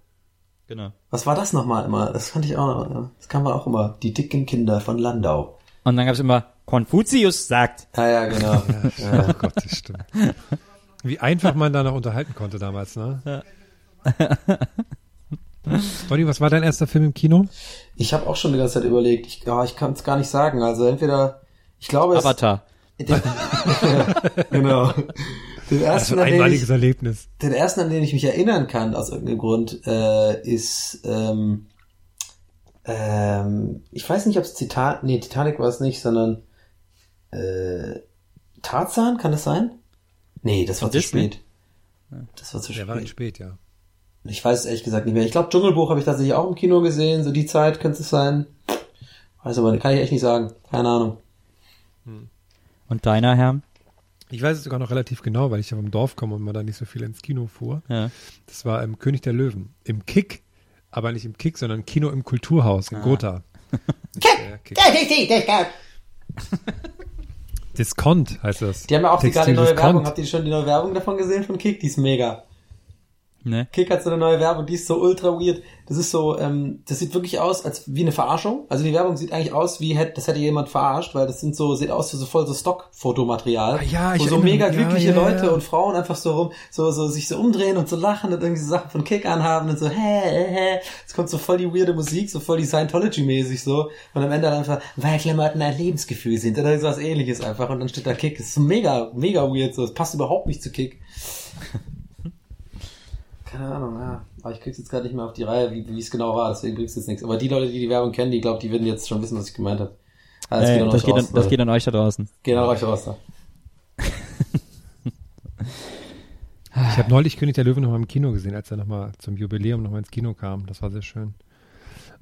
Genau. Was war das nochmal immer? Das fand ich auch noch, ja. Das kam auch immer. Die dicken Kinder von Landau. Und dann gab's immer, Konfuzius sagt. Ja, ja, genau. ja. Oh Gott, das stimmt. Wie einfach man da noch unterhalten konnte damals, ne? Donny, was war dein erster Film im Kino? Ich habe auch schon die ganze Zeit überlegt. Ich, ja, ich kann es gar nicht sagen. Also entweder, ich glaube, es, Avatar. Den, genau. Den Das ersten, war ein an den einmaliges ich, Erlebnis. den ersten, an den ich mich erinnern kann, aus irgendeinem Grund, äh, ist, ähm, ähm, ich weiß nicht, ob es Titan, nee, Titanic war es nicht, sondern äh, Tarzan, kann das sein? Nee, das war zu Disney? spät. Das war zu Der war recht spät. spät, ja. Ich weiß es ehrlich gesagt nicht mehr. Ich glaube, Dschungelbuch habe ich tatsächlich auch im Kino gesehen, so die Zeit könnte es sein. Weiß aber, kann ich echt nicht sagen. Keine Ahnung. Und deiner, Herr? Ich weiß es sogar noch relativ genau, weil ich ja vom Dorf komme und man da nicht so viel ins Kino fuhr. Ja. Das war im König der Löwen. Im Kick, aber nicht im Kick, sondern Kino im Kulturhaus in Gotha. Nicht der Kick. Discount heißt das. Die haben ja auch die gerade neue Discount. Werbung. Habt ihr schon die neue Werbung davon gesehen von Kick? Die ist mega. Ne? Kick hat so eine neue Werbung, die ist so ultra weird. Das ist so, ähm, das sieht wirklich aus als wie eine Verarschung. Also die Werbung sieht eigentlich aus wie hätte, das hätte jemand verarscht, weil das sind so, sieht aus wie so voll so Stock-Fotomaterial. Ah, ja, ich wo so mega mich. Ja, glückliche ja, Leute ja. und Frauen einfach so rum, so, so sich so umdrehen und so lachen und irgendwie so Sachen von Kick anhaben und so, hä, hä, hä. Es kommt so voll die weirde Musik, so voll die Scientology-mäßig so. Und am Ende dann einfach, weil Klamotten ein Lebensgefühl sind oder so was ähnliches einfach. Und dann steht da Kick. Das ist so mega, mega weird so. Es passt überhaupt nicht zu Kick. Keine Ahnung, ja. Aber ich krieg's jetzt gerade nicht mehr auf die Reihe, wie wie es genau war, deswegen bringt's jetzt nichts. Aber die Leute, die die Werbung kennen, die glaube, die würden jetzt schon wissen, was ich gemeint habe. Also, Äh, geht an das, euch geht an, das Leute. geht an euch da draußen. Geht an euch raus da. Ich habe neulich König der Löwen noch mal im Kino gesehen, als er noch mal zum Jubiläum noch mal ins Kino kam. Das war sehr schön.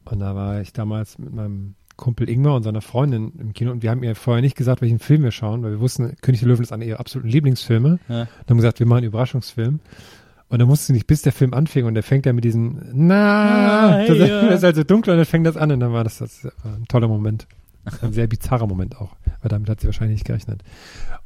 Und da war ich damals mit meinem Kumpel Ingmar und seiner Freundin im Kino und wir haben ihr vorher nicht gesagt, welchen Film wir schauen, weil wir wussten, König der Löwen ist einer ihrer absoluten Lieblingsfilme. Ja. Und haben gesagt, wir machen einen Überraschungsfilm. Und dann musste sie nicht, bis der Film anfing und der fängt ja mit diesen Na, Ah, das, ja. das ist halt so dunkel und dann fängt das an und dann war das, das war ein toller Moment. Ein sehr bizarrer Moment auch, weil damit hat sie wahrscheinlich nicht gerechnet.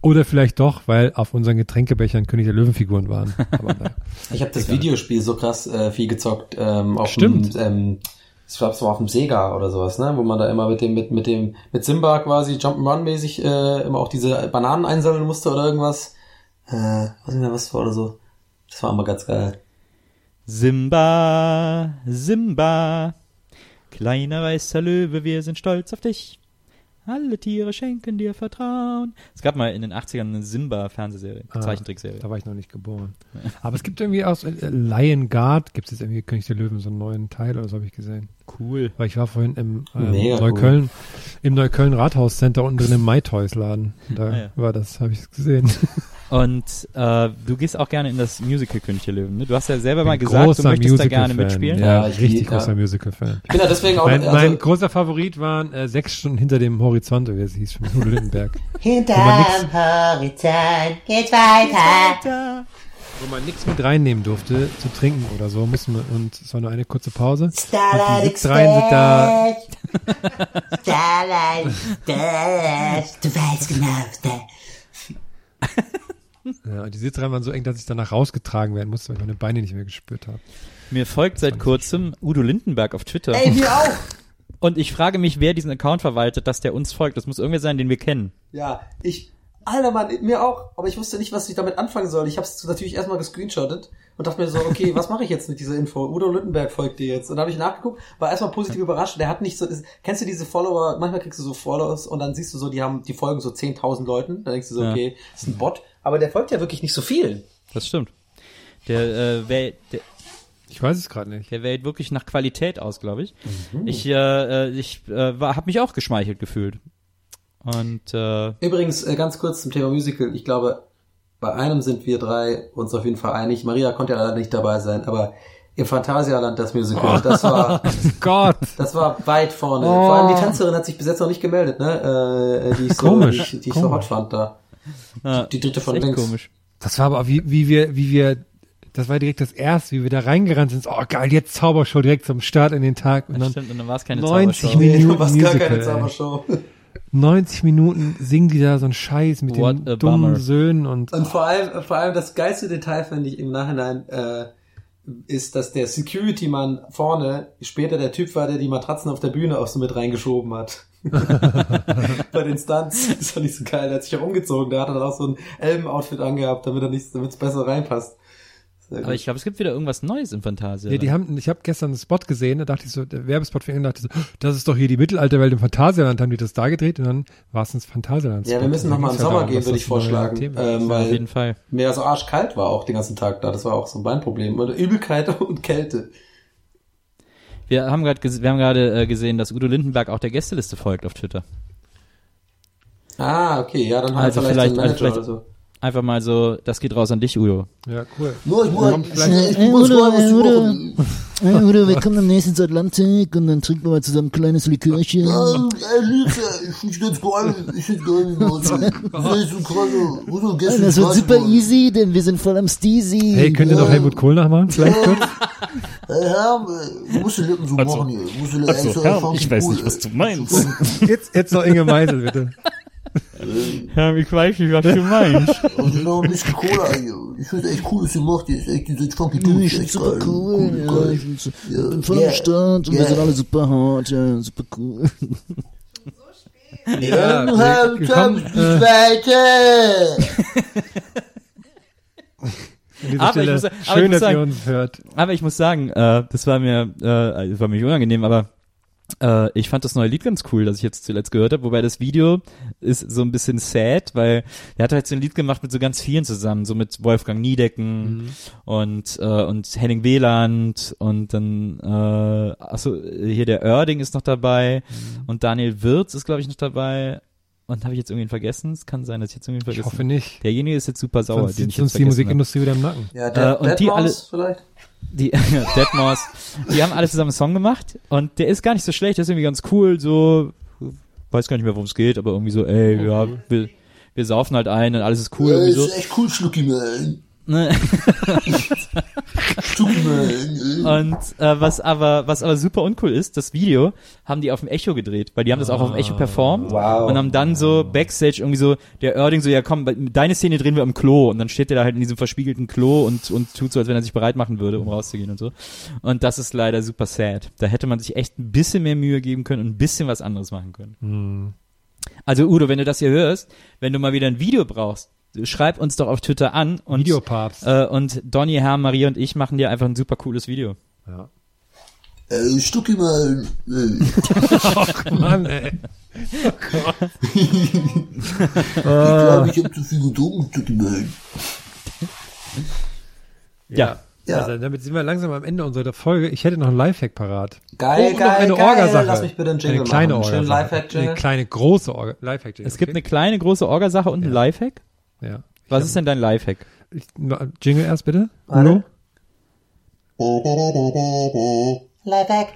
Oder vielleicht doch, weil auf unseren Getränkebechern König der Löwenfiguren waren. Aber. Ich habe das Videospiel so krass äh, viel gezockt ähm, auf Stimmt. dem, ähm, ich glaube, es war auf dem Sega oder sowas, ne, wo man da immer mit dem mit mit dem mit Simba quasi Jump'n'Run mäßig äh, immer auch diese Bananen einsammeln musste oder irgendwas. Äh, weiß nicht mehr was das war oder so. Das war immer ganz geil. Simba, Simba, kleiner weißer Löwe, wir sind stolz auf dich. Alle Tiere schenken dir Vertrauen. Es gab mal in den 80ern eine Simba-Fernsehserie, Ah, Zeichentrickserie. Da war ich noch nicht geboren. Aber es gibt irgendwie aus äh, Lion Guard, gibt es jetzt irgendwie König der Löwen so einen neuen Teil oder so habe ich gesehen. Cool. Weil ich war vorhin im ähm, Neukölln, im Neukölln Rathaus-Center unten drin im MyToys-Laden. Da Ah, ja. war das, habe ich gesehen. Und äh, du gehst auch gerne in das Musical König der Löwen. Ne? Du hast ja selber mal gesagt, du möchtest da gerne Musical-Fan. mitspielen. Ja, Ja, ich richtig großer ja. Musical-Fan. Ich bin da deswegen auch Mein, also, mein großer Favorit waren äh, sechs Stunden hinter dem Horizont, wie es hieß, von Udo Lindenberg. Hinterm Horizont geht's weiter. wo man nichts mit reinnehmen durfte, zu trinken oder so, mussten wir, und es war nur eine kurze Pause. Starlight und die Sitzreihen sind da. Starlight Express, du weißt genau, ja, und die Sitzreihen waren so eng, dass ich danach rausgetragen werden musste, weil ich meine Beine nicht mehr gespürt habe. Mir folgt seit kurzem Udo Lindenberg auf Twitter. Ey, mir auch! Und ich frage mich, wer diesen Account verwaltet, dass der uns folgt. Das muss irgendwer sein, den wir kennen. Ja, ich, Alter Mann, mir auch, aber ich wusste nicht, was ich damit anfangen soll. Ich habe es natürlich erstmal gescreenshottet und dachte mir so, okay, was mache ich jetzt mit dieser Info? Udo Lindenberg folgt dir jetzt. Und dann habe ich nachgeguckt, war erstmal positiv überrascht. Der hat nicht so, ist, kennst du diese Follower, manchmal kriegst du so Followers und dann siehst du so, die haben, die folgen so 10.000 Leuten. Dann denkst du so, ja. okay, das ist ein Bot. Aber der folgt ja wirklich nicht so vielen. Das stimmt. Der, äh, wer, der, ich weiß es gerade nicht. Der wählt wirklich nach Qualität aus, glaube ich. Mhm. Ich, äh, ich äh, habe mich auch geschmeichelt gefühlt. Und äh, übrigens äh, ganz kurz zum Thema Musical. Ich glaube, bei einem sind wir drei uns auf jeden Fall einig. Maria konnte ja leider nicht dabei sein, aber im Phantasialand das Musical, das war Gott, das war weit vorne. Oh. Vor allem die Tänzerin hat sich bis jetzt noch nicht gemeldet, ne? Äh, die ich so, komisch, die, die ich so hot fand da. Die, dritte von links. Komisch. Das war aber wie, wie wir, wie wir, das war direkt das erste, wie wir da reingerannt sind. Oh geil, jetzt Zaubershow direkt zum Start in den Tag und dann, stimmt, und dann war es keine 90 Zaubershow. Minuten nee, Musical, gar keine Zaubershow. 90 Minuten singen die da so einen Scheiß mit What den dummen bummer. Söhnen und. Und vor allem, vor allem das geilste Detail finde ich im Nachhinein, äh, ist, dass der Security-Mann vorne später der Typ war, der die Matratzen auf der Bühne auch so mit reingeschoben hat. Bei den Stunts. Das fand ich so geil. Der hat sich auch umgezogen. Der hat dann auch so ein Elben-Outfit angehabt, damit er nicht, damit es besser reinpasst. Aber ich glaube, es gibt wieder irgendwas Neues im Fantasia. Ja, die haben, ich habe gestern einen Spot gesehen, da dachte ich so, der Werbespot für ihn, dachte so, das ist doch hier die Mittelalterwelt im Phantasialand, haben die das da gedreht und dann war es ins Phantasialand. Ja, wir müssen nochmal im Sommer gehen, würde ich vorschlagen. Ähm, weil auf jeden Fall. Mehr so arschkalt war auch den ganzen Tag da. Das war auch so ein Beinproblem. Oder Übelkeit und Kälte. Wir haben gerade wir haben gerade äh, gesehen, dass Udo Lindenberg auch der Gästeliste folgt auf Twitter. Ah, okay, ja, dann hat also vielleicht, vielleicht, also vielleicht, oder so. Einfach mal so, das geht raus an dich, Udo. Ja, cool. Nur, ich muss, ich, ich muss Udo, was Udo, Hey, Udo, wir kommen demnächst ins Atlantik und dann trinken wir mal zusammen ein kleines Likörchen. Ja, ich finde ganz geil. Ich finde geil. So. Udo, gestern Das wird super easy, denn wir sind voll am Steezy. Hey, könnt ihr noch Helmut Kohl nachmachen? Vielleicht kurz? Du musst die Lippen so also, machen hier. Du musst die Lippen also, Herr, ich weiß nicht, was du meinst. Jetzt, jetzt noch Inge Meisel, bitte. Ja, ich weiß nicht, was du meinst. Und genau ein bisschen Cola hier. Ich finde echt cool, was ihr macht. Ihr ist echt diese funky Dude. Ich finde super cool. cool ja, ich bin, so, ja. bin voll yeah. am Start und yeah. wir sind alle super hart. Ja, super cool. Ja, ja nicht äh, weiter. aber Stelle, ich muss, aber schön, ich muss dass sagen, ihr uns hört. Aber ich muss sagen, äh, das war mir, äh, das war mir unangenehm, aber äh, ich fand das neue Lied ganz cool, das ich jetzt zuletzt gehört habe, wobei das Video ist so ein bisschen sad, weil er hat halt so ein Lied gemacht mit so ganz vielen zusammen, so mit Wolfgang Niedecken mhm. und äh, und Henning Wieland und dann äh, achso, hier der Oerding ist noch dabei mhm. und Daniel Wirz ist glaube ich noch dabei und habe ich jetzt irgendwie vergessen? Es kann sein, dass ich jetzt irgendwie vergessen. Ich hoffe nicht. Derjenige ist jetzt super sauer. Sonst sitzt uns die Musikindustrie wieder im Nacken. Ja, der, äh, und die alle, vielleicht? Die Deadmau die haben alle zusammen einen Song gemacht und der ist gar nicht so schlecht, der ist irgendwie ganz cool, so weiß gar nicht mehr, worum es geht, aber irgendwie so, ey, okay. ja, wir, wir saufen halt ein und alles ist cool. Ja, ist so. echt cool, Schlucki, man. Ne? und äh, was aber was aber super uncool ist, das Video haben die auf dem Echo gedreht, weil die haben das auch auf dem Echo performt wow. und haben dann so Backstage irgendwie so der Erding so ja komm, deine Szene drehen wir im Klo und dann steht der da halt in diesem verspiegelten Klo und und tut so als wenn er sich bereit machen würde, um rauszugehen und so. Und das ist leider super sad. Da hätte man sich echt ein bisschen mehr Mühe geben können und ein bisschen was anderes machen können. Mhm. Also Udo, wenn du das hier hörst, wenn du mal wieder ein Video brauchst, schreib uns doch auf Twitter an und, Videopapst. Äh, und Donny, Herr, Marie und ich machen dir einfach ein super cooles Video. Ja. Ey, Stucki mal. Ey. Ach Mann, ey. Oh Gott. ich glaube, ich habe zu viel getrunken, Stucki mal. Ja. ja. Also, damit sind wir langsam am Ende unserer Folge. Ich hätte noch ein Lifehack parat. Geil, oh, geil, noch eine geil. Orgasache. Lass mich bitte einen Jingle eine kleine machen. Orgasache. Lifehack Eine kleine, große Orga Lifehack Jingle. Es gibt okay? eine kleine, große Orgasache und ja. ein Lifehack? Ja. Was ist denn dein Lifehack? Ich, Jingle erst bitte. Hallo? Lifehack.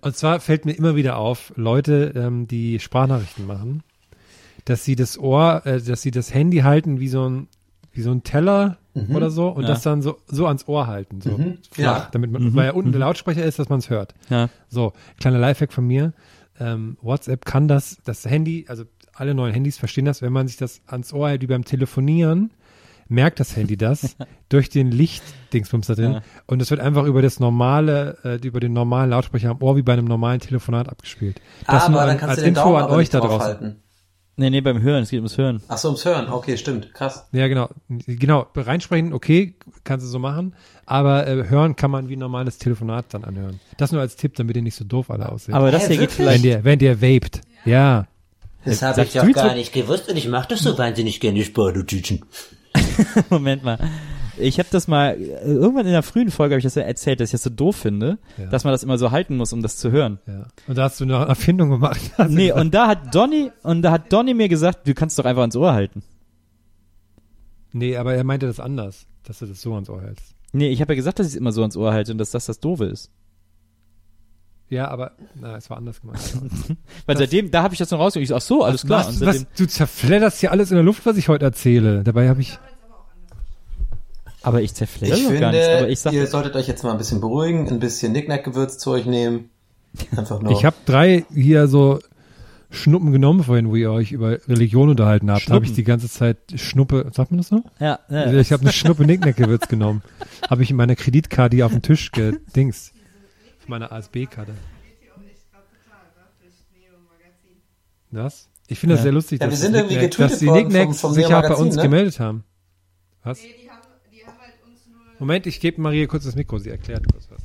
Und zwar fällt mir immer wieder auf, Leute, ähm, die Sprachnachrichten machen, dass sie das Ohr, äh, dass sie das Handy halten wie so ein, wie so ein Teller mhm. oder so und ja. das dann so, so ans Ohr halten, so mhm. flach, ja. damit man, mhm. weil ja unten der mhm. Lautsprecher ist, dass man es hört. Ja. So, kleiner Lifehack von mir. Ähm, WhatsApp kann das, das Handy, also alle neuen Handys verstehen das, wenn man sich das ans Ohr hält wie beim Telefonieren, merkt das Handy das durch den Lichtdingsbums da drin ja. und es wird einfach über das normale, äh, über den normalen Lautsprecher am Ohr wie bei einem normalen Telefonat abgespielt. Das aber dann kannst als du den Info Daumen an euch da draußen. Halten. Nee, nee, beim Hören, es geht ums Hören. Ach so, ums Hören, okay, stimmt, krass. Ja, genau, genau, reinsprechen, okay, kannst du so machen, aber äh, hören kann man wie ein normales Telefonat dann anhören. Das nur als Tipp, damit ihr nicht so doof alle aussehen. Aber das hier geht vielleicht... Wenn der, wenn der vaped, ja. Das habe ich doch gar nicht gewusst und ich mache das so wahnsinnig gerne Sportnotizen. Moment mal. Ich habe das mal, irgendwann in der frühen Folge habe ich das ja erzählt, dass ich das so doof finde, ja. dass man das immer so halten muss, um das zu hören. Ja. Und da hast du eine Erfindung gemacht. nee, gesagt. und da hat Donny, und da hat Donny mir gesagt, du kannst doch einfach ans Ohr halten. Nee, aber er meinte das anders, dass du das so ans Ohr hältst. Nee, ich habe ja gesagt, dass ich es immer so ans Ohr halte und dass das das Doofe ist. Ja, aber na, es war anders gemacht. Weil das, seitdem, da habe ich das noch rausgeholt. Ich so, ach so, alles klar. Was, was, du zerfledderst hier alles in der Luft, was ich heute erzähle. Dabei habe ich. Aber ich zerfledder ich finde, gar nichts. Aber ich sag, ihr solltet euch jetzt mal ein bisschen beruhigen, ein bisschen Nicknack-Gewürz zu euch nehmen. Einfach nur. Ich habe drei hier so Schnuppen genommen vorhin, wo ihr euch über Religion unterhalten habt. Da habe ich die ganze Zeit Schnuppe, sagt man das so? Ja. ja. Ich habe eine Schnuppe Nicknack-Gewürz genommen. Habe ich in meiner Kreditkarte hier auf dem Tisch gedingst. Auf meiner ASB-Karte. Was? Ich finde das ja. sehr lustig, ja, dass, sind die Nicknack, dass die Nicknacks sich auch bei uns ne? gemeldet haben. Was? Nee, die haben, die haben halt uns nur Moment, ich gebe Maria kurz das Mikro, sie erklärt kurz was.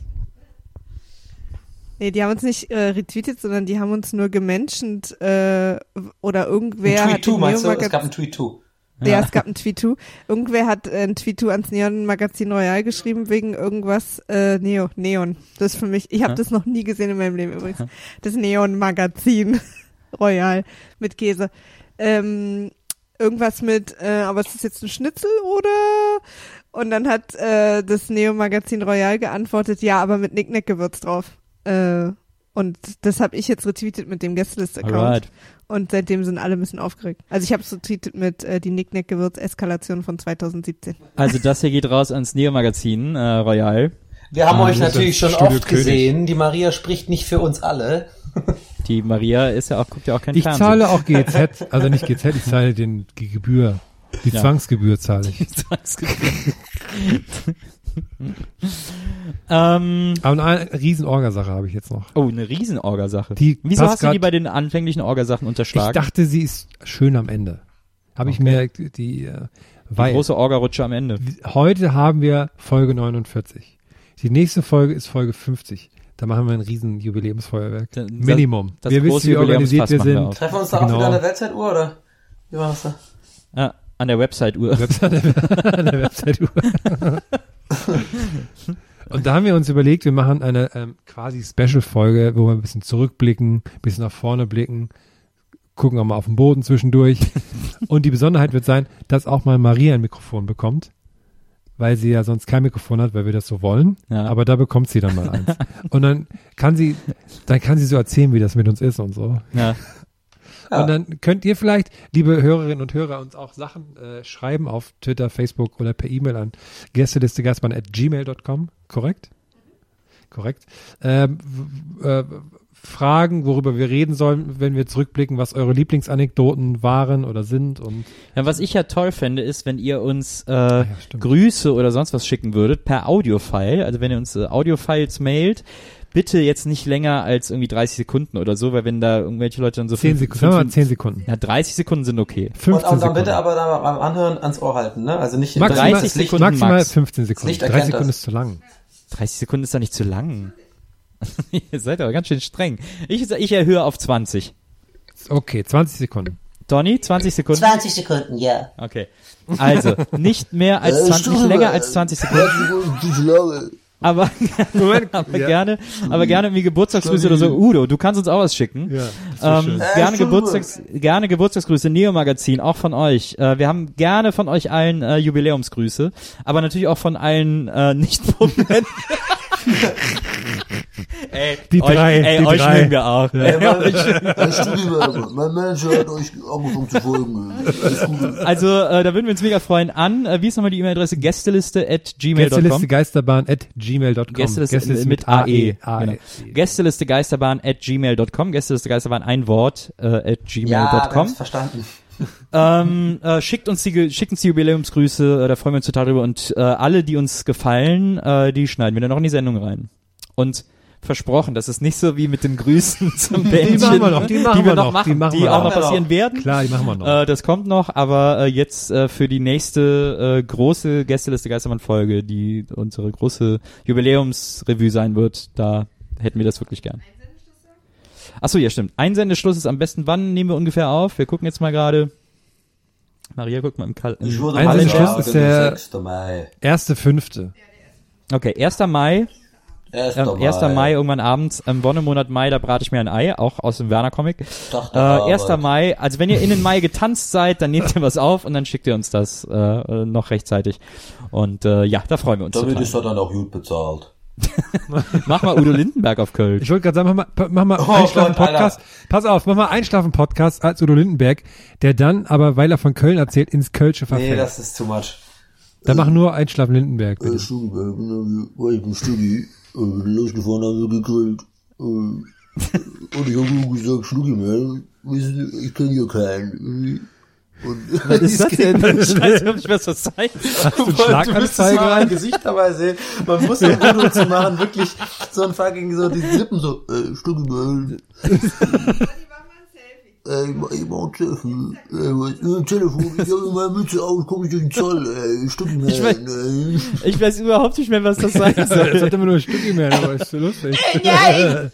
Nee, die haben uns nicht äh, retweetet, sondern die haben uns nur gemenschent äh, oder irgendwer ein Tweet hat meinst du? Es gab ein Tweet 2. Ja. ja, es gab ein Tweet 2. Irgendwer hat äh, ein Tweet 2 ans Neon Magazin Royal geschrieben wegen irgendwas äh, Neo Neon. Das ist für mich, ich habe das noch nie gesehen in meinem Leben übrigens. Das Neon Magazin Royal mit Käse. Ähm, irgendwas mit, äh, aber ist das jetzt ein Schnitzel oder? Und dann hat äh, das Neo Magazin Royal geantwortet, ja, aber mit Nicknack Gewürz drauf. Äh, und das habe ich jetzt retweetet mit dem Guestlist-Account. Und seitdem sind alle ein bisschen aufgeregt. Also ich habe es retweetet mit äh, die Nicknack-Gewürz-Eskalation von 2017. Also das hier geht raus ans Neo-Magazin äh, Royal. Wir haben ähm, euch natürlich schon Studio oft König. gesehen. Die Maria spricht nicht für uns alle. Die Maria ist ja auch, guckt ja auch kein ich Fernsehen. Ich zahle auch GZ, also nicht GZ, ich zahle den, die Gebühr. Die ja. Zwangsgebühr zahle ich. Die Zwangsgebühr. ähm, Aber eine Riesenorgasache habe ich jetzt noch. Oh, eine Riesenorgasache. Die Wieso hast du die bei den anfänglichen Orgasachen unterschlagen? Ich dachte, sie ist schön am Ende. Habe ich mir die, äh, weil, die große Orgarutsche am Ende. Heute haben wir Folge 49. Die nächste Folge ist Folge 50. Da machen wir ein riesen Jubiläumsfeuerwerk. Das, Minimum. Das wir wissen, wie organisiert wir sind. Treffen wir uns da genau. auch wieder an der Weltzeituhr, oder? Wie war das da? Ja, an der Website-Uhr. Website, an der Website-Uhr. Und da haben wir uns überlegt, wir machen eine ähm, quasi Special-Folge, wo wir ein bisschen zurückblicken, ein bisschen nach vorne blicken, gucken auch mal auf den Boden zwischendurch. Und die Besonderheit wird sein, dass auch mal Maria ein Mikrofon bekommt, weil sie ja sonst kein Mikrofon hat, weil wir das so wollen. Ja. Aber da bekommt sie dann mal eins. Und dann kann sie, dann kann sie so erzählen, wie das mit uns ist und so. Ja. Ja. Und dann könnt ihr vielleicht, liebe Hörerinnen und Hörer, uns auch Sachen äh, schreiben auf Twitter, Facebook oder per E-Mail an gästelistegeistmann at gmail.com. Korrekt? Korrekt. Ähm, äh, Fragen, worüber wir reden sollen, wenn wir zurückblicken, was eure Lieblingsanekdoten waren oder sind und ja, was ich ja toll fände, ist, wenn ihr uns äh, ah, ja, Grüße oder sonst was schicken würdet per Audiofile. Also wenn ihr uns äh, Audiofiles mailt, bitte jetzt nicht länger als irgendwie 30 Sekunden oder so, weil wenn da irgendwelche Leute dann so 10 Sekunden, fünf, 10 Sekunden. Ja, 30 Sekunden sind okay. 15 und, und dann bitte aber da beim Anhören ans Ohr halten, ne? Also nicht maximal, 30 Sekunden maximal Max. 15 Sekunden. 30 Sekunden ist zu lang. 30 Sekunden ist doch nicht zu lang. Ihr seid aber ganz schön streng. Ich, ich erhöhe auf 20. Okay, 20 Sekunden. Donny, 20 Sekunden? 20 Sekunden, ja. Okay. Also, nicht mehr als 20, nicht länger als 20 Sekunden aber, aber ja. gerne, aber gerne irgendwie Geburtstagsgrüße oder so. Udo, du kannst uns auch was schicken. Ja, ähm, äh, gerne Geburtstags, gerne Geburtstagsgrüße, Neo Magazin, auch von euch. Äh, wir haben gerne von euch allen äh, Jubiläumsgrüße, aber natürlich auch von allen äh, nicht prominenten ey, Die euch, drei, ey, die euch drei. mögen wir auch. Ey, mein, Manager hat euch angefangen zu folgen. Also, äh, da würden wir uns mega freuen an. Äh, wie ist nochmal die E-Mail-Adresse? Gästeliste at Gästeliste gmail.com. Geisterbahn at gmail.com. Gästeliste mit AE. Genau. Gästeliste Geisterbahn at gmail.com. Gästeliste Geisterbahn ein Wort äh, at Ja, gmail.com. haben's verstanden. Ähm, äh, schickt uns die schickt uns die Jubiläumsgrüße, äh, da freuen wir uns total drüber und äh, alle, die uns gefallen, äh, die schneiden wir dann noch in die Sendung rein. Und versprochen, das ist nicht so wie mit den Grüßen zum Bändchen, machen wir noch, die machen wir wir noch noch, machen, die machen die wir auch noch. passieren werden. Klar, die machen wir noch. Äh, das kommt noch, aber äh, jetzt äh, für die nächste äh, große Gästeliste Geistermann-Folge, die unsere große Jubiläumsrevue sein wird, da hätten wir das wirklich gern. Achso, ja, stimmt. Einsendeschluss ist am besten, wann nehmen wir ungefähr auf? Wir gucken jetzt mal gerade. Maria, guck mal im Kal Ich würde Ein mal Schluss sagen, ist der- 6. Mai. Erste, fünfte. Okay, 1. Mai, 1. äh, 1. Mai, irgendwann abends, im Wonnemonat Mai, da brate ich mir ein Ei, auch aus dem Werner-Comic. Äh, 1. Arbeit. Mai, also wenn ihr in den Mai getanzt seid, dann nehmt ihr was auf und dann schickt ihr uns das äh, äh, noch rechtzeitig. Und äh, ja, da freuen wir uns Damit total. ist er dann auch gut bezahlt. Mach mal Udo Lindenberg auf Köln. Ich wollte gerade sagen, mach mal, mach mal Oh Einschlafen-Podcast. Pass auf, mach mal Einschlafen-Podcast als Udo Lindenberg, der dann aber, weil er von Köln erzählt, ins Kölsche verfällt. Nee, das ist too much. dann mach nur Einschlafen-Lindenberg, Äh, bitte. Studi, dann war ich im Studi, äh, bin losgefahren, haben wir gegrillt. Äh, und ich habe gesagt, man, Sie, ich kenne hier keinen. Und Was ist das denn? Ich weiß nicht, was das heißt. Hast du einen mein an? Gesicht dabei sehen. Man muss um Udo zu machen, wirklich so ein fucking, so die Lippen so, äh, man, ey, ich ein Selfie. Ey, was, äh, Telefon, ich habe meine Mütze aus, komm ich durch den Zoll, ey, man, Ich weiß- ey. Ich weiß überhaupt nicht mehr, was das sein Das soll. hat immer nur ein Stück mehr, aber ist so lustig. Nein!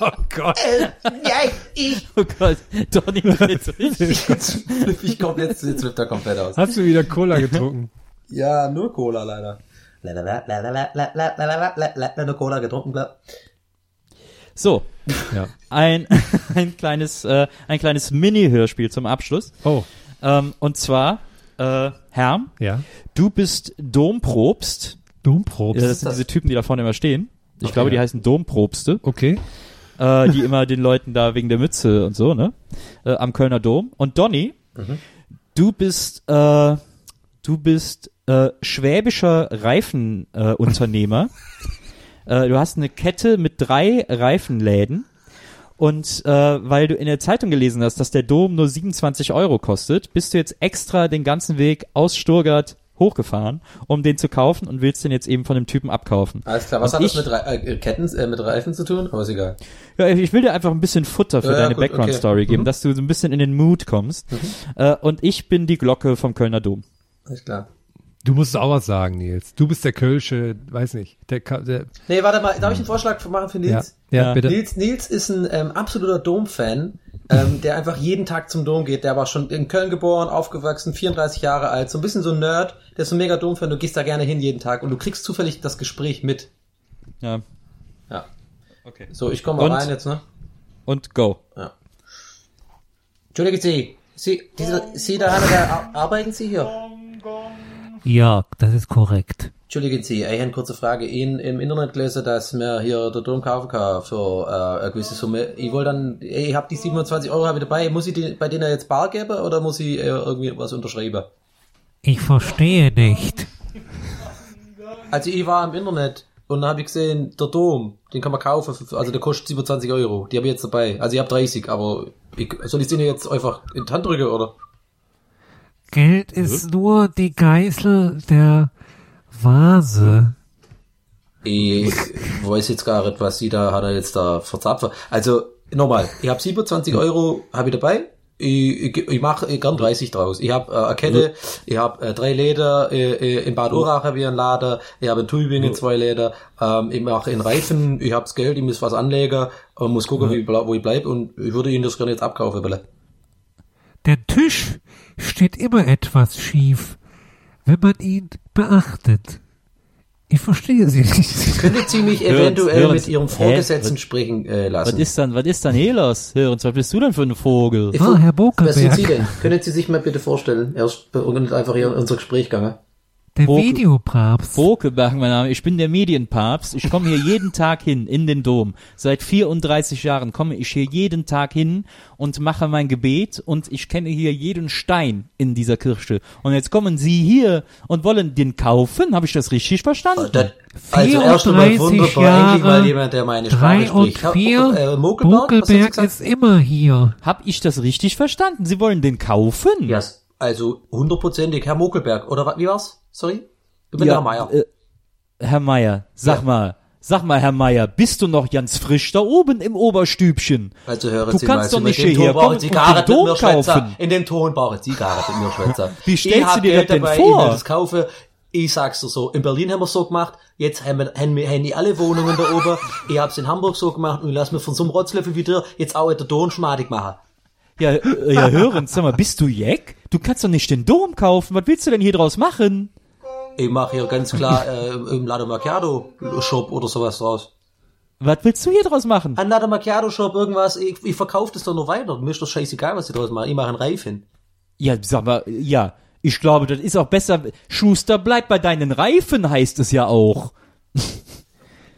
Oh Gott. Nein, ich! Oh Gott, Donny sich. flipp ich komplett, jetzt flippt er komplett aus. Hast du wieder Cola getrunken? Ja, nur Cola leider. La, la, la, la, la, la, la, la, la, la, la, la, Nur Cola getrunken, klar. So, Ja. ein, ein kleines, äh, ein kleines Mini-Hörspiel zum Abschluss. Oh, Ähm, und zwar, äh, Herr, ja. du bist Domprobst. Domprobst. Ja, das sind diese Typen, die da vorne immer stehen. Ich glaube, die heißen Domprobste, Okay. äh, die immer den Leuten da wegen der Mütze und so, ne? Äh, am Kölner Dom. Und Donny, du bist, äh, du bist äh, schwäbischer Reifenunternehmer. Äh. äh, du hast eine Kette mit drei Reifenläden. Und äh, weil du in der Zeitung gelesen hast, dass der Dom nur 27 Euro kostet, bist du jetzt extra den ganzen Weg aus Sturgart hochgefahren, um den zu kaufen und willst den jetzt eben von dem Typen abkaufen. Alles klar, was Und hat das ich- mit Re äh, Ketten, äh, mit Reifen zu tun? Aber ist egal. Ja, ich will dir einfach ein bisschen Futter für Ja, deine Background-Story okay. geben, Mhm. dass du so ein bisschen in den Mood kommst. Äh, und ich bin die Glocke vom Kölner Dom. Alles klar. Du musst auch was sagen, Nils. Du bist der Kölsche, weiß nicht, der, der Nee, warte mal, darf ich einen Vorschlag machen für ja, Nils? ja, Ja. bitte. Nils, Nils ist ein ähm, absoluter Dom-Fan, ähm, der einfach jeden Tag zum Dom geht. Der war schon in Köln geboren, aufgewachsen, 34 Jahre alt, so ein bisschen so ein Nerd. Der ist so ein mega Dom-Fan, du gehst da gerne hin jeden Tag und du kriegst zufällig das Gespräch mit. Ja. Ja. Okay. So, ich komme mal Und? rein jetzt, ne? Und go. Entschuldigen Sie, Sie, diese, Sie da, arbeiten Sie hier? Ja, das ist korrekt. Entschuldigen Sie, ich habe eine kurze Frage. Ihnen im Internet gelesen, dass mir hier der Dom kaufen kann für äh, eine gewisse Summe. Ich wollte dann, ich habe die 27 Euro ich dabei. Muss ich die bei denen jetzt bar geben oder muss ich äh, irgendwie was unterschreiben? Ich verstehe nicht. Also ich war im Internet und habe ich gesehen, der Dom, den kann man kaufen, für, also der kostet 27 Euro. Die habe ich jetzt dabei. Also ich habe 30, aber ich, soll ich den jetzt einfach in die Hand drücken, oder? Geld ist nur die Geißel der Vase. Ich weiß jetzt gar nicht, was sie da hat er jetzt da verzapft. Also nochmal, ich habe 27 Euro habe ich dabei. Ich, ich, ich mache gern 30 draus. Ich habe äh, eine Kette, ich habe äh, drei Läder, äh, äh, in Bad Urach habe ich einen Lader, ich habe in Tübingen zwei Läder, ähm, ich mache in Reifen, ich habe das Geld, ich muss was anlegen und muss gucken, wie, wo ich bleib und ich würde Ihnen das gerne jetzt abkaufen, bitte. Der Tisch steht immer etwas schief, wenn man ihn beachtet. Ich verstehe Sie nicht. Könntet Sie mich Hören's, eventuell hören's. mit Ihrem Hä? Vorgesetzten Was- sprechen äh, Was lassen? ist dann, was ist dann hier los? Hör uns, was bist du denn für ein Vogel? Ich- Ah, Herr Wer sind Sie Bokelberg. denn? Können Sie sich mal bitte vorstellen? Er ist uns einfach hier in unser Gespräch gegangen. Der Boke, Videopapst. Bokeberg, mein Name. Ich bin der Medienpapst. Ich komme hier jeden Tag hin in den Dom. Seit 34 Jahren komme ich hier jeden Tag hin und mache mein Gebet und ich kenne hier jeden Stein in dieser Kirche. Und jetzt kommen Sie hier und wollen den kaufen? Habe ich das richtig verstanden? Das, also erst einmal wunderbar, Jahre, endlich mal jemand, der meine Sprache spricht. Und vier, äh, Mokelberg, Mokelberg ist immer hier. Hab ich das richtig verstanden? Sie wollen den kaufen? Ja, yes. also hundertprozentig, Herr Mokelberg. Oder wie war's? Sorry? Du bist ja, Herr Meier. Äh, Herr Meier, sag ja. mal, sag mal, Herr Meier, bist du noch ganz frisch da oben im Oberstübchen? Also hören du Sie kannst mal, doch nicht hierher kommen und den Dom kaufen. In dem Tonbare Zigarre mit mir schwätzen. Wie stellst du dir das denn dabei, vor? Ich das kaufen. Ich sag's dir so, in Berlin haben wir so gemacht, jetzt haben wir, haben wir, haben die alle Wohnungen da oben, ich hab's in Hamburg so gemacht und lass mir von so einem Rotzlöffel wie dir jetzt auch in der Don schmadig machen. Ja, ja, hören, sag mal, bist du Jack? Du kannst doch nicht den Dom kaufen, was willst du denn hier draus machen? Ich mache hier ganz klar äh, im Latte Macchiato Shop oder sowas draus. Was willst du hier draus machen? Ein Latte Macchiato Shop, irgendwas, ich, ich verkaufe das doch nur weiter. Mir ist doch scheißegal, was ich draus mache. Ich mache einen Reif hin. Ja, sag mal, ja. Ich glaube, das ist auch besser. Schuster, bleib bei deinen Reifen, heißt es ja auch.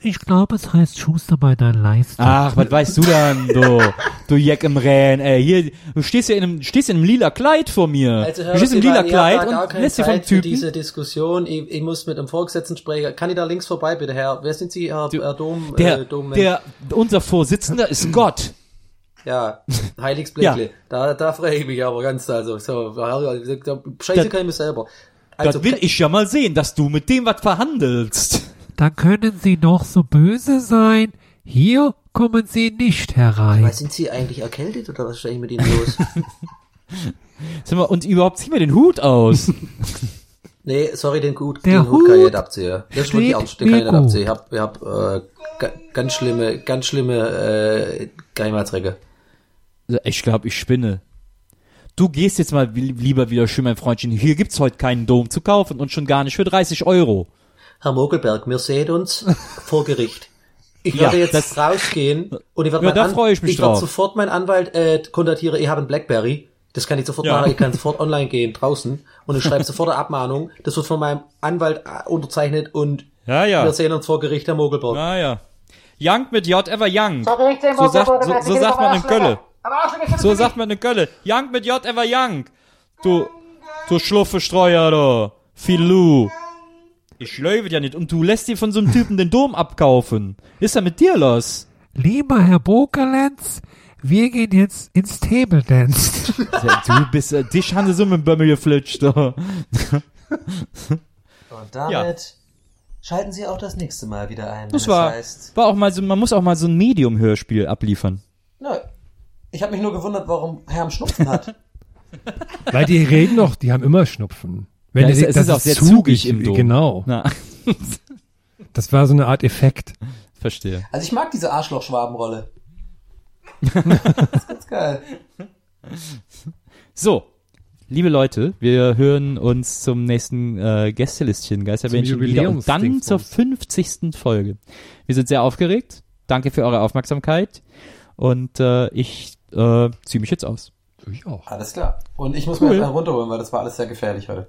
Ich glaube, es heißt Schuster bei deinen Leisten. Ach, was weißt du dann, du, du Jack im Rän, ey, hier, du stehst ja in einem, stehst in einem lila Kleid vor mir. Also, du stehst im lila Kleid und lässt dir vom Typen. diese Diskussion, ich, ich muss mit dem Vorgesetzten sprechen. Kann ich da links vorbei, bitte, Herr? Wer sind Sie, Herr, Herr Dom, der, äh, Dom der, unser Vorsitzender ist Gott. Ja, Heiligsblickle. ja. Da, da freue ich mich aber ganz, also, so, scheiße kann ich mir selber. Also, das will ich ja mal sehen, dass du mit dem was verhandelst dann können Sie noch so böse sein. Hier kommen Sie nicht herein. Aber sind Sie eigentlich erkältet oder was ist eigentlich mit Ihnen los? Sag mal, und überhaupt zieh mir den Hut aus. nee, sorry, den Hut, den Hut, kann ich nicht abziehen. Das ist wirklich ernst, den kann ich nicht abziehen. Ich hab, ich hab äh, ganz schlimme, ganz schlimme äh, Geheimratsträger. Ich glaube, ich spinne. Du gehst jetzt mal lieber wieder schön, mein Freundchen. Hier gibt's heute keinen Dom zu kaufen und schon gar nicht für 30 Euro. Herr Mogelberg, wir sehen uns vor Gericht. Ich werde ja, jetzt das, rausgehen und ich werde ja, da freue ich mich ich werde sofort meinen Anwalt äh, kontaktieren. Ich habe einen Blackberry. Das kann ich sofort ja. machen. Ich kann sofort online gehen draußen und ich schreibe sofort eine Abmahnung. Das wird von meinem Anwalt äh, unterzeichnet und ja, ja. wir sehen uns vor Gericht, Herr Mogelberg. Ja, ja. Young mit J ever Young. So sagt, so, so sagt man in Gölle. So sagt man in Gölle. Young mit J ever Young. Du, du Schluffe-Streuer, du. Filou. Ich löwe ja nicht. Und du lässt dir von so einem Typen den Dom abkaufen. Ist er mit dir los? Lieber Herr Bokelenz, wir gehen jetzt ins Table Dance. du bist, äh, dich haben sie so mit Bömmel geflitscht. Und damit ja. schalten Sie auch das nächste Mal wieder ein. Das, war, heißt, war auch mal so, man muss auch mal so ein Medium-Hörspiel abliefern. Nö. Ich habe mich nur gewundert, warum Herr Schnupfen hat. Weil die reden doch, die haben immer Schnupfen. Wenn ja, es, es ist auch sehr zugig, im Dom. Genau. Na. das war so eine Art Effekt. Verstehe. Also ich mag diese Arschloch-Schwabenrolle. das ist ganz geil. So, liebe Leute, wir hören uns zum nächsten äh, Gästelistchen Geisterbändchen wieder und dann zur 50. Folge. Wir sind sehr aufgeregt. Danke für eure Aufmerksamkeit und äh, ich äh, ziehe mich jetzt aus. Ich auch. Alles klar. Und ich muss cool. mir runterholen, weil das war alles sehr gefährlich heute.